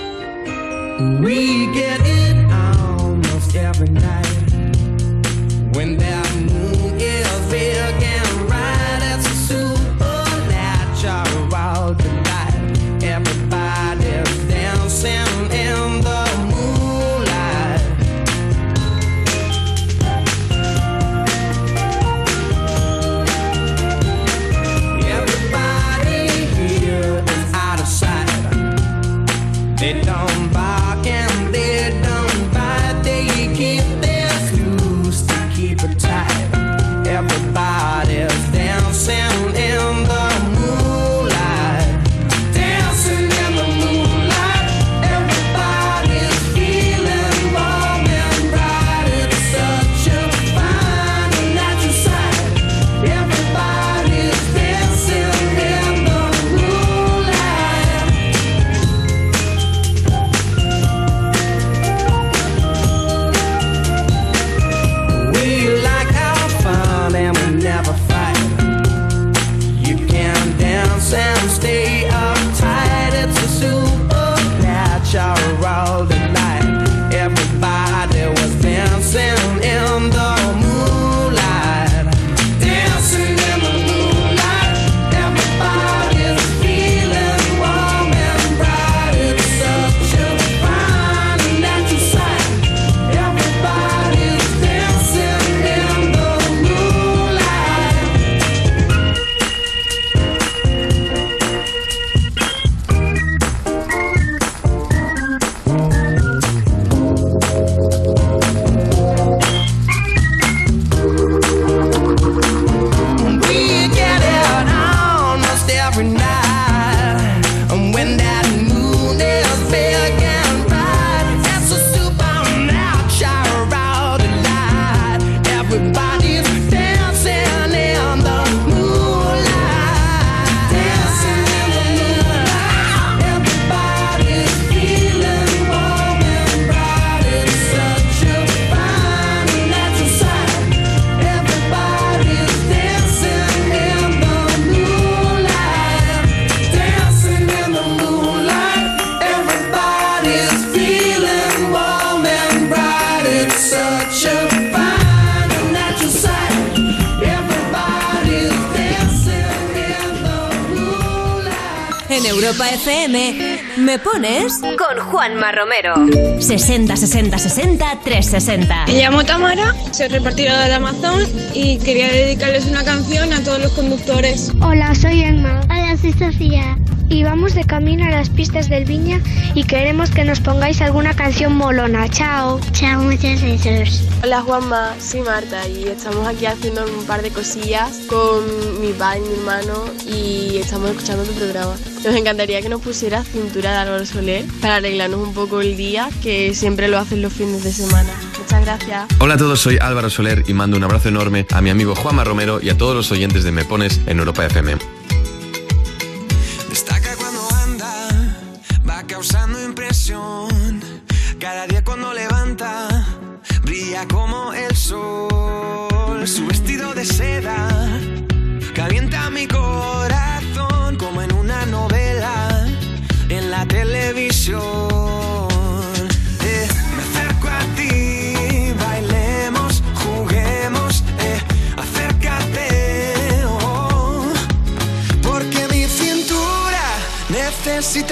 Europa FM, ¿me pones? Con Juanma Romero. 60 60 60 360. Me llamo Tamara, soy repartidora de Amazon y quería dedicarles una canción a todos los conductores. Hola, soy Emma. Hola, soy Sofía. Y vamos de camino a las pistas del Viña y queremos que nos pongáis alguna canción molona. Chao. Chao, muchos besos. Hola Juanma, soy Marta y estamos aquí haciendo un par de cosillas con mi padre y mi hermano y estamos escuchando tu programa. Nos encantaría que nos pusieras cintura de Álvaro Soler para arreglarnos un poco el día, que siempre lo hacen los fines de semana. Muchas gracias. Hola a todos, soy Álvaro Soler y mando un abrazo enorme a mi amigo Juanma Romero y a todos los oyentes de Me Pones en Europa FM.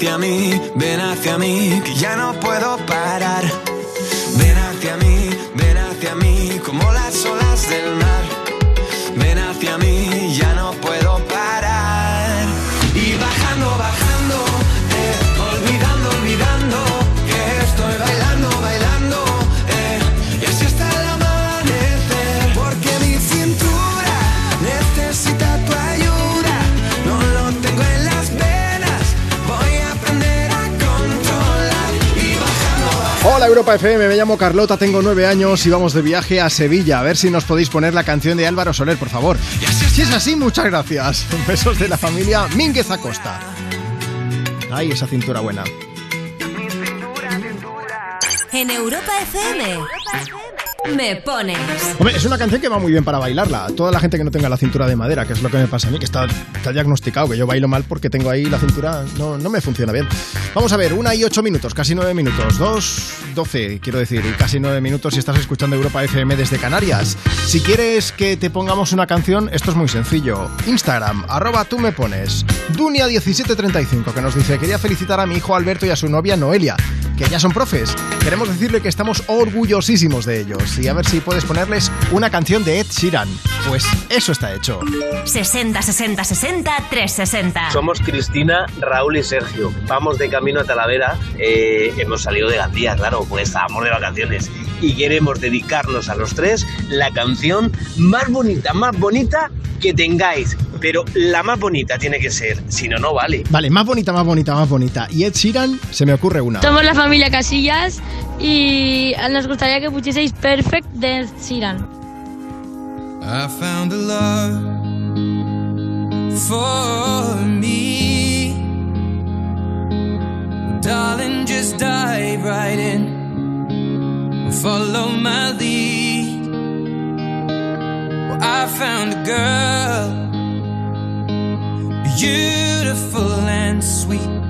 Hacia mí, ven hacia mí, que ya no puedo parar. FM, me llamo Carlota, tengo nueve años y vamos de viaje a Sevilla. A ver si nos podéis poner la canción de Álvaro Soler, por favor. Si es así, muchas gracias. Besos de la familia Mínguez Acosta. Ay, esa cintura buena. En Europa FM. Me pones. Hombre, es una canción que va muy bien para bailarla. Toda la gente que no tenga la cintura de madera, que es lo que me pasa a mí, que está, diagnosticado, que yo bailo mal porque tengo ahí la cintura, no, no me funciona bien. Vamos a ver, una y ocho minutos, casi nueve minutos, dos, doce, quiero decir, y casi nueve minutos si estás escuchando Europa FM desde Canarias. Si quieres que te pongamos una canción, esto es muy sencillo. Instagram, arroba tú me pones. Dunia1735, que nos dice, quería felicitar a mi hijo Alberto y a su novia Noelia, que ya son profes. Queremos decirle que estamos orgullosísimos de ellos y a ver si puedes ponerles una canción de Ed Sheeran. Pues eso está hecho. 60 60 60 360. Somos Cristina, Raúl y Sergio. Vamos de camino a Talavera. Eh, hemos salido de Gandía, claro, pues estábamos de vacaciones. Y queremos dedicarnos a los tres la canción más bonita, más bonita que tengáis. Pero la más bonita tiene que ser, si no, no vale. Vale, más bonita, más bonita, más bonita. Y Ed Sheeran, se me ocurre una. Somos la familia Casillas y nos gustaría que pusieseis Perfect de Sheeran. I found a love for me. Darling, just dive right in. Follow my lead. I found a girl, beautiful and sweet.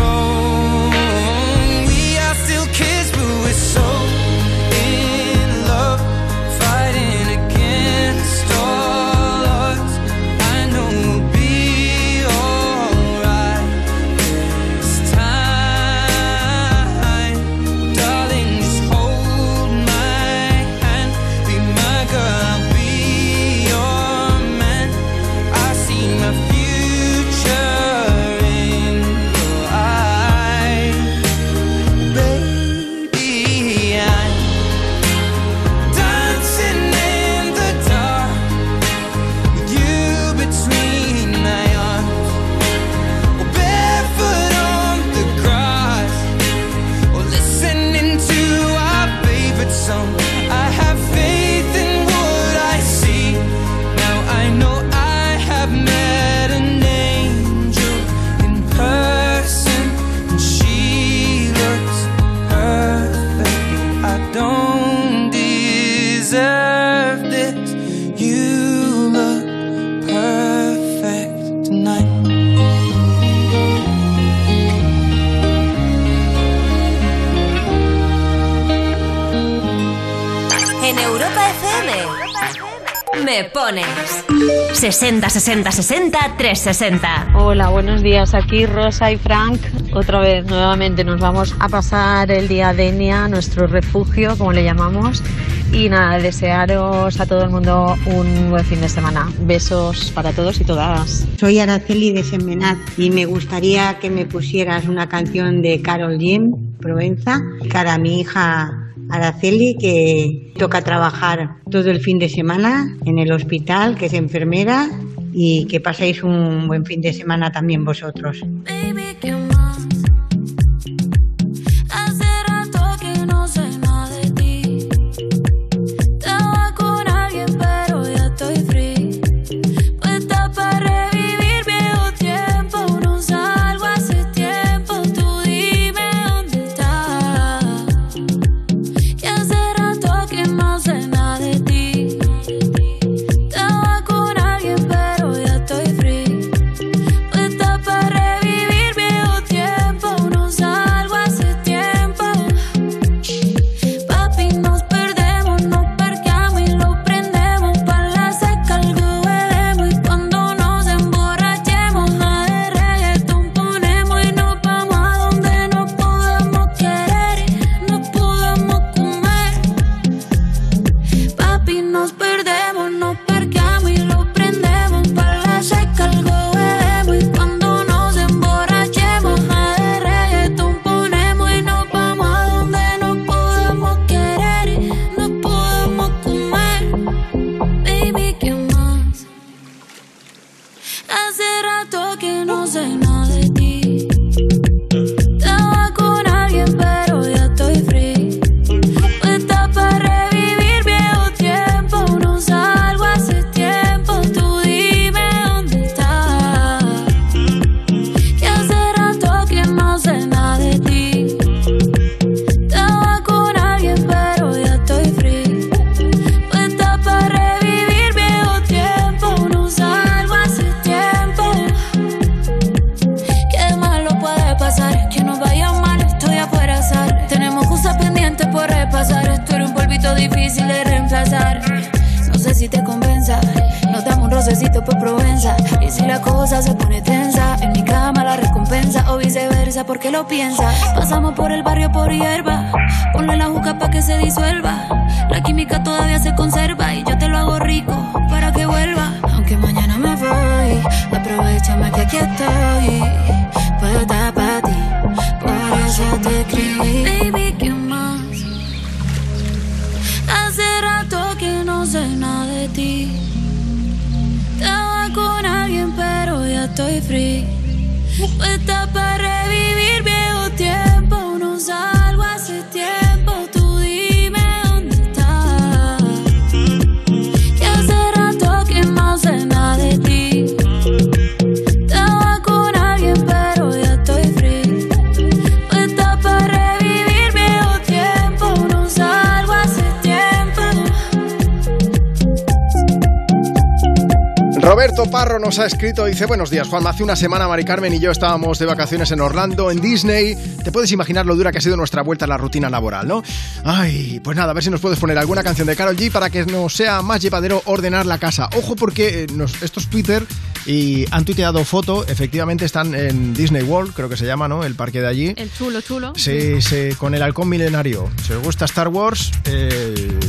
Pones. 60 60 60 360. Hola, buenos días. Aquí Rosa y Frank. Otra vez, nuevamente, nos vamos a pasar el día de Enia, nuestro refugio, como le llamamos. Y nada, desearos a todo el mundo un buen fin de semana. Besos para todos y todas. Soy Araceli de Semenat y me gustaría que me pusieras una canción de Carol Jim Provenza para mi hija Araceli que toca trabajar todo el fin de semana en el hospital, que es enfermera y que paséis un buen fin de semana también vosotros. la cosa se pone tensa. En mi cama la recompensa o viceversa, porque lo piensa. Pasamos por el barrio por hierba. Ponle la juca pa' que se disuelva. La química todavía se conserva y yo te lo hago rico para que vuelva. Aunque mañana me voy, aprovechame que aquí estoy. Puedo estar para ti, por eso te escribí. Baby, que estoy free. Puesta para revivir Roberto Parro nos ha escrito, dice, buenos días Juan, hace una semana Mari Carmen y yo estábamos de vacaciones en Orlando, en Disney. Te puedes imaginar lo dura que ha sido nuestra vuelta a la rutina laboral, ¿no? Ay, pues nada, a ver si nos puedes poner alguna canción de Carol G para que nos sea más llevadero ordenar la casa. Ojo porque eh, nos, esto es Twitter y han tuiteado foto, efectivamente están en Disney World, creo que se llama, ¿no? El parque de allí. El chulo, chulo. Sí, sí, con el halcón milenario. Si os gusta Star Wars, eh,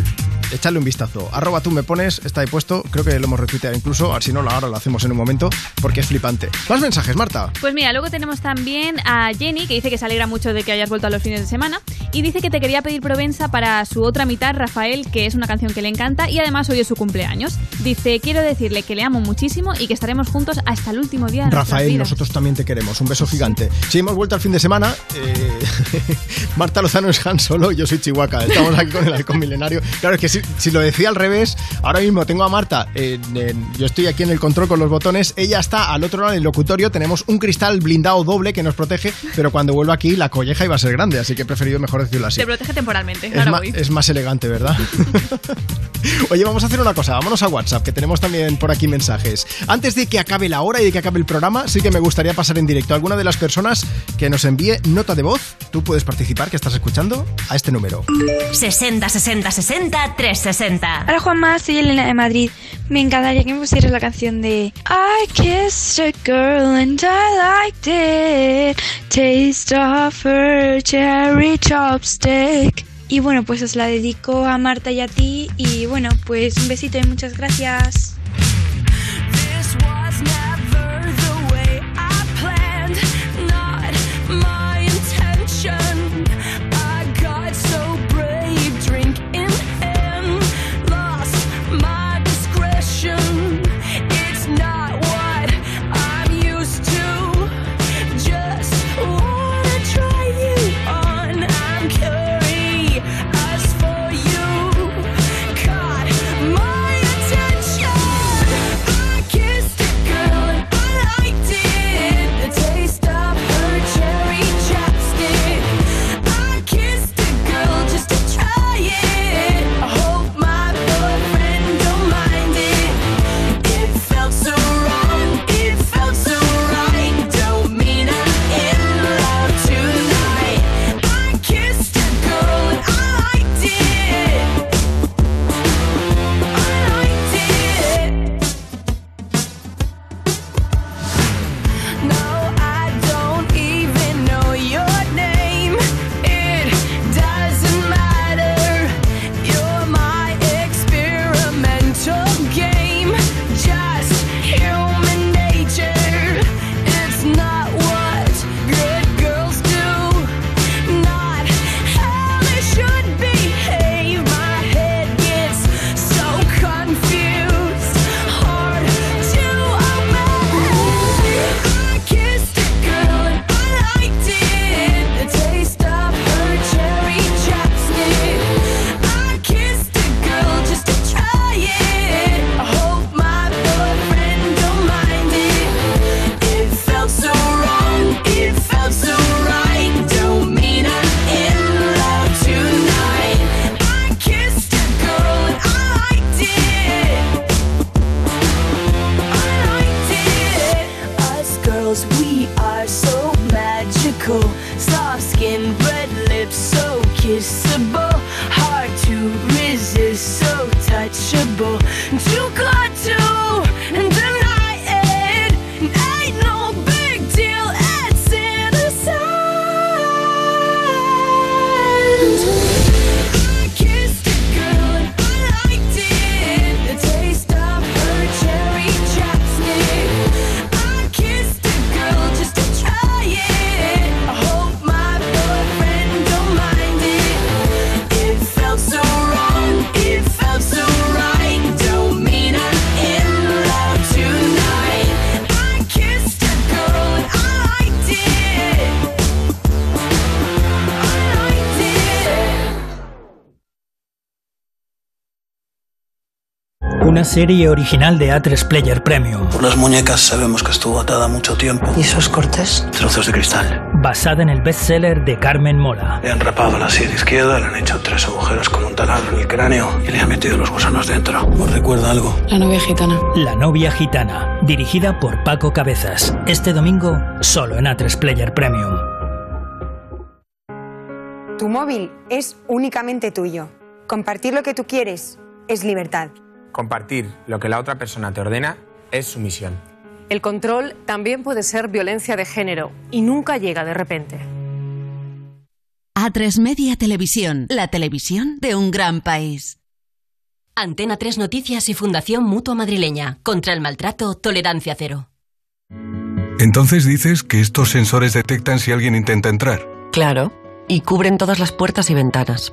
echadle un vistazo. Arroba tú me pones, está ahí puesto. Creo que lo hemos retuiteado incluso. Si no, ahora lo hacemos en un momento porque es flipante. Más mensajes, Marta. Pues mira, luego tenemos también a Jenny, que dice que se alegra mucho de que hayas vuelto a los fines de semana. Y dice que te quería pedir Provenza para su otra mitad, Rafael, que es una canción que le encanta. Y además hoy es su cumpleaños. Dice, quiero decirle que le amo muchísimo y que estaremos juntos hasta el último día de Rafael, vidas. nosotros también te queremos. Un beso gigante. Si hemos vuelto al fin de semana, eh, Marta Lozano es Han Solo yo soy Chihuahua. Estamos aquí con el halcón milenario. Claro, es que si, si lo decía al revés, ahora mismo tengo a Marta. en- en- yo estoy aquí en el control con los botones. Ella está al otro lado del locutorio. Tenemos un cristal blindado doble que nos protege, pero cuando vuelva aquí la colleja iba a ser grande, así que he preferido mejor decirlo así. Te protege temporalmente. Es, Ahora ma- voy. es más elegante, ¿verdad? Oye, vamos a hacer una cosa, vámonos a WhatsApp, que tenemos también por aquí mensajes. Antes de que acabe la hora y de que acabe el programa, sí que me gustaría pasar en directo a alguna de las personas que nos envíe nota de voz. Tú puedes participar, que estás escuchando, a este número. 60 60 60 360. Hola Juanma, soy Elena de Madrid. Me encantaría que me pusieras la canción de I kissed a girl and I liked it. Taste of her cherry chopstick. Y bueno, pues os la dedico a Marta y a ti. Y bueno, pues un besito y muchas gracias. This was Una serie original de A3 Player Premium. Las muñecas sabemos que estuvo atada mucho tiempo. ¿Y esos cortes? Trozos de cristal. Basada en el bestseller de Carmen Mola. Le han rapado la sien izquierda, le han hecho tres agujeros con un taladro en el cráneo y le han metido los gusanos dentro. ¿Os recuerda algo? La novia gitana. La novia gitana. Dirigida por Paco Cabezas. Este domingo, solo en A3 Player Premium. Tu móvil es únicamente tuyo. Compartir lo que tú quieres es libertad. Compartir lo que la otra persona te ordena es sumisión. El control también puede ser violencia de género y nunca llega de repente. A3 Media Televisión, la televisión de un gran país. Antena 3 Noticias y Fundación Mutua Madrileña. Contra el maltrato, tolerancia cero. Entonces dices que estos sensores detectan si alguien intenta entrar. Claro, y cubren todas las puertas y ventanas.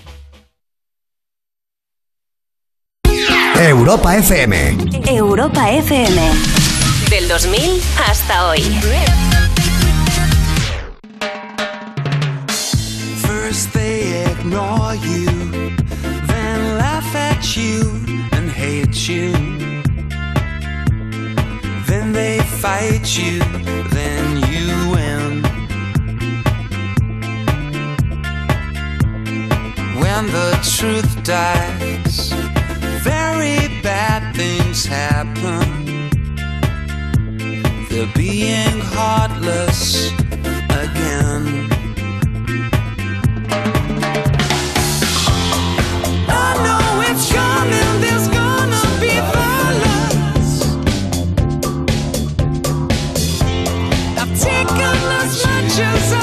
Europa FM. Europa FM. Del 2000 hasta hoy. First they ignore you, then laugh at you and hate you. Then they fight you, then you win. When the truth dies, bad things happen. They're being heartless again. I know it's coming, there's gonna be violence. I've taken as much as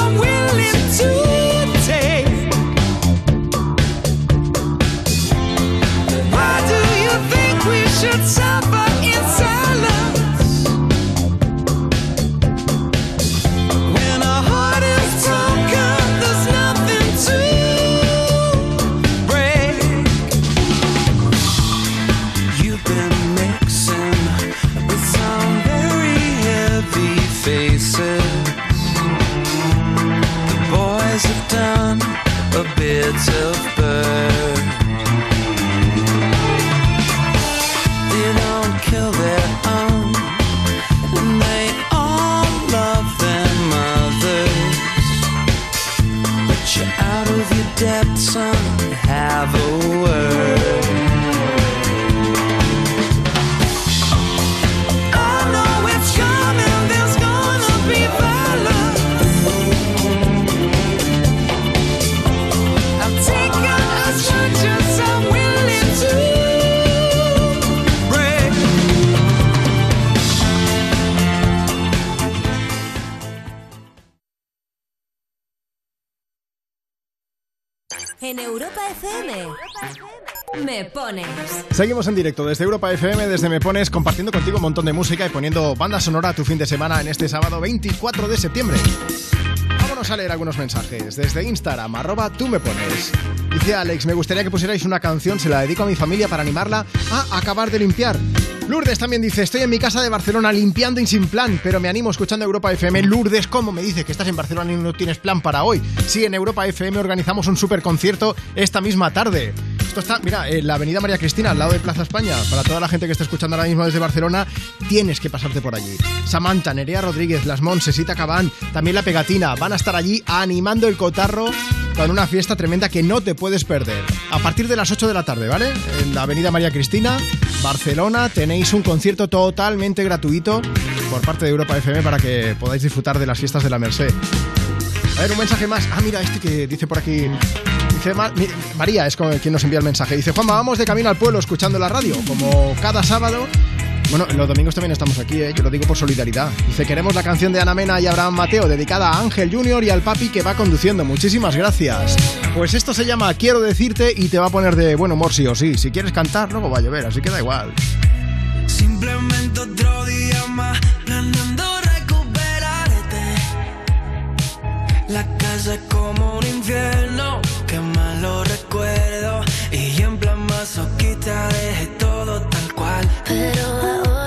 En Europa FM. Me pones. Seguimos en directo desde Europa FM, desde Me Pones, compartiendo contigo un montón de música y poniendo banda sonora a tu fin de semana en este sábado 24 de septiembre. Vámonos a leer algunos mensajes. Desde Instagram, arroba tú me pones. Dice Alex, me gustaría que pusierais una canción, se la dedico a mi familia para animarla a acabar de limpiar. Lourdes también dice, estoy en mi casa de Barcelona limpiando y sin plan, pero me animo escuchando Europa FM. Lourdes, ¿cómo me dice que estás en Barcelona y no tienes plan para hoy? Sí, en Europa FM organizamos un super concierto esta misma tarde. Mira, en la Avenida María Cristina, al lado de Plaza España. Para toda la gente que está escuchando ahora mismo desde Barcelona, tienes que pasarte por allí. Samantha, Nerea Rodríguez, Las Monses, Sita Cabán, también La Pegatina, van a estar allí animando el cotarro con una fiesta tremenda que no te puedes perder. A partir de las 8 de la tarde, ¿vale? En la Avenida María Cristina, Barcelona, tenéis un concierto totalmente gratuito por parte de Europa FM para que podáis disfrutar de las fiestas de la Merced. A ver, un mensaje más. Ah, mira, este que dice por aquí. María, es quien nos envía el mensaje. Dice, Juanma, vamos de camino al pueblo escuchando la radio, como cada sábado. Bueno, los domingos también estamos aquí, ¿eh? yo lo digo por solidaridad. Dice, queremos la canción de Ana Mena y Abraham Mateo, dedicada a Ángel Junior y al papi que va conduciendo. Muchísimas gracias. Pues esto se llama Quiero decirte y te va a poner de buen humor sí o sí. Si quieres cantar, luego va a llover, así que da igual. Simplemente La casa es como un infierno, que mal lo recuerdo. Y en plan masoquista dejé todo tal cual. Pero ahora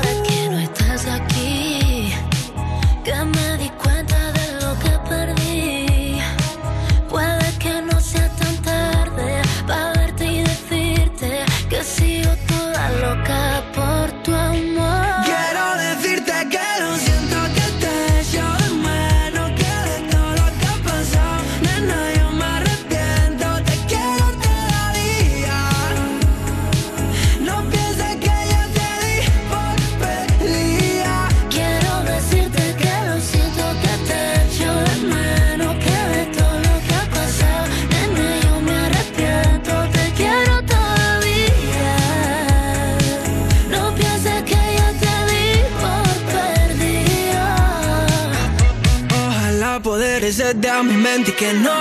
mi mente y que no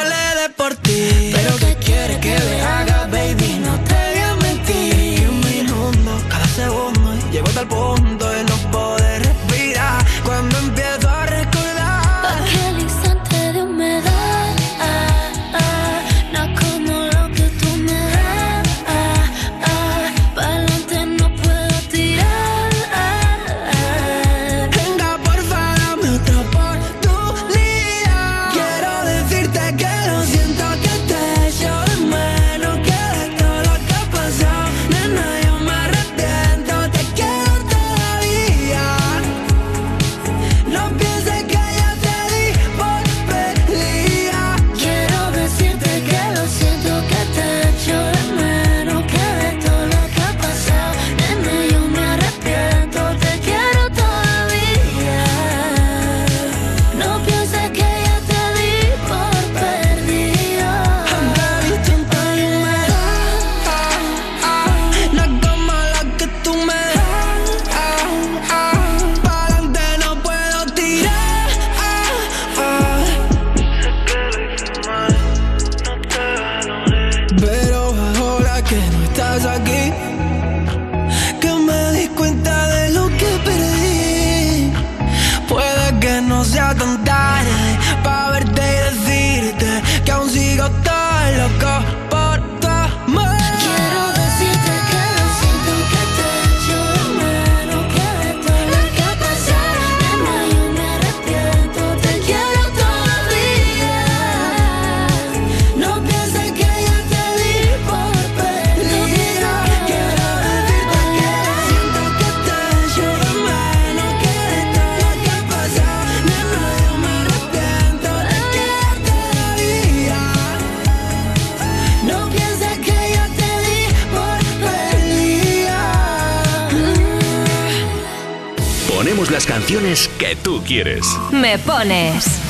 canciones que tú quieres. Me pones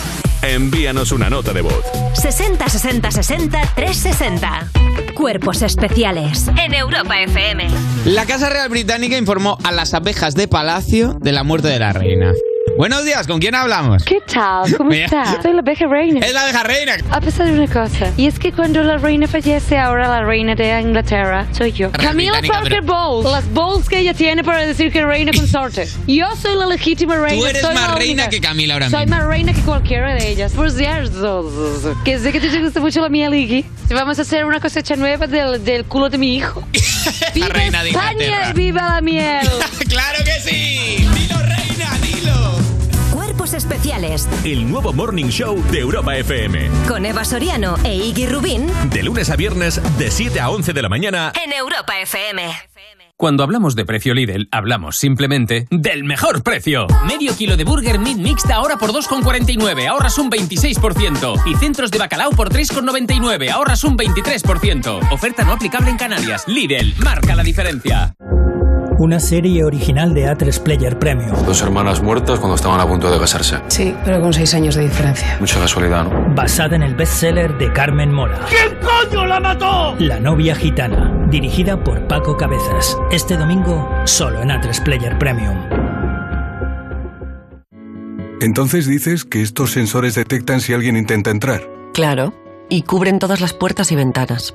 Envíanos una nota de voz. 60 60 60 360. Cuerpos especiales en Europa FM. La Casa Real Británica informó a las abejas de palacio de la muerte de la reina. Buenos días, ¿con quién hablamos? ¿Qué tal? ¿Cómo estás? Soy la abeja reina. Es la abeja reina. A pesar de una cosa, y es que cuando la reina fallece, ahora la reina de Inglaterra soy yo. Camila Parker Bowles. Las bowls que ella tiene para decir que reina consorte. Yo soy la legítima reina. Tú eres soy la más reina que Camila ahora Soy mismo. más reina que cualquiera de ellas. Por cierto, que sé que te gusta mucho la miel, Iggy. Vamos a hacer una cosecha nueva del, del culo de mi hijo. ¡Viva reina de España y viva la miel! ¡Claro que sí! ¡Dilo, reina! Cuerpos especiales El nuevo Morning Show de Europa FM. con Eva Soriano e Iggy Rubín De lunes a viernes, de 7 a 11 de la mañana. en Europa FM. Cuando hablamos de precio Lidl, hablamos simplemente del mejor precio. Medio kilo de burger meat mixta ahora por 2,49, ahorras un 26%. Y centros de bacalao por 3,99, ahorras un 23%. Oferta no aplicable en Canarias. Lidl, marca la diferencia. Una serie original de A3 Player Premium. Dos hermanas muertas cuando estaban a punto de casarse. Sí, pero con seis años de diferencia. Mucha casualidad, ¿no? Basada en el bestseller de Carmen Mora. ¿Quién coño la mató? La novia gitana, dirigida por Paco Cabezas. Este domingo, solo en A3 Player Premium. Entonces dices que estos sensores detectan si alguien intenta entrar. Claro, y cubren todas las puertas y ventanas.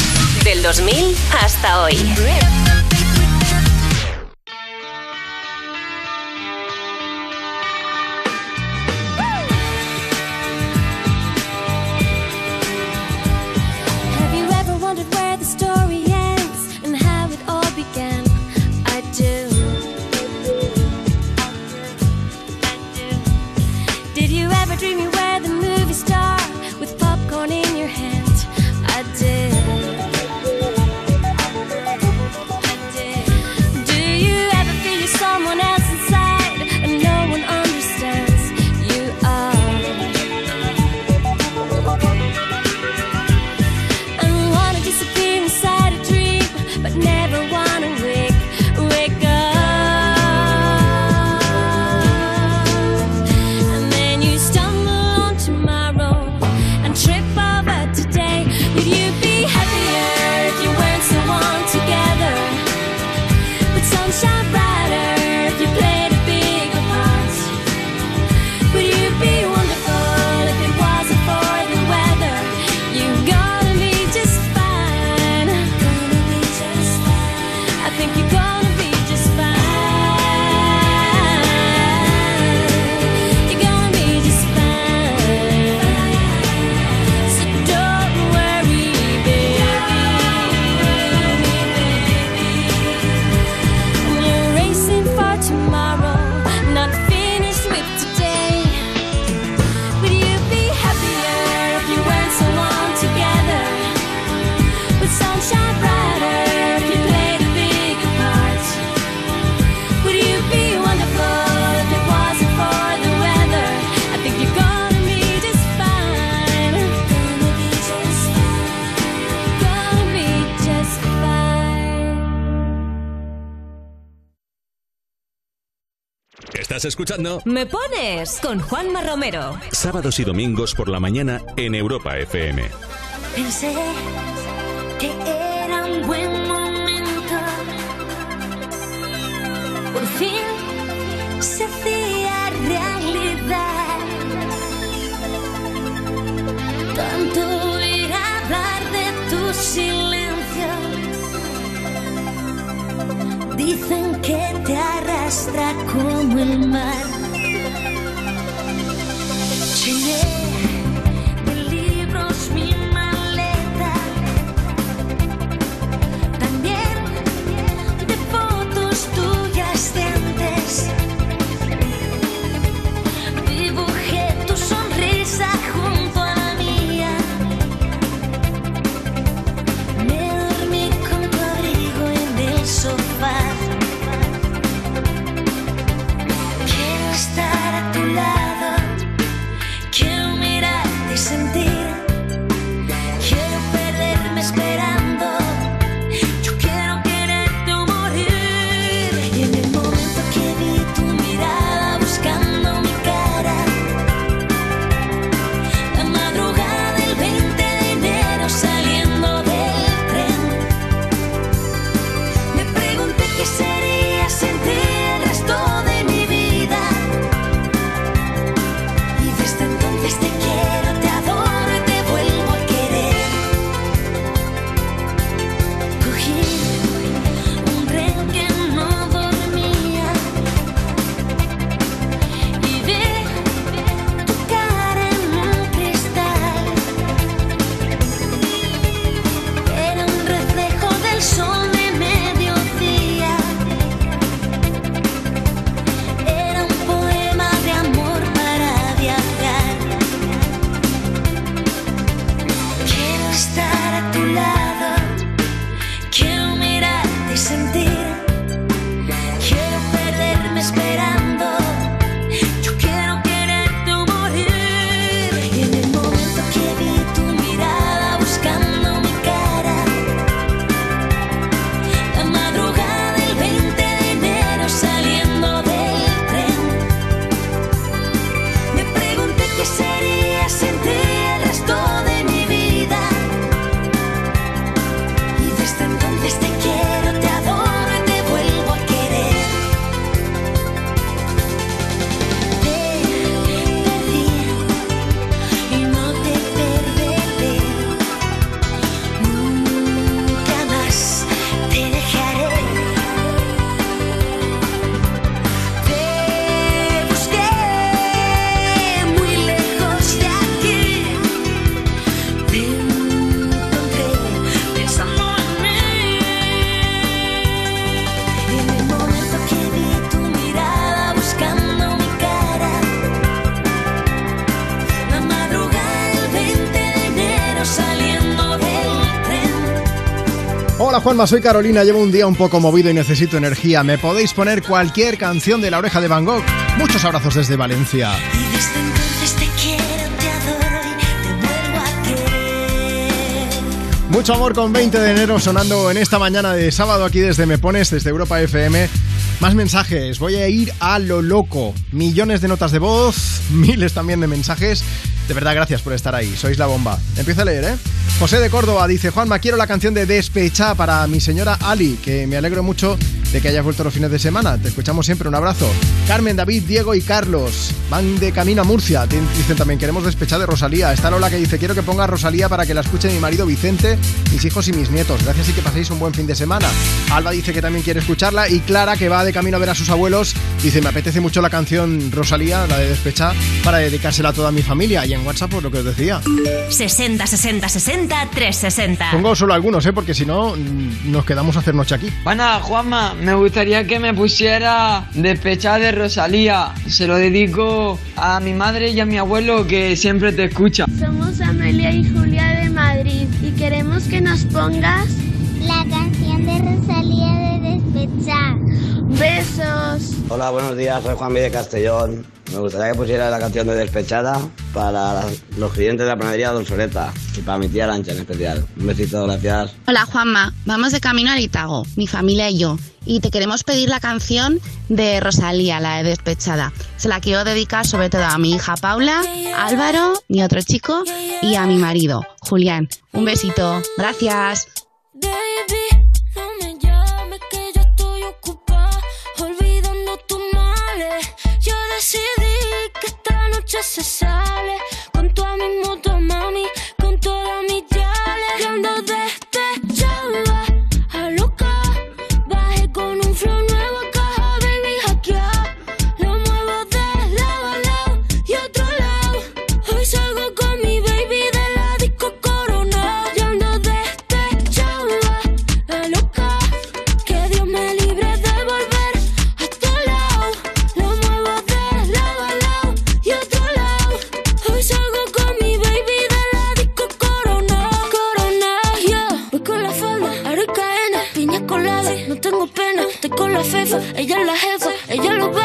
Del 2000 hasta hoy. Estás escuchando Me pones con Juanma Romero. sábados y domingos por la mañana en Europa FM. Pensé que era un buen momento. Por fin se hacía realidad. Tanto ir a hablar de tu silencio. Dicen que te arrastra como el mar. Llené Juanma, soy Carolina, llevo un día un poco movido y necesito energía. ¿Me podéis poner cualquier canción de La Oreja de Van Gogh? Muchos abrazos desde Valencia. Desde entonces te quiero, te adoro y te vuelvo a querer. Mucho amor con 20 de enero sonando en esta mañana de sábado aquí desde Me Pones, desde Europa FM. Más mensajes, voy a ir a lo loco. Millones de notas de voz, miles también de mensajes. De verdad, gracias por estar ahí, sois la bomba. Empiezo a leer, ¿eh? José de Córdoba dice, Juanma, quiero la canción de Despecha para mi señora Ali, que me alegro mucho de que hayas vuelto los fines de semana. Te escuchamos siempre, un abrazo. Carmen, David, Diego y Carlos van de camino a Murcia. Dicen también, queremos Despecha de Rosalía. Está Lola que dice, quiero que ponga Rosalía para que la escuche mi marido Vicente, mis hijos y mis nietos. Gracias y que paséis un buen fin de semana. Alba dice que también quiere escucharla y Clara, que va de camino a ver a sus abuelos, dice, me apetece mucho la canción Rosalía, la de Despecha, para dedicársela a toda mi familia. Y en WhatsApp, pues lo que os decía. 60 60 60 360. Pongo solo algunos, ¿eh? Porque si no, mm, nos quedamos a hacer noche aquí. Bueno, Juanma, me gustaría que me pusiera Despechada de Rosalía. Se lo dedico a mi madre y a mi abuelo que siempre te escucha. Somos Amelia y Julia de Madrid y queremos que nos pongas la canción de Rosalía de Despechar. Besos. Hola, buenos días, soy Juan de Castellón. Me gustaría que pusiera la canción de Despechada para los clientes de la panadería Don Soleta y para mi tía Arancha en especial. Un besito, gracias. Hola Juanma, vamos de camino a Litago, mi familia y yo, y te queremos pedir la canción de Rosalía, la de Despechada. Se la quiero dedicar sobre todo a mi hija Paula, Álvaro, mi otro chico, y a mi marido, Julián. Un besito, gracias. Baby, noche se sale. Con mi moto, mami,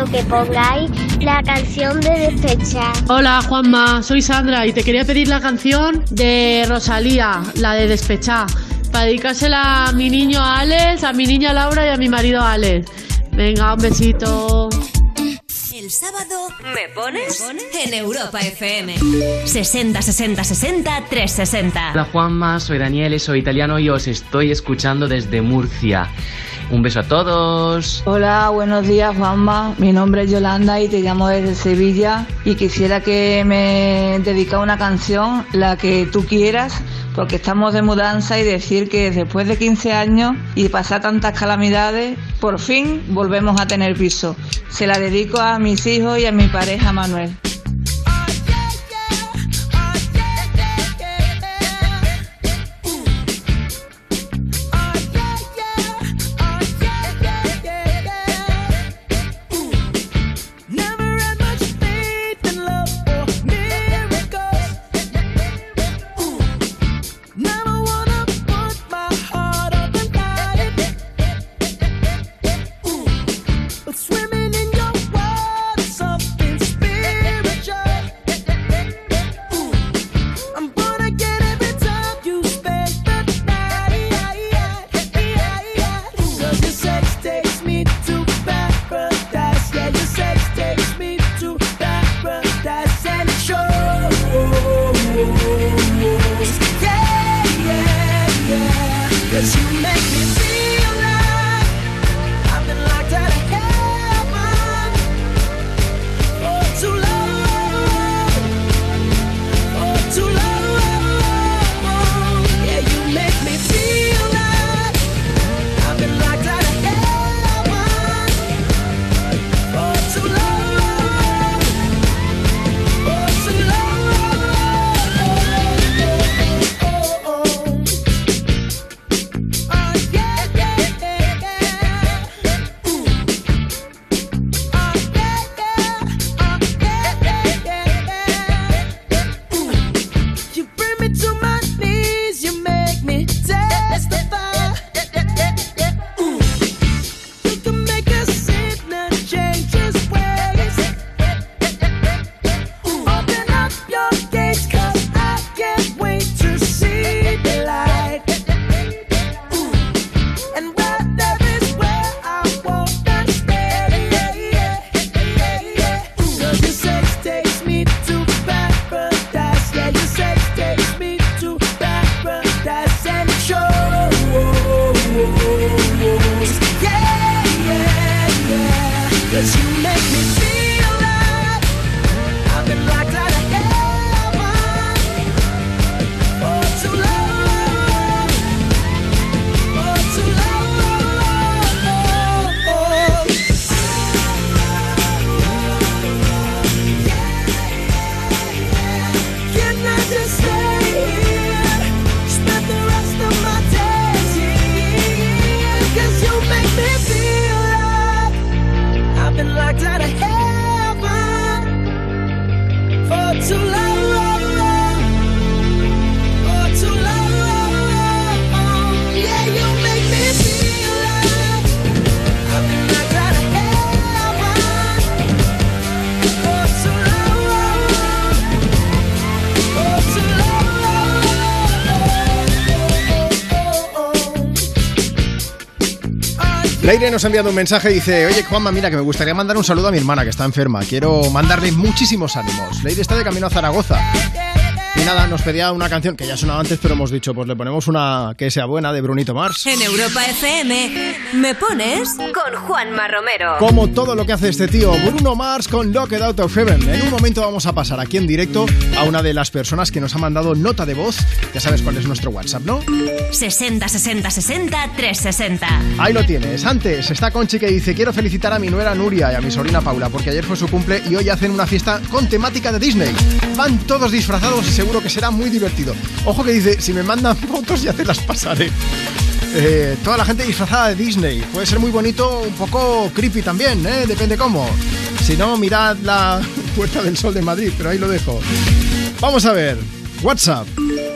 Quiero que pongáis la canción de Despechar. Hola Juanma, soy Sandra y te quería pedir la canción de Rosalía, la de Despechá, para dedicársela a mi niño Alex, a mi niña Laura y a mi marido Alex. Venga, un besito. El sábado me pones en Europa FM. 60 60 60 360. Hola Juanma, soy Daniele, soy italiano y os estoy escuchando desde Murcia. Un beso a todos. Hola, buenos días Juanma. Mi nombre es Yolanda y te llamo desde Sevilla y quisiera que me dedica una canción, la que tú quieras, porque estamos de mudanza y decir que después de 15 años y pasar tantas calamidades, por fin volvemos a tener piso. Se la dedico a mis hijos y a mi pareja Manuel. Leire nos ha enviado un mensaje y dice, oye Juanma, mira que me gustaría mandar un saludo a mi hermana que está enferma. Quiero mandarle muchísimos ánimos. Leire está de camino a Zaragoza. Nada, nos pedía una canción que ya sonaba antes, pero hemos dicho, pues le ponemos una que sea buena de Brunito Mars. En Europa FM, ¿me pones? Con Juanma Romero. Como todo lo que hace este tío, Bruno Mars con Locked Out of Heaven. En un momento vamos a pasar aquí en directo a una de las personas que nos ha mandado nota de voz. Ya sabes cuál es nuestro WhatsApp, ¿no? 60 60 60 360. Ahí lo tienes. Antes está Conchi que dice: Quiero felicitar a mi nuera Nuria y a mi sobrina Paula, porque ayer fue su cumple y hoy hacen una fiesta con temática de Disney. Van todos disfrazados y seguro que será muy divertido. Ojo que dice: Si me mandan fotos, ya te las pasaré. Eh, toda la gente disfrazada de Disney. Puede ser muy bonito, un poco creepy también, ¿eh? depende cómo. Si no, mirad la Puerta del Sol de Madrid, pero ahí lo dejo. Vamos a ver. WhatsApp.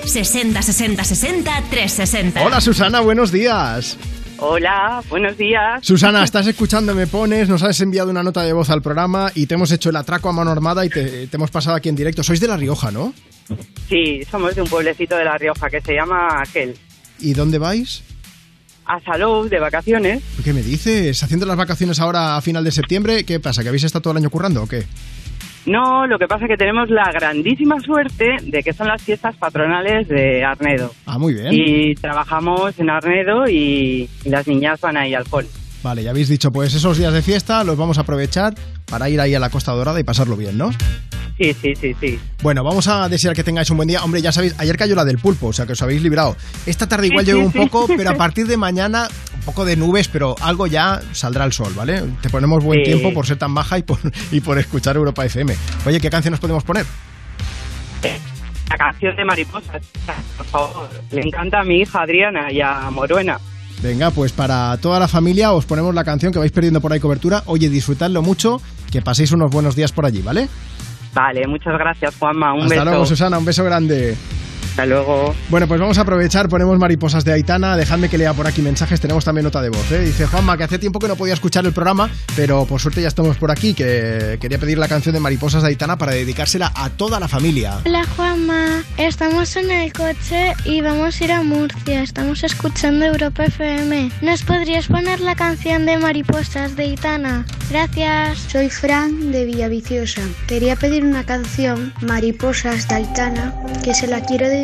60 60 60 360. Hola Susana, buenos días. Hola, buenos días. Susana, estás escuchando Me Pones, nos has enviado una nota de voz al programa y te hemos hecho el atraco a mano armada y te, te hemos pasado aquí en directo. Sois de La Rioja, ¿no? Sí, somos de un pueblecito de La Rioja que se llama Aquel. ¿Y dónde vais? A Salou, de vacaciones. ¿Qué me dices? ¿Haciendo las vacaciones ahora a final de septiembre? ¿Qué pasa? ¿Que habéis estado todo el año currando o qué? No, lo que pasa es que tenemos la grandísima suerte de que son las fiestas patronales de Arnedo. Ah, muy bien. Y trabajamos en Arnedo y, las niñas van ahí al cole. Vale, ya habéis dicho, pues esos días de fiesta los vamos a aprovechar para ir ahí a la Costa Dorada y pasarlo bien, ¿no? Sí, sí, sí, sí. Bueno, vamos a desear que tengáis un buen día. Hombre, ya sabéis, ayer cayó la del pulpo, o sea que os habéis librado. Esta tarde igual Sí, llueve sí, un sí. poco, pero a partir de mañana un poco de nubes, pero algo ya saldrá el sol, ¿vale? Te ponemos buen tiempo por ser tan baja y por, y por escuchar Europa FM. Oye, ¿qué canción nos podemos poner? La canción de Mariposas, por favor. Le encanta a mi hija Adriana y a Moruena. Venga, pues para toda la familia os ponemos la canción que vais perdiendo por ahí cobertura. Oye, disfrutadlo mucho, que paséis unos buenos días por allí, ¿vale? Vale, muchas gracias, Juanma. Un Hasta beso. luego, Susana, un beso grande. Hasta luego. Bueno, pues vamos a aprovechar, ponemos mariposas de Aitana, dejadme que lea por aquí mensajes, tenemos también nota de voz. ¿eh? Dice Juanma que hace tiempo que no podía escuchar el programa, pero por suerte ya estamos por aquí, que quería pedir la canción de mariposas de Aitana para dedicársela a toda la familia. Hola Juanma, estamos en el coche y vamos a ir a Murcia. Estamos escuchando Europa FM. ¿Nos podrías poner la canción de Mariposas de Itana? Gracias. Soy Fran de Villaviciosa. Quería pedir una canción, Mariposas de Aitana, que se la quiero dedicar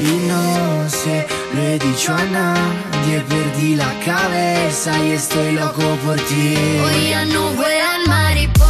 Y no sé, lo he dicho a nadie, perdí la cabeza y estoy loco por ti. Hoy ya no vuelan mariposas,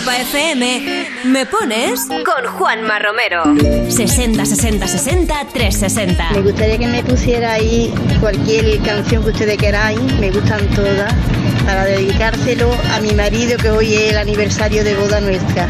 Europa FM me pones con Juanma Romero. 60 60 60 360. Me gustaría que me pusiera ahí cualquier canción que ustedes queráis, me gustan todas, para dedicárselo a mi marido que hoy es el aniversario de boda nuestra.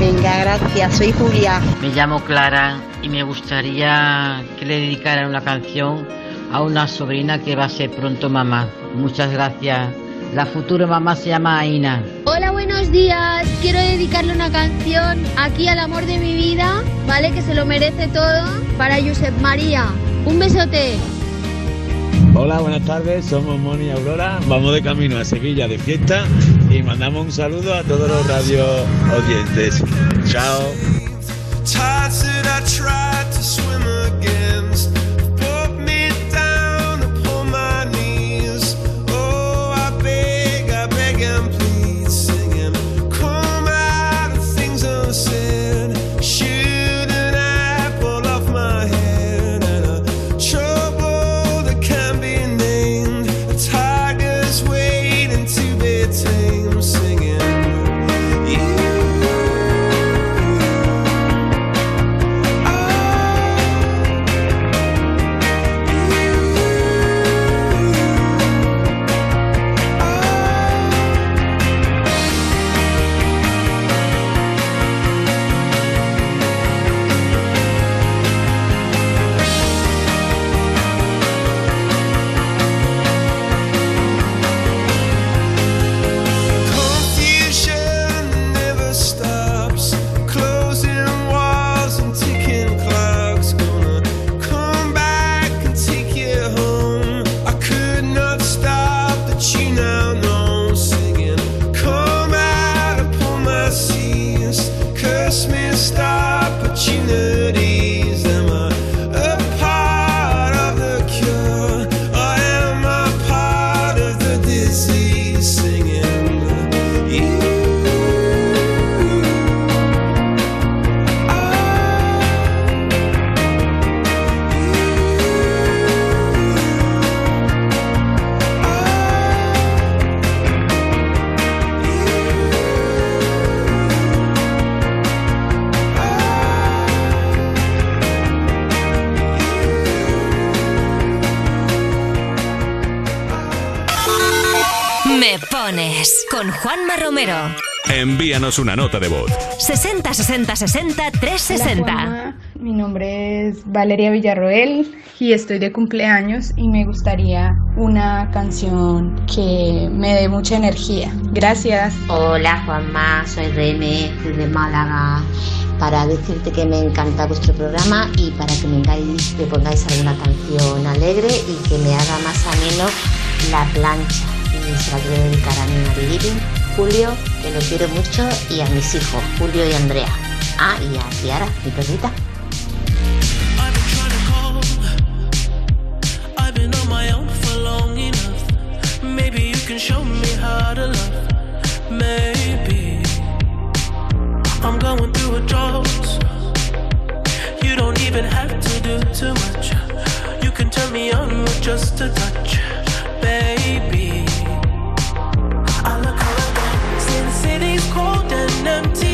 Venga, gracias, soy Julia. Me llamo Clara y me gustaría que le dedicara una canción a una sobrina que va a ser pronto mamá. Muchas gracias. La futura mamá se llama Aina. Hola, buenos días. Quiero dedicarle una canción aquí al amor de mi vida, ¿vale? Que se lo merece todo, para Josep María. Un besote. Hola, buenas tardes, somos Moni y Aurora, vamos de camino a Sevilla de fiesta y mandamos un saludo a todos los radio oyentes. Chao. Juanma Romero. Envíanos una nota de voz. 60 60 60 360. Mi nombre es Valeria Villarroel y estoy de cumpleaños y me gustaría una canción que me dé mucha energía. Gracias. Hola Juanma, soy Reme desde Málaga para decirte que me encanta vuestro programa y para que me, pongáis, me pongáis alguna canción alegre y que me haga más ameno la plancha. Julio, que lo quiero mucho, y a mis hijos, Julio y Andrea. Ah, y a Ciara, mi perrita. I'm going through a. You don't even have to do much. You can turn me on just a touch, baby. Cold and empty.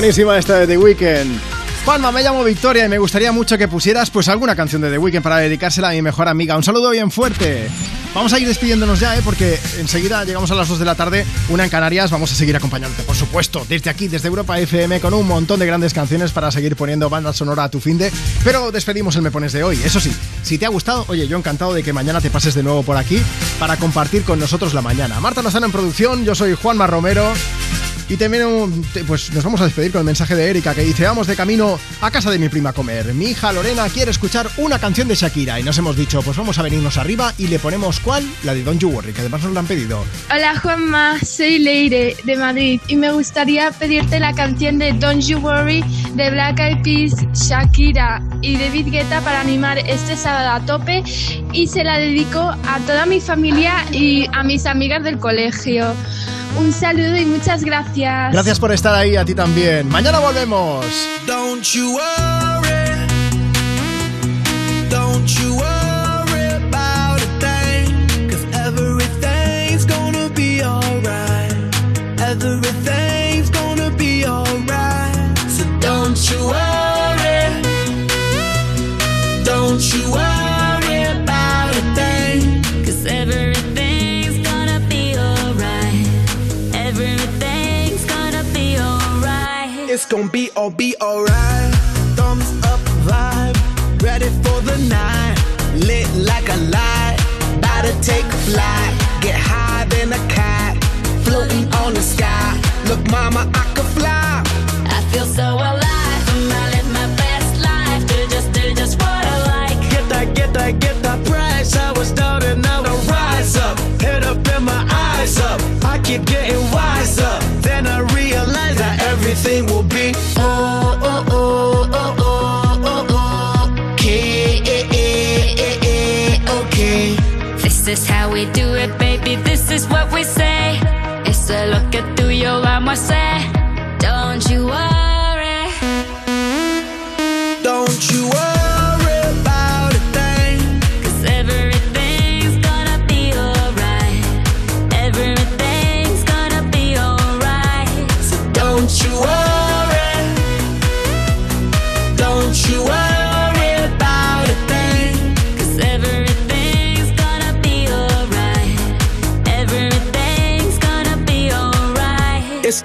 Buenísima esta de The Weeknd. Juanma, me llamo Victoria y me gustaría mucho que pusieras pues alguna canción de The Weeknd para dedicársela a mi mejor amiga. Un saludo bien fuerte. Vamos a ir despidiéndonos ya, ¿eh? porque enseguida llegamos a las 2 de la tarde, una en Canarias. Vamos a seguir acompañándote, por supuesto, desde aquí, desde Europa FM, con un montón de grandes canciones para seguir poniendo banda sonora a tu fin de. Pero despedimos el Me Pones de hoy. Eso sí, si te ha gustado, oye, yo encantado de que mañana te pases de nuevo por aquí para compartir con nosotros la mañana. Marta Lozano en producción, yo soy Juanma Romero. Y también um, pues nos vamos a despedir con el mensaje de Erika que dice vamos de camino a casa de mi prima a comer. Mi hija Lorena quiere escuchar una canción de Shakira y nos hemos dicho pues vamos a venirnos arriba y le ponemos cuál? La de Don't You Worry, que además nos la han pedido. Hola Juanma, soy Leire de Madrid y me gustaría pedirte la canción de Don't You Worry de Black Eyed Peas, Shakira y David Guetta para animar este sábado a tope y se la dedico a toda mi familia y a mis amigas del colegio. Un saludo y muchas gracias. Gracias por estar ahí, a ti también. Mañana volvemos. Don't you worry. Don't you worry gonna be all be alright. Thumbs up vibe, ready for the night. Lit like a light, about to take a flight. Get higher than a cat, floating on the sky. Look, mama, I could fly. I feel so alive. I live my best life. Do just, do just what I like. Get that, get that, get that price. I was down and now I rise up. Head up and my eyes up. I keep getting wiser. Then I realize that everything will is how we do it, baby. This is what we say. It's a lo que tú y yo vamos a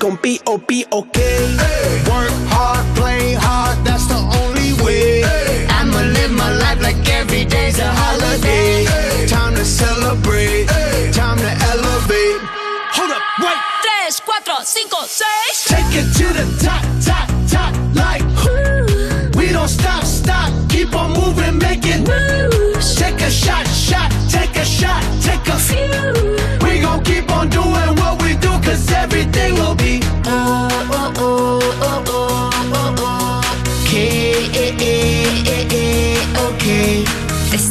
gon' be, oh, be okay. Work hard, play hard, that's the only way. I'ma live my life like every day's a holiday. Time to celebrate, time to elevate. Hold up, wait. Tres, cuatro, cinco, seis. Take it to the top, top, top, like We don't stop, stop, keep on moving, making moves. Take a shot, shot, take a shot,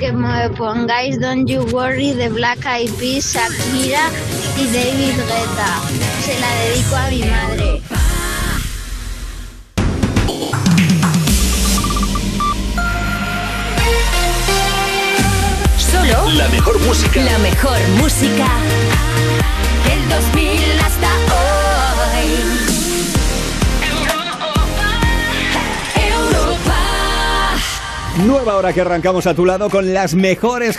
que me pongáis Don't You Worry de Black Eyed Peas, Shakira y David Guetta. Se la dedico a mi madre. Solo La mejor música. la mejor música del 2000 Nueva hora que arrancamos a tu lado con las mejores